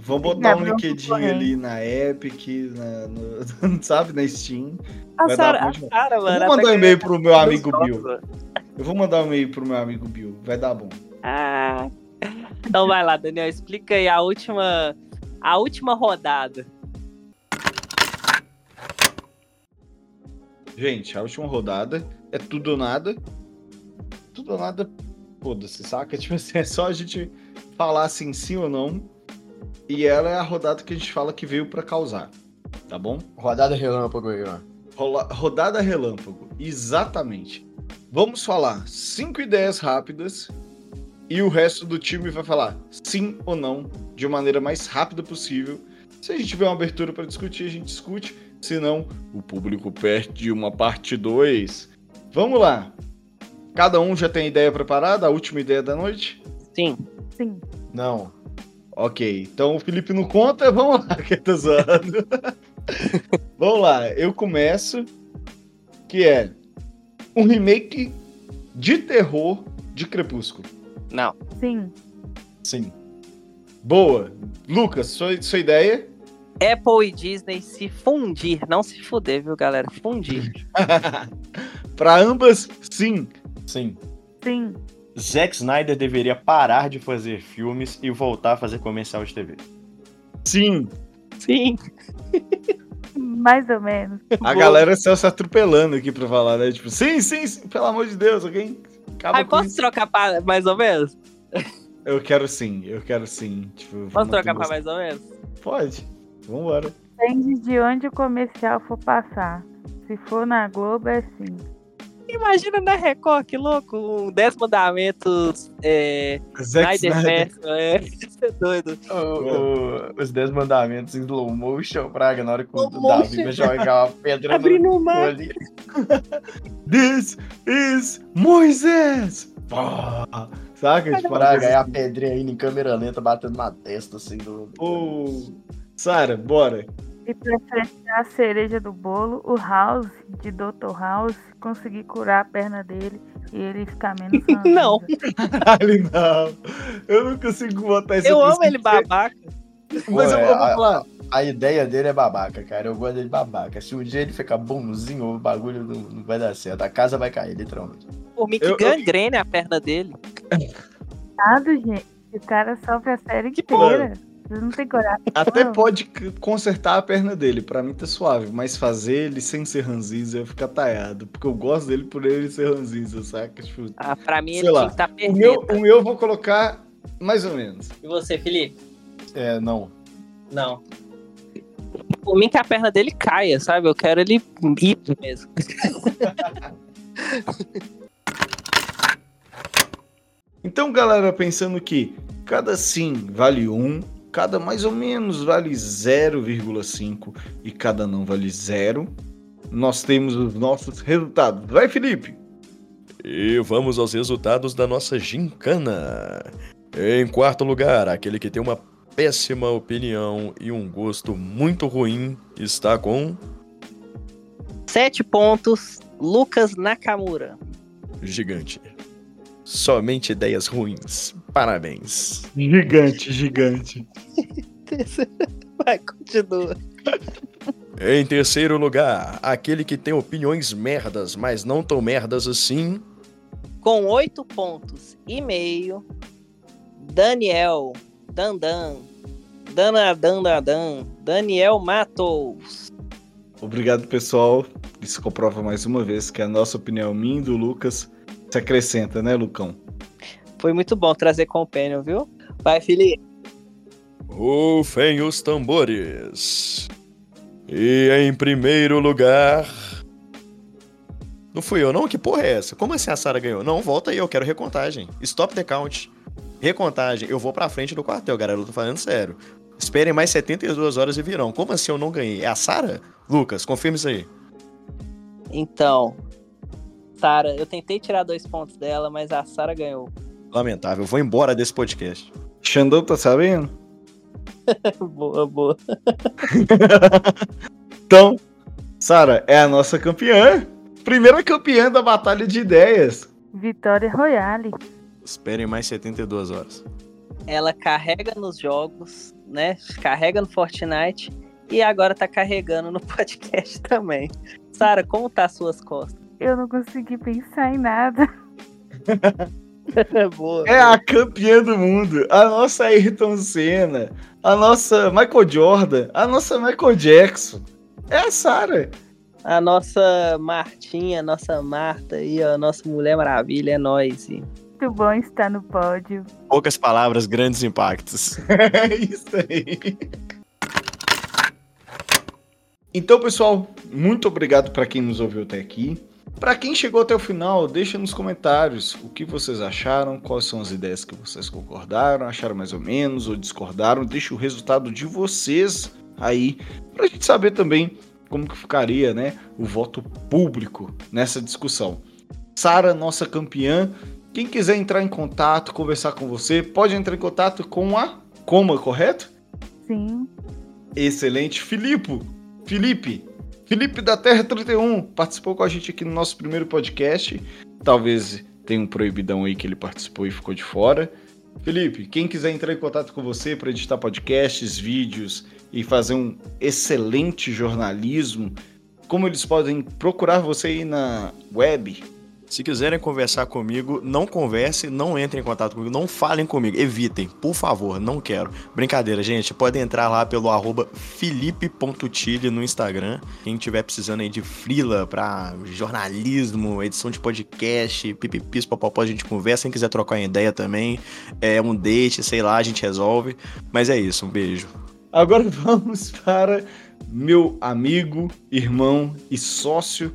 vamos botar um LinkedIn ali na Epic, na, no, [LAUGHS] sabe, na Steam. A Sara, a Sara, mano. Eu vou mandar um e-mail pro meu amigo Bill. Eu vou mandar um e-mail pro meu amigo Bill, vai dar bom. Ah. Então vai lá, Daniel, explica aí a última, a última rodada. Gente, a última rodada é tudo ou nada. Tudo ou nada, foda-se, saca? [LAUGHS] Tipo assim, é só a gente falar assim, sim ou não. E ela é a rodada que a gente fala que veio para causar. Tá bom? Rodada relâmpago aí, ó. Rola... Rodada relâmpago, exatamente. Vamos falar cinco ideias rápidas e o resto do time vai falar sim ou não de maneira mais rápida possível. Se a gente tiver uma abertura para discutir, a gente discute senão o público perde uma parte 2. Vamos lá. Cada um já tem ideia preparada? A última ideia da noite? Sim. Sim. Não. Ok, então o Felipe não conta, vamos lá, que tá zoando. [LAUGHS] vamos lá, eu começo, que é um remake de terror de Crepúsculo. Não. Sim. Sim. Boa. Lucas, sua, sua ideia? Apple e Disney se fundir, não se fuder, viu, galera? Fundir. [LAUGHS] Para ambas, sim. Sim. Sim. Zack Snyder deveria parar de fazer filmes e voltar a fazer comercial de TV. Sim. Sim. [LAUGHS] Mais ou menos. A Boa. galera está se atropelando aqui pra falar, né? Tipo, sim, sim, sim pelo amor de Deus, alguém. Acaba Ai, posso isso. trocar pra mais ou menos? Eu quero sim, eu quero sim. Tipo, posso trocar pra mais ou menos? Pode. Vambora. Depende de onde o comercial for passar. Se for na Globo, é sim. Imagina na Record, que louco. Um 10 mandamentos. É. Snyder É. [LAUGHS] Isso é doido. O, o, os 10 mandamentos em slow motion, Praga, na hora que o Davi vai jogar uma pedra Abrindo no mar. Ali. [LAUGHS] This is Moisés! Saca? Tipo, Praga, é a pedrinha indo em câmera lenta batendo na testa, assim. Do... Oh. Sara, bora. E pra fechar a cereja do bolo, o House, de Dr. House, conseguir curar a perna dele e ele ficar menos [LAUGHS] Não. ele não. Eu não consigo botar isso. Eu amo ele babaca. Mas Pô, eu vou falar. A, a, ideia dele é babaca, cara. Eu gosto dele babaca. Se um dia ele ficar bonzinho, o bagulho não, não vai dar certo. A casa vai cair, literalmente. O Mick eu, gangrene eu... a perna dele. Nada, gente. O cara sofre a série que inteira. Não tem coragem. Até pode consertar a perna dele, pra mim tá suave, mas fazer ele sem ser ranzinza ia ficar taiado. Porque eu gosto dele por ele ser ranzinza, saca? Tipo, ah, pra mim ele lá, tinha que tá perfeito. O meu, o meu eu vou colocar mais ou menos. E você, Felipe? É, não. Não. Por mim que a perna dele caia, sabe? Eu quero ele ir mesmo. [LAUGHS] então, galera, pensando que cada sim vale um, cada mais ou menos vale 0,5 e cada não vale zero. Nós temos os nossos resultados. Vai, Felipe! E vamos aos resultados da nossa gincana. Em quarto lugar, aquele que tem uma péssima opinião e um gosto muito ruim está com. Sete pontos, Lucas Nakamura. Gigante. Somente ideias ruins. Parabéns. Gigante, gigante. [LAUGHS] Vai, continua. Em terceiro lugar, aquele que tem opiniões merdas, mas não tão merdas assim. Com oito pontos e meio, Daniel Dandan. Danadanadan. Daniel Matos. Obrigado, pessoal. Isso comprova mais uma vez que a nossa opinião, minha e do Lucas, se acrescenta, né, Lucão? Foi muito bom trazer companion, viu? Vai, Felipe. Rufem os tambores. E em primeiro lugar. Não fui eu, não? Que porra é essa? Como assim a Sara ganhou? Não, volta aí, eu quero recontagem. Stop the count. Recontagem. Eu vou pra frente do quartel, galera. Eu tô falando sério. Esperem mais 72 horas e virão. Como assim eu não ganhei? É a Sara? Lucas, confirma isso aí. Então, Sara, eu tentei tirar dois pontos dela, mas a Sara ganhou. Lamentável. Vou embora desse podcast. Xandão tá sabendo? [LAUGHS] boa, boa. [LAUGHS] então, Sara é a nossa campeã. Primeira campeã da Batalha de Ideias. Vitória Royale. Esperem mais 72 horas. Ela carrega nos jogos, né? Carrega no Fortnite e agora tá carregando no [LAUGHS] podcast também. Sara, como tá as suas costas? Eu não consegui pensar em nada. [LAUGHS] Boa, é a campeã do mundo, a nossa Ayrton Senna, a nossa Michael Jordan, a nossa Michael Jackson. É a Sara. A nossa Martinha, a nossa Marta aí, a nossa Mulher Maravilha, é nós. Muito bom estar no pódio. Poucas palavras, grandes impactos. [LAUGHS] é isso aí. Então, pessoal, muito obrigado para quem nos ouviu até aqui. Para quem chegou até o final, deixa nos comentários o que vocês acharam, quais são as ideias que vocês concordaram, acharam mais ou menos ou discordaram. Deixa o resultado de vocês aí para a gente saber também como que ficaria, né, o voto público nessa discussão. Sara, nossa campeã. Quem quiser entrar em contato, conversar com você, pode entrar em contato com a Coma, correto? Sim. Excelente. Filipe, Felipe, Felipe da Terra 31 participou com a gente aqui no nosso primeiro podcast. Talvez tenha um proibidão aí que ele participou e ficou de fora. Felipe, quem quiser entrar em contato com você para editar podcasts, vídeos e fazer um excelente jornalismo, como eles podem procurar você aí na web? Se quiserem conversar comigo, não conversem, não entrem em contato comigo, não falem comigo, evitem, por favor, não quero. Brincadeira, gente, podem entrar lá pelo arroba felipe.tile no Instagram. Quem tiver precisando aí de frila para jornalismo, edição de podcast, pipipis, popopó, a gente conversa. Quem quiser trocar uma ideia também, é um date, sei lá, a gente resolve. Mas é isso, um beijo. Agora [LAUGHS] vamos para meu amigo, irmão e sócio,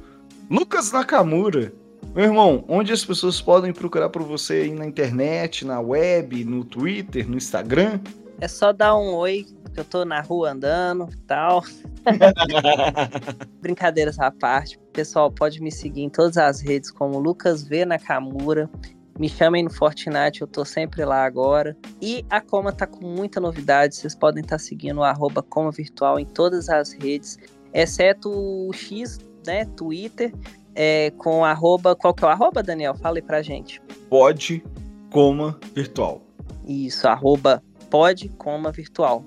Lucas Nakamura. Meu irmão, onde as pessoas podem procurar por você aí na internet, na web, no Twitter, no Instagram? É só dar um oi, que eu tô na rua andando e tal. [LAUGHS] Brincadeiras à parte. Pessoal, pode me seguir em todas as redes como Lucas V Nakamura. Me chamem no Fortnite, eu tô sempre lá agora. E a Coma tá com muita novidade. Vocês podem estar tá seguindo o arroba Coma Virtual em todas as redes, exceto o X, né? Twitter é, com arroba. Qual que é o arroba, Daniel? Fala aí pra gente. Pode coma virtual. Isso, arroba pode coma virtual.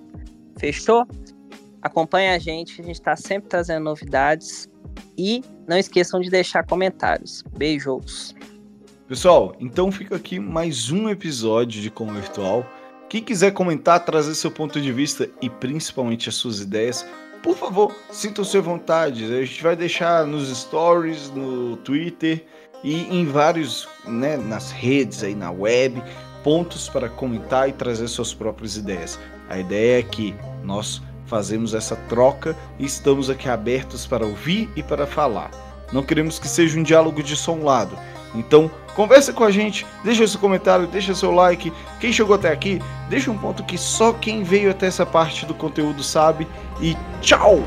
Fechou? Acompanhe a gente, a gente está sempre trazendo novidades. E não esqueçam de deixar comentários. Beijos. Pessoal, então fica aqui mais um episódio de Coma Virtual. Quem quiser comentar, trazer seu ponto de vista e principalmente as suas ideias, por favor, sintam-se à vontade. A gente vai deixar nos stories, no Twitter e em vários, né, nas redes aí na web, pontos para comentar e trazer suas próprias ideias. A ideia é que nós fazemos essa troca e estamos aqui abertos para ouvir e para falar. Não queremos que seja um diálogo de som lado. Então, conversa com a gente, deixa seu comentário, deixa seu like. Quem chegou até aqui, deixa um ponto que só quem veio até essa parte do conteúdo sabe. E tchau!